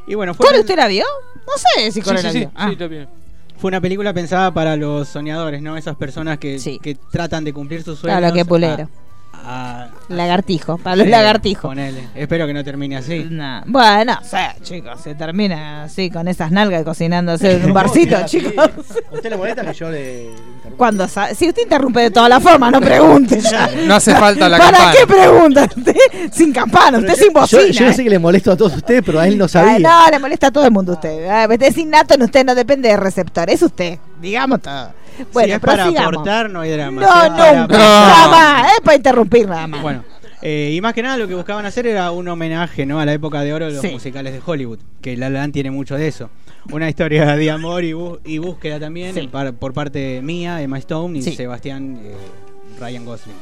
Y bueno, fue ¿Core una, usted la vio? No sé si Sí, Core sí, la sí, vio. Ah. bien. fue una película pensada para los soñadores, ¿no? Esas personas que, Sí. que tratan de cumplir sus sueños. Claro, que pulero. A- Lagartijo, para los Sí, lagartijos. ponele. Espero que no termine así. No. Bueno, o sea, chicos, se termina así con esas nalgas cocinándose en un barcito, chicos. ¿A ¿Usted le molesta que yo le interrumpa? Cuando sa- si usted interrumpe de toda la forma, no pregunte ya. No hace falta la ¿Para campana. qué pregunta? Usted sin campana, usted sin Yo, bocina. yo ¿eh? sé que le molesto a todos ustedes, pero a él no Ay, sabía. no, le molesta a todo el mundo a usted. Ay, Usted es innato en usted, no depende de receptor, es usted. Digamos todo. Bueno, si es para aportar, no hay drama. No, Si es para- nunca, No. nada más, es para interrumpir nada más. Bueno, eh, y más que nada lo que buscaban hacer era un homenaje ¿no? a la época de oro de los Sí. musicales de Hollywood, que La La Land tiene mucho de eso. Una historia de amor y, bu- y búsqueda también Sí. par- por parte mía, Emma Stone y Sí. Sebastián eh, Ryan Gosling.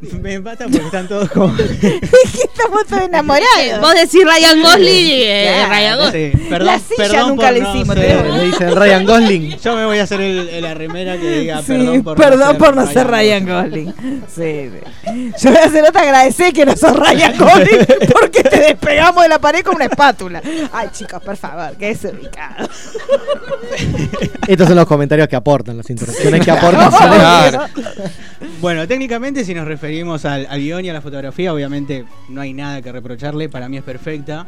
Me empata porque están todos como... Estamos todos enamorados. Vos decís Ryan Gosling y eh, Claro. Ryan Gosling. Sí, perdón, La silla perdón nunca por la no hicimos, ser- Le dicen Ryan Gosling. Yo me voy a hacer el, el- la remera que diga Sí, perdón por perdón no por no ser Ryan Gosling. Sí, sí. Yo voy a hacer otra agradecer que no sos Ryan Gosling porque te despegamos de la pared con una espátula. Ay, chicos, por favor, que es ubicado. Estos son los comentarios que aportan, las interrupciones que aportan. Claro. Bueno, técnicamente si nos referimos al, al guion y a la fotografía, obviamente no hay nada que reprocharle, para mí es perfecta.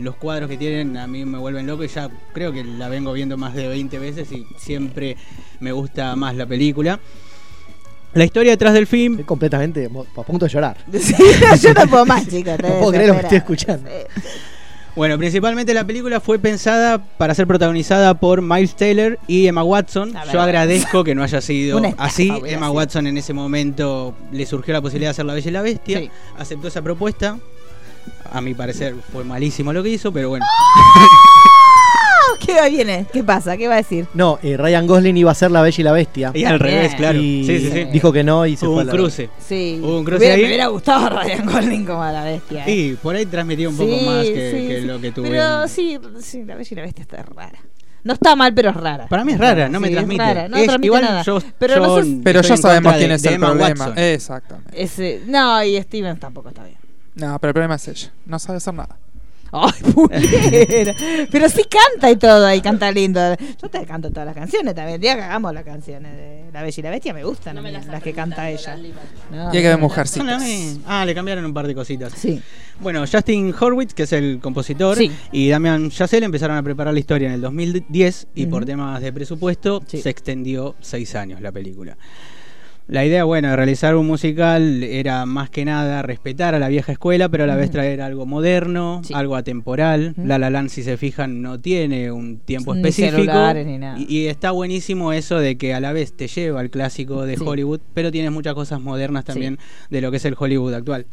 Los cuadros que tienen a mí me vuelven loco y ya creo que la vengo viendo más de 20 veces y siempre me gusta más la película. La historia detrás del film, Estoy completamente a punto de llorar. Sí, yo no puedo más, chicos. No puedo creer lo que estoy escuchando. Bueno, principalmente la película fue pensada para ser protagonizada por Miles Taylor y Emma Watson. Yo agradezco que no haya sido así. Emma. Watson en ese momento le surgió la posibilidad de hacer La Bella y la Bestia. Sí. Aceptó esa propuesta. A mi parecer fue malísimo lo que hizo, pero bueno. ¿Qué va viene? ¿Qué pasa? ¿Qué va a decir? No, eh, Ryan Gosling iba a ser la Bella y la Bestia. Y al Bien. revés, claro. Y Sí, sí, sí. dijo que no y se Hubo fue a un la- cruce. Sí. Hubo un cruce Hubiera- ahí. Me hubiera gustado Ryan Gosling como la bestia. ¿eh? Y por ahí transmitía un poco Sí, más que, sí, que sí. lo que tuve. Pero sí, sí, la bella y la bestia está rara. No está mal, pero es rara. Para mí es rara, no me Sí, es transmite. rara, no Es- transmite igual nada. yo, Pero yo no sé- Pero estoy ya en sabemos contra quién de- es de el Emma problema. Watson. Exactamente. Ese, no, y Steven tampoco está bien. No, pero el problema es ella. No sabe hacer nada. Ay, Pulera. Pero sí canta y todo, y canta lindo. Yo te canto todas las canciones también. El día que hagamos las canciones de La Bella y la Bestia me gustan a mí, las, que canta ella. No, Y hay que ver no, mujercitas. Ah, le cambiaron un par de cositas. Sí. Bueno, Justin Horwitz, que es el compositor, Sí. y Damian Chazelle empezaron a preparar la historia en el 2010 y por Ujú. temas de presupuesto Sí. se extendió seis años la película. La idea, bueno, de realizar un musical era más que nada respetar a la vieja escuela, pero a la vez traer algo moderno, Sí. algo atemporal. La La Land, si se fijan, no tiene un tiempo Ni específico. ni nada. Y, y está buenísimo eso de que a la vez te lleva al clásico de Sí. Hollywood, pero tienes muchas cosas modernas Sí. también de lo que es el Hollywood actual.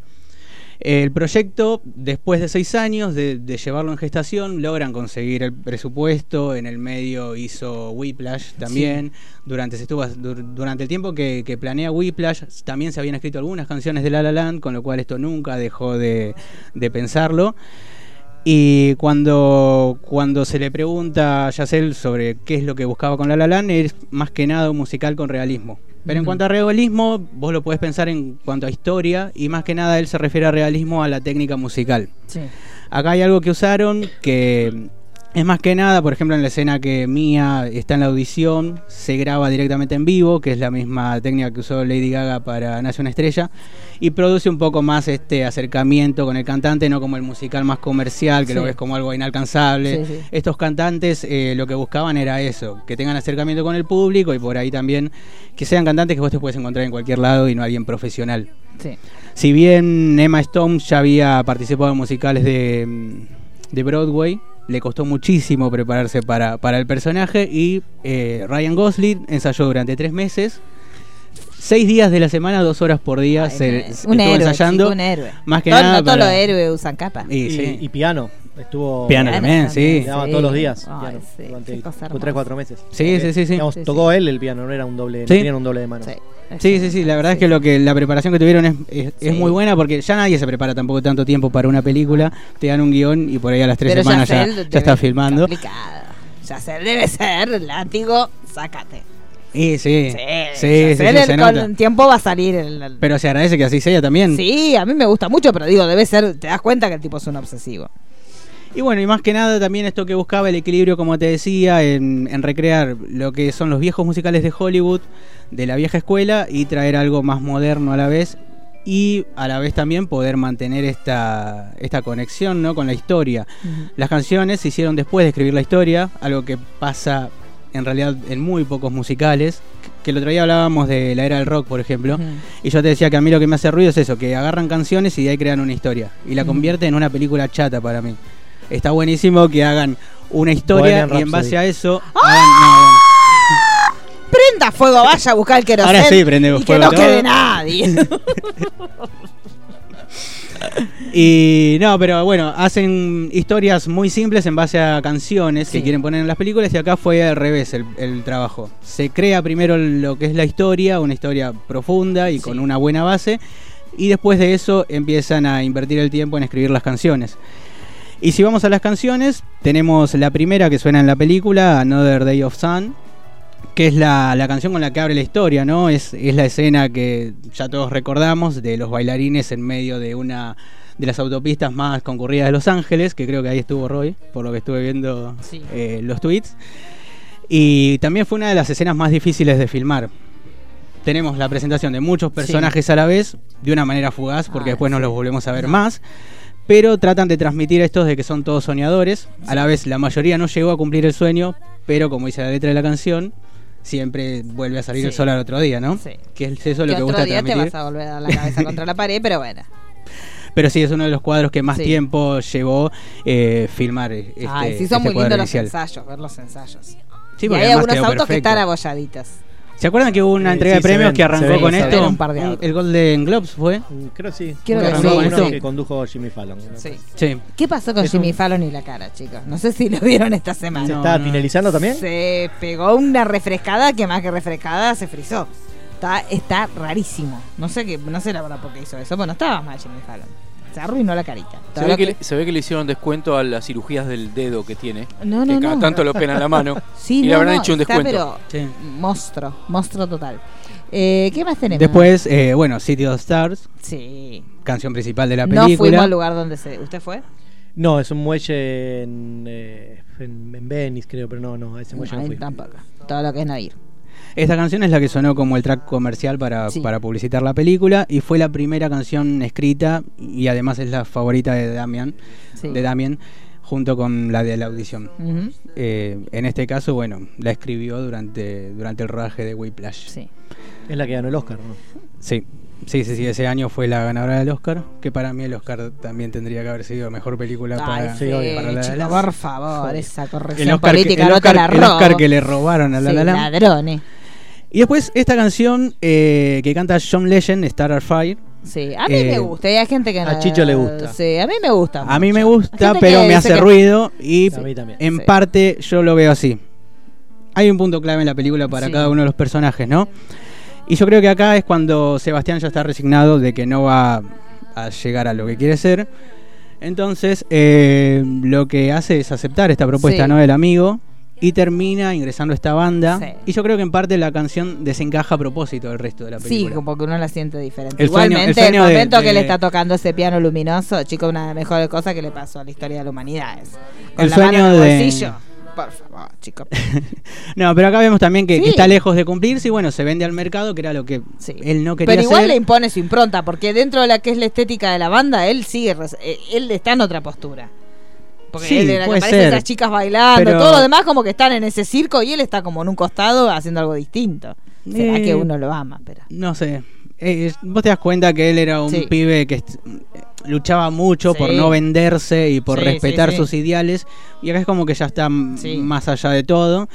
El proyecto, después de seis años de, de llevarlo en gestación, logran conseguir el presupuesto. En el medio hizo Whiplash también. Durante, se estuvo, dur- durante el tiempo que, que planea Whiplash, también se habían escrito algunas canciones de La La Land, con lo cual esto nunca dejó de, de pensarlo. Y cuando, cuando se le pregunta a Yacel sobre qué es lo que buscaba con La La Land, es más que nada un musical con realismo. Pero en cuanto a realismo, vos lo podés pensar en cuanto a historia, y más que nada él se refiere a realismo a la técnica musical. Sí. Acá hay algo que usaron que es más que nada, por ejemplo, en la escena que Mia está en la audición, se graba directamente en vivo, que es la misma técnica que usó Lady Gaga para Nace una estrella, y produce un poco más este acercamiento con el cantante, no como el musical más comercial, que lo ves como algo inalcanzable. Sí, sí. Estos cantantes eh, lo que buscaban era eso, que tengan acercamiento con el público y por ahí también que sean cantantes que vos te puedes encontrar en cualquier lado y no alguien profesional. Si bien Emma Stone ya había participado en musicales de, de Broadway, le costó muchísimo prepararse para, para el personaje y eh, Ryan Gosling ensayó durante tres meses, seis días de la semana, dos horas por día, Ay, se, un estuvo héroe, ensayando. chico, un héroe. Más que Todo- nada no todos para- los héroes usan capa. Y, Y, sí. y piano. Estuvo. Piano también, sí. Daba Sí. todos los días. Ay, piano, sí, durante qué cosa tres, hermosa. cuatro meses. Sí, Porque, sí, sí, sí. digamos, Sí, sí. tocó él el piano, no era un doble, no Sí. tenían un doble de mano. Sí. Sí, sí, sí, la verdad es que lo que la preparación que tuvieron es, es, muy buena porque ya nadie se prepara tampoco tanto tiempo para una película, te dan un guion y por ahí a las tres Pero semanas ya, ya está filmando. complicada. Yacel debe ser látigo, sácate. Y sí, Sí, sí, sí, el- se con el tiempo va a salir el, el- Pero se agradece que así sea también. Sí, a mí me gusta mucho, pero digo, debe ser, te das cuenta que el tipo es un obsesivo. Y bueno, y más que nada también esto que buscaba el equilibrio, como te decía, en, en recrear lo que son los viejos musicales de Hollywood, de la vieja escuela, y traer algo más moderno a la vez. Y a la vez también poder mantener esta, esta conexión ¿no? con la historia. Las canciones se hicieron después de escribir la historia, algo que pasa en realidad en muy pocos musicales. Que el otro día hablábamos de la era del rock, por ejemplo. Y yo te decía que a mí lo que me hace ruido es eso, que agarran canciones y de ahí crean una historia. Y la Ujú. convierten en una película chata para mí. Está buenísimo que hagan una historia y en base a eso ¡Ah! hagan- no, bueno. Prenda fuego, vaya a buscar el querosén. Ahora sí, prende y fuego que no todo. quede nadie. Y no, pero bueno, hacen historias muy simples en base a canciones Sí. que quieren poner en las películas y acá fue al revés el, el trabajo. Se crea primero lo que es la historia, una historia profunda y Sí. con una buena base, y después de eso empiezan a invertir el tiempo en escribir las canciones. Y si vamos a las canciones, tenemos la primera que suena en la película, Another Day of Sun, que es la, la canción con la que abre la historia, ¿no? Es, es la escena que ya todos recordamos de los bailarines en medio de una de las autopistas más concurridas de Los Ángeles, que creo que ahí estuvo Roy, por lo que estuve viendo Sí. eh, los tweets. Y también fue una de las escenas más difíciles de filmar. Tenemos la presentación de muchos personajes a la vez, de una manera fugaz, porque Ah, después no sí. los volvemos a ver No. más. Pero tratan de transmitir estos de que son todos soñadores. A la vez, la mayoría no llegó a cumplir el sueño, pero como dice la letra de la canción, siempre vuelve a salir el sol al otro día, ¿no? Sí. Que es eso lo que gusta día te vas a volver a dar la cabeza contra la pared, pero bueno. Pero sí, es uno de los cuadros que más Sí. tiempo llevó eh, filmar eh, este, Ay, sí, son este muy lindos los ensayos, ver los ensayos. Sí, y hay algunos autos que están abolladitos. ¿Se acuerdan que hubo una entrega sí, de premios ven, que arrancó ven, con esto? un par de. El Golden Globes fue. Mm, Creo sí. Uno que sí. uno que condujo Jimmy Fallon. ¿no? Sí. Sí. ¿Qué pasó con Es Jimmy un- Fallon y la cara, chicos? No sé si lo vieron esta semana. ¿Se No, está no. finalizando también? Se pegó una refrescada que más que refrescada se frizó. Está, está rarísimo. No sé qué, no sé la verdad por qué hizo eso. Bueno, estaba mal Jimmy Fallon. Se arruinó la carita. Se ve, que, que- le- se ve que le hicieron descuento a las cirugías del dedo que tiene. No, que no, cada no. tanto lo pena en la mano. Sí, y le no, habrán no, hecho un está, descuento. pero Sí. monstruo, monstruo total. Eh, ¿Qué más tenemos? Después, eh, bueno, City of Stars, Sí. canción principal de la No película. fuimos al lugar donde se. ¿Usted fue? No, es un muelle en, eh, en, en Venice, creo, pero no, no, a ese muelle no Ahí fui. tampoco. Todo lo que es no ir. Esta canción es la que sonó como el track comercial para, Sí. para publicitar la película y fue la primera canción escrita y además es la favorita de Damian, Sí. de Damien, junto con la de la audición. Eh, en este caso, bueno, la escribió durante, durante el rodaje de Whiplash. Sí. Es la que ganó el Oscar, ¿no? Sí, sí, sí, sí, ese año fue la ganadora del Oscar, que para mí el Oscar también tendría que haber sido mejor película Ay, para, sí, para La chico, por favor, esa corrección El Oscar, que, política el no Oscar- te la el Oscar que le robaron a La Sí, La ladrones. Y después esta canción eh, que canta John Legend, Star Fire. Sí, a mí Eh, me gusta, y hay gente que a no- Chicho le gusta. Sí, a mí me gusta. A mí me gusta, pero me hace que- ruido y A mí también. en Sí. parte yo lo veo así. Hay un punto clave en la película para Sí. cada uno de los personajes, ¿no? Y yo creo que acá es cuando Sebastián ya está resignado de que no va a llegar a lo que quiere ser. Entonces, eh, lo que hace es aceptar esta propuesta, Sí. ¿no? Del amigo y termina ingresando a esta banda. Sí. Y yo creo que en parte la canción desencaja a propósito del resto de la Sí, película. como que uno la siente diferente. El sueño- el Igualmente, el, de- momento que le está tocando ese piano luminoso, chico, una de las mejores cosas que le pasó a la historia de la humanidad. Es, con El la sueño mano en el de- bolsillo. Por favor, chico. No, pero acá vemos también que, que Sí. está lejos de cumplirse y bueno, se vende al mercado, que era lo que Sí. él no quería Pero igual hacer. le impone su impronta, porque dentro de la que es la estética de la banda, él sigue, eh, él está en otra postura. Porque Sí, él era que aparecen esas chicas bailando, Pero- todo lo demás como que están en ese circo y él está como en un costado haciendo algo distinto. Será Eh, que uno lo ama, pero. No sé. Eh, vos te das cuenta que él era un Sí. pibe que luchaba mucho por no venderse y por respetar sus ideales. Y acá es como que ya está más allá de todo.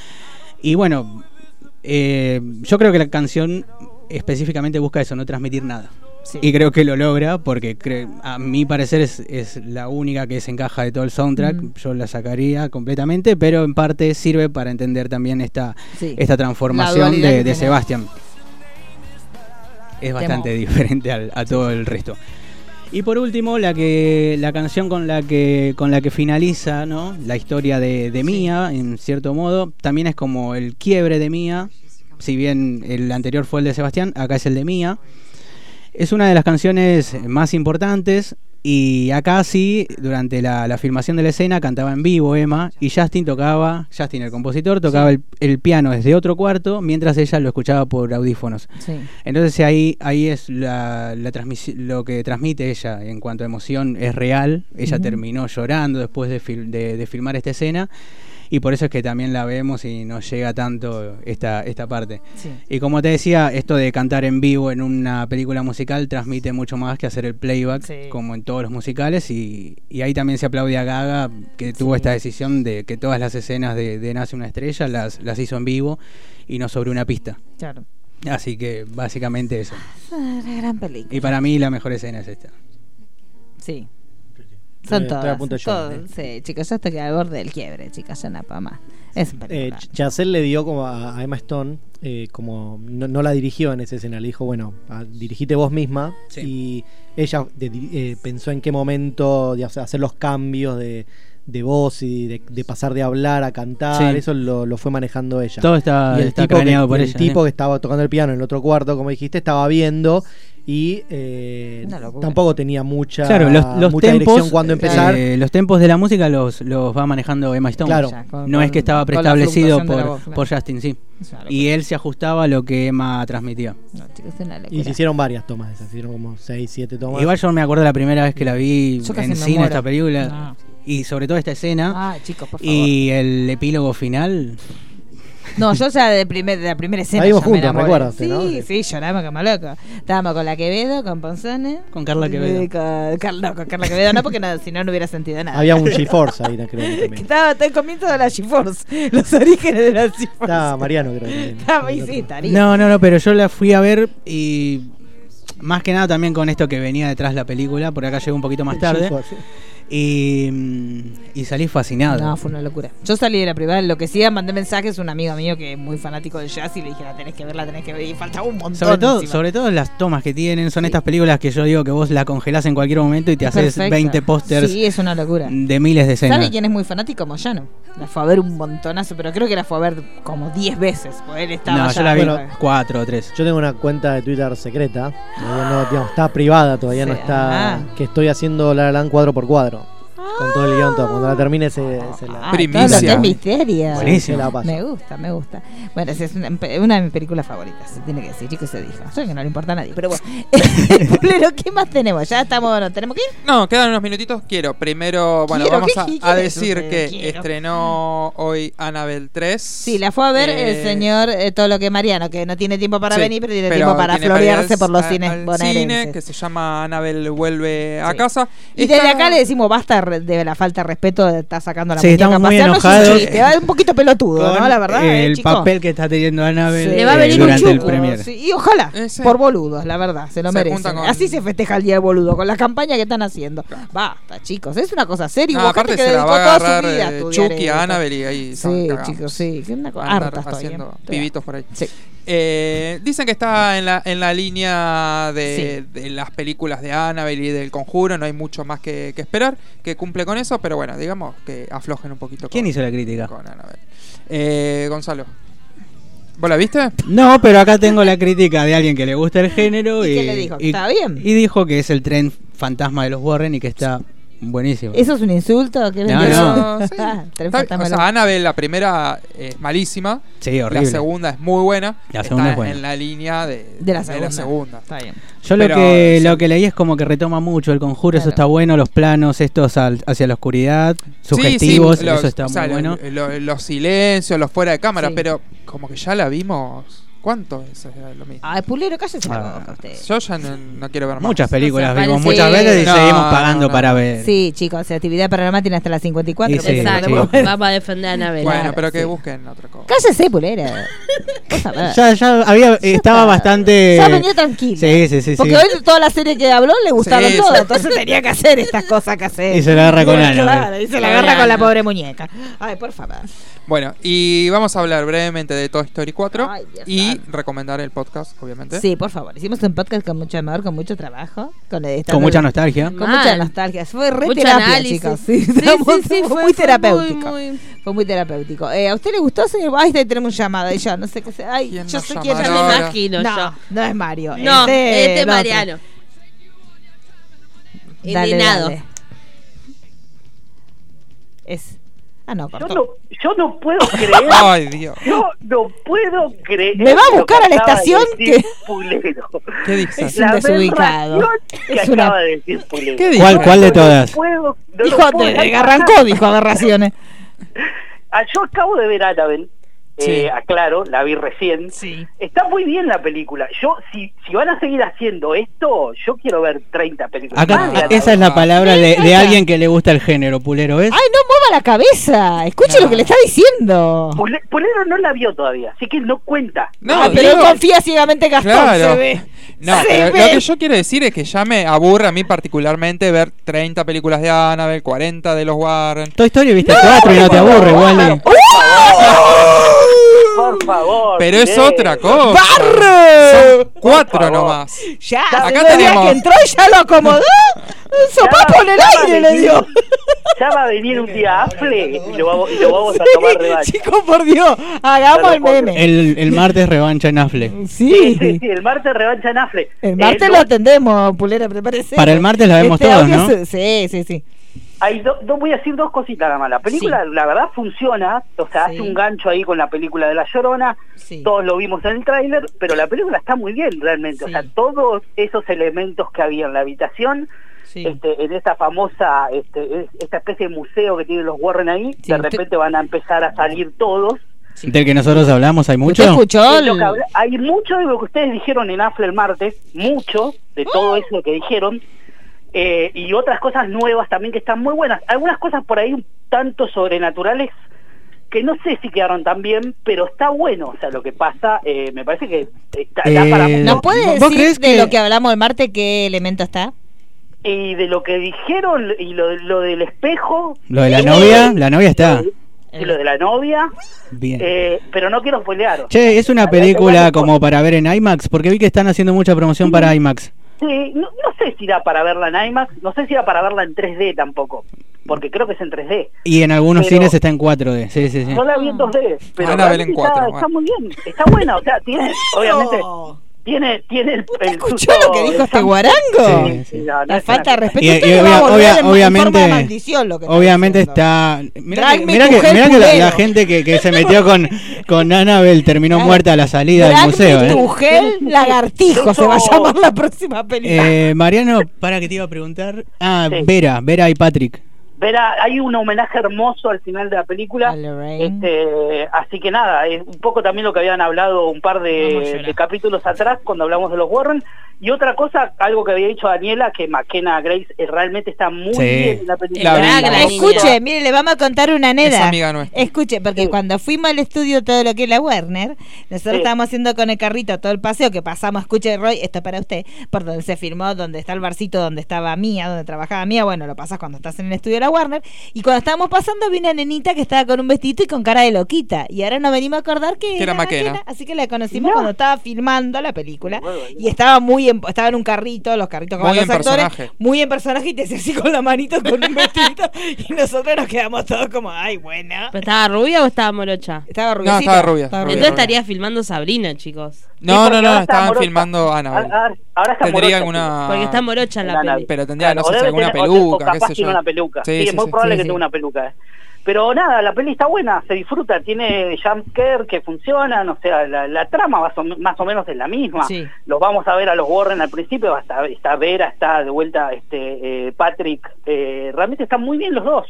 Y bueno, eh, yo creo que la canción específicamente busca eso, no transmitir nada. Sí. Y creo que lo logra porque cre- a mi parecer es, es la única que se encaja de todo el soundtrack. Mm. Yo la sacaría completamente, pero en parte sirve para entender también esta, Sí. esta transformación de, de. Sebastián. Es bastante diferente al- a todo el resto. Y por último, la que la canción con la que con la que finaliza, ¿no? La historia de, de Mía, en cierto modo, también es como el quiebre de Mía. Si bien el anterior fue el de Sebastián, acá es el de Mía. Es una de las canciones más importantes y acá sí, durante la, la filmación de la escena, cantaba en vivo Emma y Justin tocaba, Justin el compositor, tocaba el, el piano desde otro cuarto mientras ella lo escuchaba por audífonos. Sí. Entonces ahí, ahí es la, la lo que transmite ella en cuanto a emoción es real. Ella terminó llorando después de, fil- de- de filmar esta escena y por eso es que también la vemos y nos llega tanto esta, esta parte. Sí. Y como te decía, esto de cantar en vivo en una película musical transmite mucho más que hacer el playback, Sí. como en todos los musicales. Y, y ahí también se aplaude a Gaga, que tuvo Sí. esta decisión de que todas las escenas de, de Nace una estrella las, las hizo en vivo y no sobre una pista. Claro. Así que básicamente eso. Ah, la gran película. Y para mí la mejor escena es esta. Sí. Son estoy a punto de llorar, Sí, chicos, yo estoy al borde del quiebre, chicas, ya no puedo más. Es un Eh, Chazelle le dio como a, a Emma Stone, eh, como no, no la dirigió en esa escena, le dijo, bueno, a- dirigite vos misma. Sí. Y ella de- eh, pensó en qué momento de hacer los cambios de, de voz y de, de pasar de hablar a cantar, Sí. eso lo, lo fue manejando ella. Todo está, y el está tipo, que, por el ella. tipo ¿eh? que estaba tocando el piano en el otro cuarto, como dijiste, estaba viendo y eh, tampoco tenía mucha, Claro, los, los mucha tempos, dirección cuando empezar. eh, los tempos de la música los, los va manejando Emma Stone. Claro. Con- No es que estaba preestablecido por, voz, claro. por Justin, sí. Y él se ajustaba a lo que Emma transmitía. No, chicos, Y se hicieron varias tomas se hicieron como 6, 7 tomas. Igual yo me acuerdo la primera vez que la vi Yo en me cine muero. esta película. No. Y sobre todo esta escena. Ah, chicos, por favor. y el epílogo final. No, yo ya de, primer, de la primera escena. La vimos juntos, enamoré. recuerdas, Sí, ¿no? sí, lloramos como loco. Estábamos con la Quevedo, con Ponzone. Con Carla Quevedo. Y Con, no, con Carla Quevedo, no, porque no, si no, no hubiera sentido nada. Había un GeForce ahí, creo también. Estaba, el comienzo de la GeForce. Los orígenes de la GeForce. Estaba Mariano, creo también. Estaba ahí, sí, estaría. No, no, no, pero yo la fui a ver y. Más que nada también con esto que venía detrás de la película, por acá llegó un poquito más tarde. Y, y salí fascinado. No, fue una locura. Yo salí de la privada, lo que sí, mandé mensajes a un amigo mío que es muy fanático del jazz y le dije, la tenés que ver, la tenés que ver. Y faltaba un montón. Sobre todo, encima. sobre todo las tomas que tienen, son Sí. estas películas que yo digo que vos la congelás en cualquier momento y te haces Perfecto. 20 pósters Sí, es una locura. de miles de escenas. ¿Sabe quién es muy fanático? Moyano. La fue a ver un montonazo, pero creo que la fue a ver como 10 veces. Porque él estaba No, ya yo la vi Bueno, cuatro o tres. Yo tengo una cuenta de Twitter secreta, todavía no, digamos, está privada, todavía no está, Ah. que estoy haciendo La La Land cuadro por cuadro. Con todo el guion, todo. Cuando la termine se, se la... Ah, Primicia. misterio. Buenísimo. Se la paso. Me gusta, me gusta. Bueno, esa es una, una de mis películas favoritas. Se tiene que decir, chicos, se dijo. Sé que no le importa a nadie, pero bueno. Pulero, ¿qué más tenemos? Ya estamos, no, tenemos que ir. No, quedan unos minutitos. Quiero primero, bueno, Quiero, vamos ¿qué a, a decir usted? que Quiero. estrenó hoy Annabelle 3. Sí, la fue a ver el Eh, señor eh, todo lo que Mariano, que no tiene tiempo para Sí, venir, pero tiene pero tiempo para tiene florearse por los a- cines al bonaerenses. cine, que se llama Annabelle vuelve a Sí. casa. Y desde Está- acá le decimos basta re- de la falta de respeto de estar sacando la Sí, muñeca estamos a muy un enojados. chiste, va un poquito pelotudo, Con ¿no? La verdad, eh, el chico. papel que está teniendo Annabelle Sí. Le va a eh, venir un durante el chuco, premier. Sí, y ojalá, Ese- por boludos, la verdad, se lo Se merecen. con- Así se festeja el día del boludo, con la campaña que están haciendo. Basta, chicos, es una cosa seria. No, Hubo aparte que se la dedicó va a toda su agarrar eh, Chucky a Annabelle y ahí Sí, chicos, sí, que una cosa harta estoy. haciendo ¿eh? pibitos por ahí. Sí. Eh, dicen que está en la, en la línea de, de las películas de Annabelle y del conjuro, no hay mucho más que, que esperar, que cumple con eso, pero bueno, digamos que aflojen un poquito ¿Quién con, hizo la crítica? con Annabelle. Eh, Gonzalo. ¿Vos la viste? No, pero acá tengo la crítica de alguien que le gusta el género. ¿Y ¿Y, qué le dijo? ¿Está bien? Y dijo que es el tren fantasma de los Warren y que está buenísimo. ¿Eso es un insulto? ¿Qué No, vendió? no. Sí. Ah, Está- o lo- sea, Annabelle, la primera es malísima. Sí, horrible. La segunda es muy buena. La segunda está es buena. en la línea de, de la segunda. segunda. Está bien. Yo lo Pero, que sí. lo que leí es como que retoma mucho el conjuro, eso está bueno, los planos estos al- hacia la oscuridad, Sí, sugestivos, sí, los- eso está o sea, muy bueno. lo- lo- los silencios, los fuera de cámara, Sí. pero como que ya la vimos. ¿Cuánto es eh, lo mismo? Ay, Pulero, cállese la Ah. boca usted. Yo ya no, no quiero ver más. Muchas películas se vimos parece- muchas veces y No, seguimos no, pagando no. para ver. Sí, chicos, actividad paranormal tiene hasta las 54. Y sí, Exacto. podemos sí. ver. Va para defender a Annabelle. Bueno, pero que sí. busquen otra cosa. Cállese, Pulero. Vos a ver. Ya, ya había, estaba bastante. Ya venía tranquilo. Sí, sí, sí. Porque sí. hoy toda la serie que habló le gustaron Sí, todas, sí. entonces tenía que hacer estas cosas que hacer. Y se la agarra con Claro, Annabelle. y se la agarra con la pobre muñeca. Ay, por favor. Bueno, y vamos a hablar brevemente de Toy Story 4 Ay, Dios y recomendar el podcast, obviamente. Sí, por favor. Hicimos un podcast con mucho amor, con mucho trabajo. Con, Con mucha nostalgia. Con Mal. mucha nostalgia. Fue re Mucho terapia, análisis. chicos. Sí, Sí, Estamos- sí, sí, fue, fue- muy fue terapéutico. muy, muy- Fue muy terapéutico. Eh, ¿A usted le gustó, señor? Ay, tenemos y ya, no sé qué sea. Ay, ¿Quién yo sé quién Ya me imagino No, yo. no es Mario. No, este, este. Mariano. Dale, Indignado. dale. Es. Ah, no, Yo no, yo no puedo creer. Ay, Dios. Yo no puedo creer. ¿Me va a buscar a la de estación? decir Que- Pulero. ¿Qué dices? Es un desubicado. Que Es una- acaba de decir Pulero. ¿Qué? ¿Cuál, cuál de No todas? puedo- no Dijo, puedo de, arrancó, dijo aberraciones. Ah, yo acabo de ver Annabelle. Sí. Eh, aclaro, la vi recién. Sí. Está muy bien la película. Yo, si, si van a seguir haciendo esto, yo quiero ver 30 películas. Acá, más de esa es la palabra de, alguien que le gusta el género, Pulero, ¿ves? Ay, no mueva la cabeza. Escuche No. lo que le está diciendo. Pule- Pulero no la vio todavía, así que no cuenta. No, Ah, pero confía ciegamente en Gastón, Claro. se ve. No, Se pero ve. lo que yo quiero decir es que ya me aburre a mí particularmente ver 30 películas de Annabelle, 40 de los Warren. Toy Story viste cuatro y no te aburre, Wally. Por favor. Pero es otra cosa. ¡Barro! Son cuatro nomás. Ya, Acá tenemos- que entró y ya lo acomodó. Un sopapo en el aire le dio. Ya va a venir un día Afle y lo vamos, y lo vamos a tomar revancha. Chicos, por Dios, hagamos el meme. El, el martes revancha en Afle. Sí, sí, Sí. sí, el martes revancha en Afle. El martes Eh, lo no- atendemos, Pulera, prepárese. Para el martes la vemos Este todos, ¿no? se- Sí, sí, sí. Hay do- do- voy a decir dos cositas nada más. La película, la verdad, funciona. O sea, Sí. hace un gancho ahí con la película de La Llorona. Sí. Todos lo vimos en el tráiler, pero la película está muy bien realmente. O sea, todos esos elementos que había en la habitación, Sí. este, en esta famosa, este, es- esta especie de museo que tienen los Warren ahí, Sí, de usted- repente van a empezar a salir todos. Del que nosotros hablamos, ¿hay mucho? Hay mucho de lo que ustedes dijeron en AFLE el martes, mucho de todo eso que dijeron, eh, y otras cosas nuevas también que están muy buenas. Algunas cosas por ahí un tanto sobrenaturales que no sé si quedaron tan bien, pero está bueno. O sea, lo que pasa, eh, me parece que está, Eh, para ¿Nos mucho. puede ¿Vos decir de que- lo que hablamos el martes qué elemento está? Y de lo que dijeron, y lo, lo del espejo. Lo de la y novia, la novia está. y lo de la novia, Bien. eh, pero no quiero spoilear. Che, es una película como para ver en IMAX, porque vi que están haciendo mucha promoción para IMAX. Sí, no, no sé si da para verla en IMAX, no sé si da para verla en 3D tampoco, porque creo que es en 3D. Y en algunos Pero- cines está en 4D. Sí, sí, sí. No la vi en 2D, pero Van a ver en realmente cuatro, está, bueno. está muy bien, está buena, o sea, tiene, obviamente, tiene, tiene el, el ¿Escuchó susto- lo que dijo este guarango? Sí, Sí, no, no falta de respeto. Y- y obvia- obvia- en- en obviamente, forma de maldición lo que está obviamente está. Mira que, mirá que, mirá que la, la gente que, que se metió con, con Annabelle terminó muerta a la salida del museo. ¿eh? tu gel lagartijo se va a llamar la próxima película. Eh, Mariano, para que te iba a preguntar. Ah, Sí. Vera, Vera y Patrick. Verá, hay un homenaje hermoso al final de la película. A. Este, así que nada, es un poco también lo que habían hablado un par a de, capítulos atrás cuando hablamos de los Warren. Y otra cosa, algo que había dicho Daniela, que McKenna Grace eh, realmente está muy Sí. bien en la película. La la Escuche, mire, le vamos a contar una Es neda. amiga nuestra. Escuche, porque Sí. cuando fuimos al estudio todo lo que es la Werner, nosotros Sí. estábamos haciendo con el carrito todo el paseo que pasamos, escuche Roy, esto es para usted, por donde se filmó, donde está el barcito donde estaba Mía, donde trabajaba Mía, bueno, lo pasas cuando estás en el estudio la Warner, y cuando estábamos pasando vi una nenita que estaba con un vestido y con cara de loquita, y ahora nos venimos a acordar que, Que era McKenna. así que la conocimos cuando estaba filmando la película, Bueno, y estaba muy en, estaba en un carrito, los carritos con Muy los en actores, personaje. muy en personaje y te hacía así con la manito con un vestido y nosotros nos quedamos todos como, ay, buena. ¿Pero estaba rubia o estaba morocha? Estaba rubiecita. estaba rubia, rubia. Entonces estaría filmando Sabrina, chicos. No, no, no, estaban morocha. filmando a Annabelle. Ahora, ahora está Tendría morocha, alguna. Porque está morocha en la La peli. Pero tendría, no Claro, sé o si alguna tener- peluca, o qué sé tiene yo. una peluca. Sí, Sí, sí, es muy sí. probable Sí, que sí. tenga una peluca. Pero nada, la peli está buena, se disfruta, tiene jumpscare que funcionan, o sea, la, la trama más o, más o menos es la misma. Sí. Los vamos a ver a los Warren al principio, está, está Vera, está de vuelta este eh, Patrick, eh, realmente están muy bien los dos.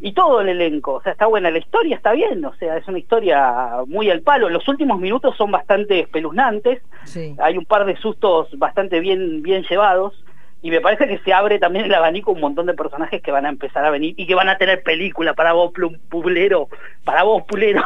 Y todo el elenco, o sea, está buena, la historia está bien, o sea, es una historia muy al palo. Los últimos minutos son bastante espeluznantes, Sí. hay un par de sustos bastante bien, bien llevados y me parece que se abre también el abanico un montón de personajes que van a empezar a venir y que van a tener película para vos, Plum- Pulero, para vos, Pulero.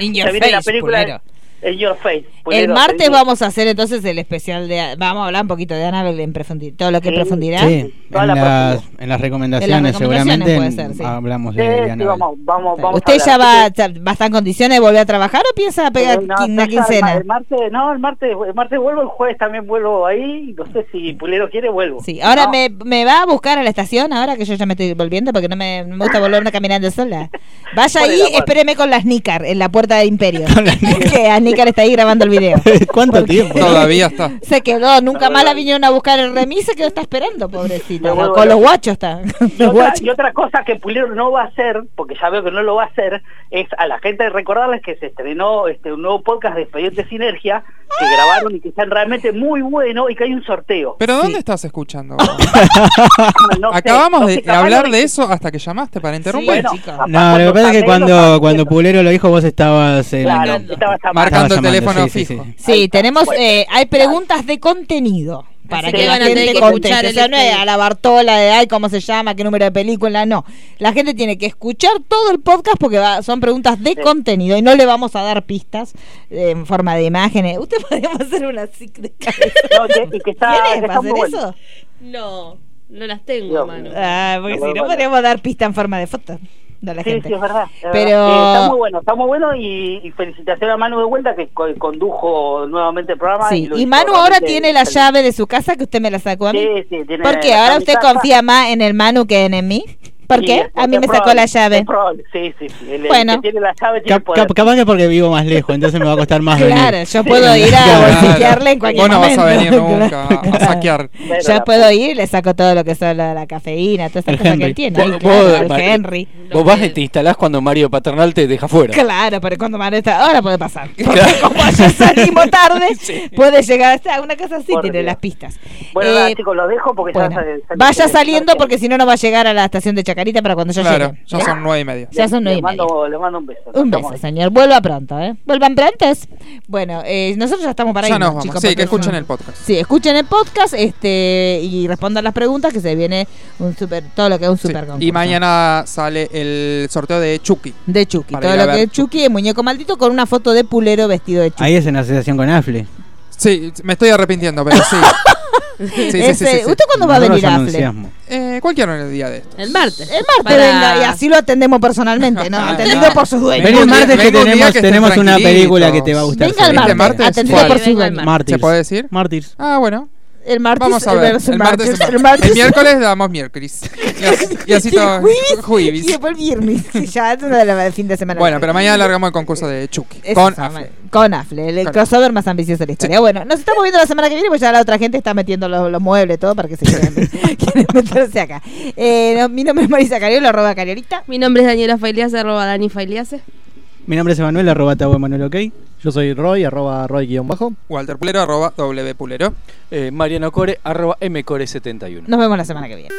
In Se your viene la película pulero. En Your Face. El Pulero, martes vamos a hacer entonces el especial de... Vamos a hablar un poquito de Annabelle en profundidad. Todo lo que Sí. profundidad. Sí, en la las, en las recomendaciones, En las recomendaciones seguramente puede ser, sí. hablamos Sí, de, de sí, Annabelle. vamos, vamos, vamos ¿Usted ya va, va a estar en condiciones de volver a trabajar o piensa pegar Eh, no, quin- una quincena? El martes, no, el martes, el martes vuelvo, el jueves también vuelvo ahí, no sé si Pulero quiere, vuelvo. Sí, ahora No. me, me va a buscar a la estación, ahora que yo ya me estoy volviendo, porque no me, no me gusta volverme caminando sola. Vaya ahí, espéreme con las Nícar en la puerta de Imperio. a Nícar está ahí grabando el video. ¿Cuánto tiempo? Todavía está. Se quedó, nunca más la vinieron a buscar el remis, se quedó, está esperando, pobrecita. Con los guachos está. Y Los otra, guachos. y otra cosa que Pulero no va a hacer, porque ya veo que no lo va a hacer, es a la gente recordarles que se estrenó este un nuevo podcast de Expediente Sinergia, que grabaron y que están realmente muy bueno y que hay un sorteo. ¿Pero dónde Sí. estás escuchando? No sé, Acabamos no de sé, hablar de eso hasta que llamaste para interrumpir. Bueno, capaz No, lo que pasa es que cuando, cuando. Pulero lo dijo, vos estabas en- Claro, Marcando. estaba llamando. Marcando llamando, teléfono sí, sí, fijo. sí. Sí, tenemos, eh, hay preguntas de contenido. Para Así que van a tener gente que conteste. escuchar O sea, no es estreno. a la Bartola de ay, cómo se llama, qué número de película, no. La gente tiene que escuchar todo el podcast porque va- son preguntas de Sí. contenido y no le vamos a dar pistas eh, en forma de imágenes. Usted podríamos hacer una de cabeza. No, que- y que está- ¿Tienes que para está muy hacer bueno. eso? No, no las tengo, Dios mano. Ah, porque No, si no podríamos dar pista en forma de foto de la Sí, gente. sí, es verdad. Pero-. Eh, está muy bueno, está muy bueno y, y felicitación a Manu de vuelta que co- condujo nuevamente el programa. Sí, y hizo Manu ahora tiene la llave de su casa que usted me la sacó a mí. Sí, sí, tiene ¿Por qué? ¿Ahora usted casa. confía más en el Manu que en mí? ¿Por Sí, qué? es- A mí es me sacó la llave. es Sí, sí, sí. El, el Bueno. que tiene la llave tiene Cap- poder. cap- capaz que porque vivo más lejos, entonces me va a costar más Claro, venir. yo puedo ir a Claro. bolsiquearle en cualquier Vos no vas momento. a venir nunca Claro. a saquear. Pero Yo puedo ir y le saco todo lo que son la, la cafeína, todas esas cosas que él tiene. Ahí, Vos- claro, vos-. Henry. Vos vas y te instalás cuando Mario Paternal te deja fuera. Claro, pero cuando Manu está. Ahora puede pasar. Porque como ya salimos tarde, puede llegar hasta una casa así, tiene las pistas. Bueno, Eh, nada, chicos, los dejo porque bueno, ya vaya saliendo porque si no, no va a llegar a la estación de Chacarita para cuando yo Claro, llegue. ya son nueve y media. Ya son nueve le y media. mando, le mando un beso. Un beso, ahí. señor. Vuelva pronto, ¿eh? Vuelvan prontos. Bueno, eh, nosotros ya estamos para Ya irnos, nos vamos. chicos, Sí, que escuchen el podcast. Sí, escuchen el podcast este y respondan las preguntas que se viene un super todo lo que es un Sí. super concurso. Y mañana sale el sorteo de Chucky. de Chucky, todo lo que es Chucky, el muñeco maldito con una foto de Pulero vestido de Chucky. Ahí es en asociación con Afle. Sí, me estoy arrepintiendo, pero sí. Sí, sí, Ese- sí, sí. ¿Usted cuándo va a venir a. Eh, cualquier día de esto. El martes. El martes Para- venga y así lo atendemos personalmente, ¿no? Atendido por sus dueños. Vení el martes que vengo un día tenemos, que tenemos una película que te va a gustar. Venga el seguro. ¿Este martes, martes? atendido ¿Cuál? por sus Venga el dueños. martes. ¿Se puede decir? Mártires. Ah, bueno. El martes. Vamos a ver. El martes, martes, el, el martes. el miércoles damos miércoles. Y así, y así Sí, todo. jueves, Jueves. Y después el viernes. que ya es una de la- fin de semana. Bueno, pero mañana largamos el concurso de Chucky. Eso Con Afle. Con Afle, el Con crossover más ambicioso de la historia. Bueno, nos estamos viendo la semana que viene, pues ya la otra gente está metiendo los, los muebles, todo para que se quieran, quieren meterse acá. Eh, no, mi nombre es Marisa Cariolo, arroba Cariolita. Mi nombre es Daniela Failiase, arroba Dani Failiase. Mi nombre es Emanuel, arroba Tabo Emanuel, ok. Yo soy Roy, arroba Roy guion bajo. Walter Pulero, arroba W Pulero. Eh, Mariano Core, arroba mcore71. Nos vemos la semana que viene.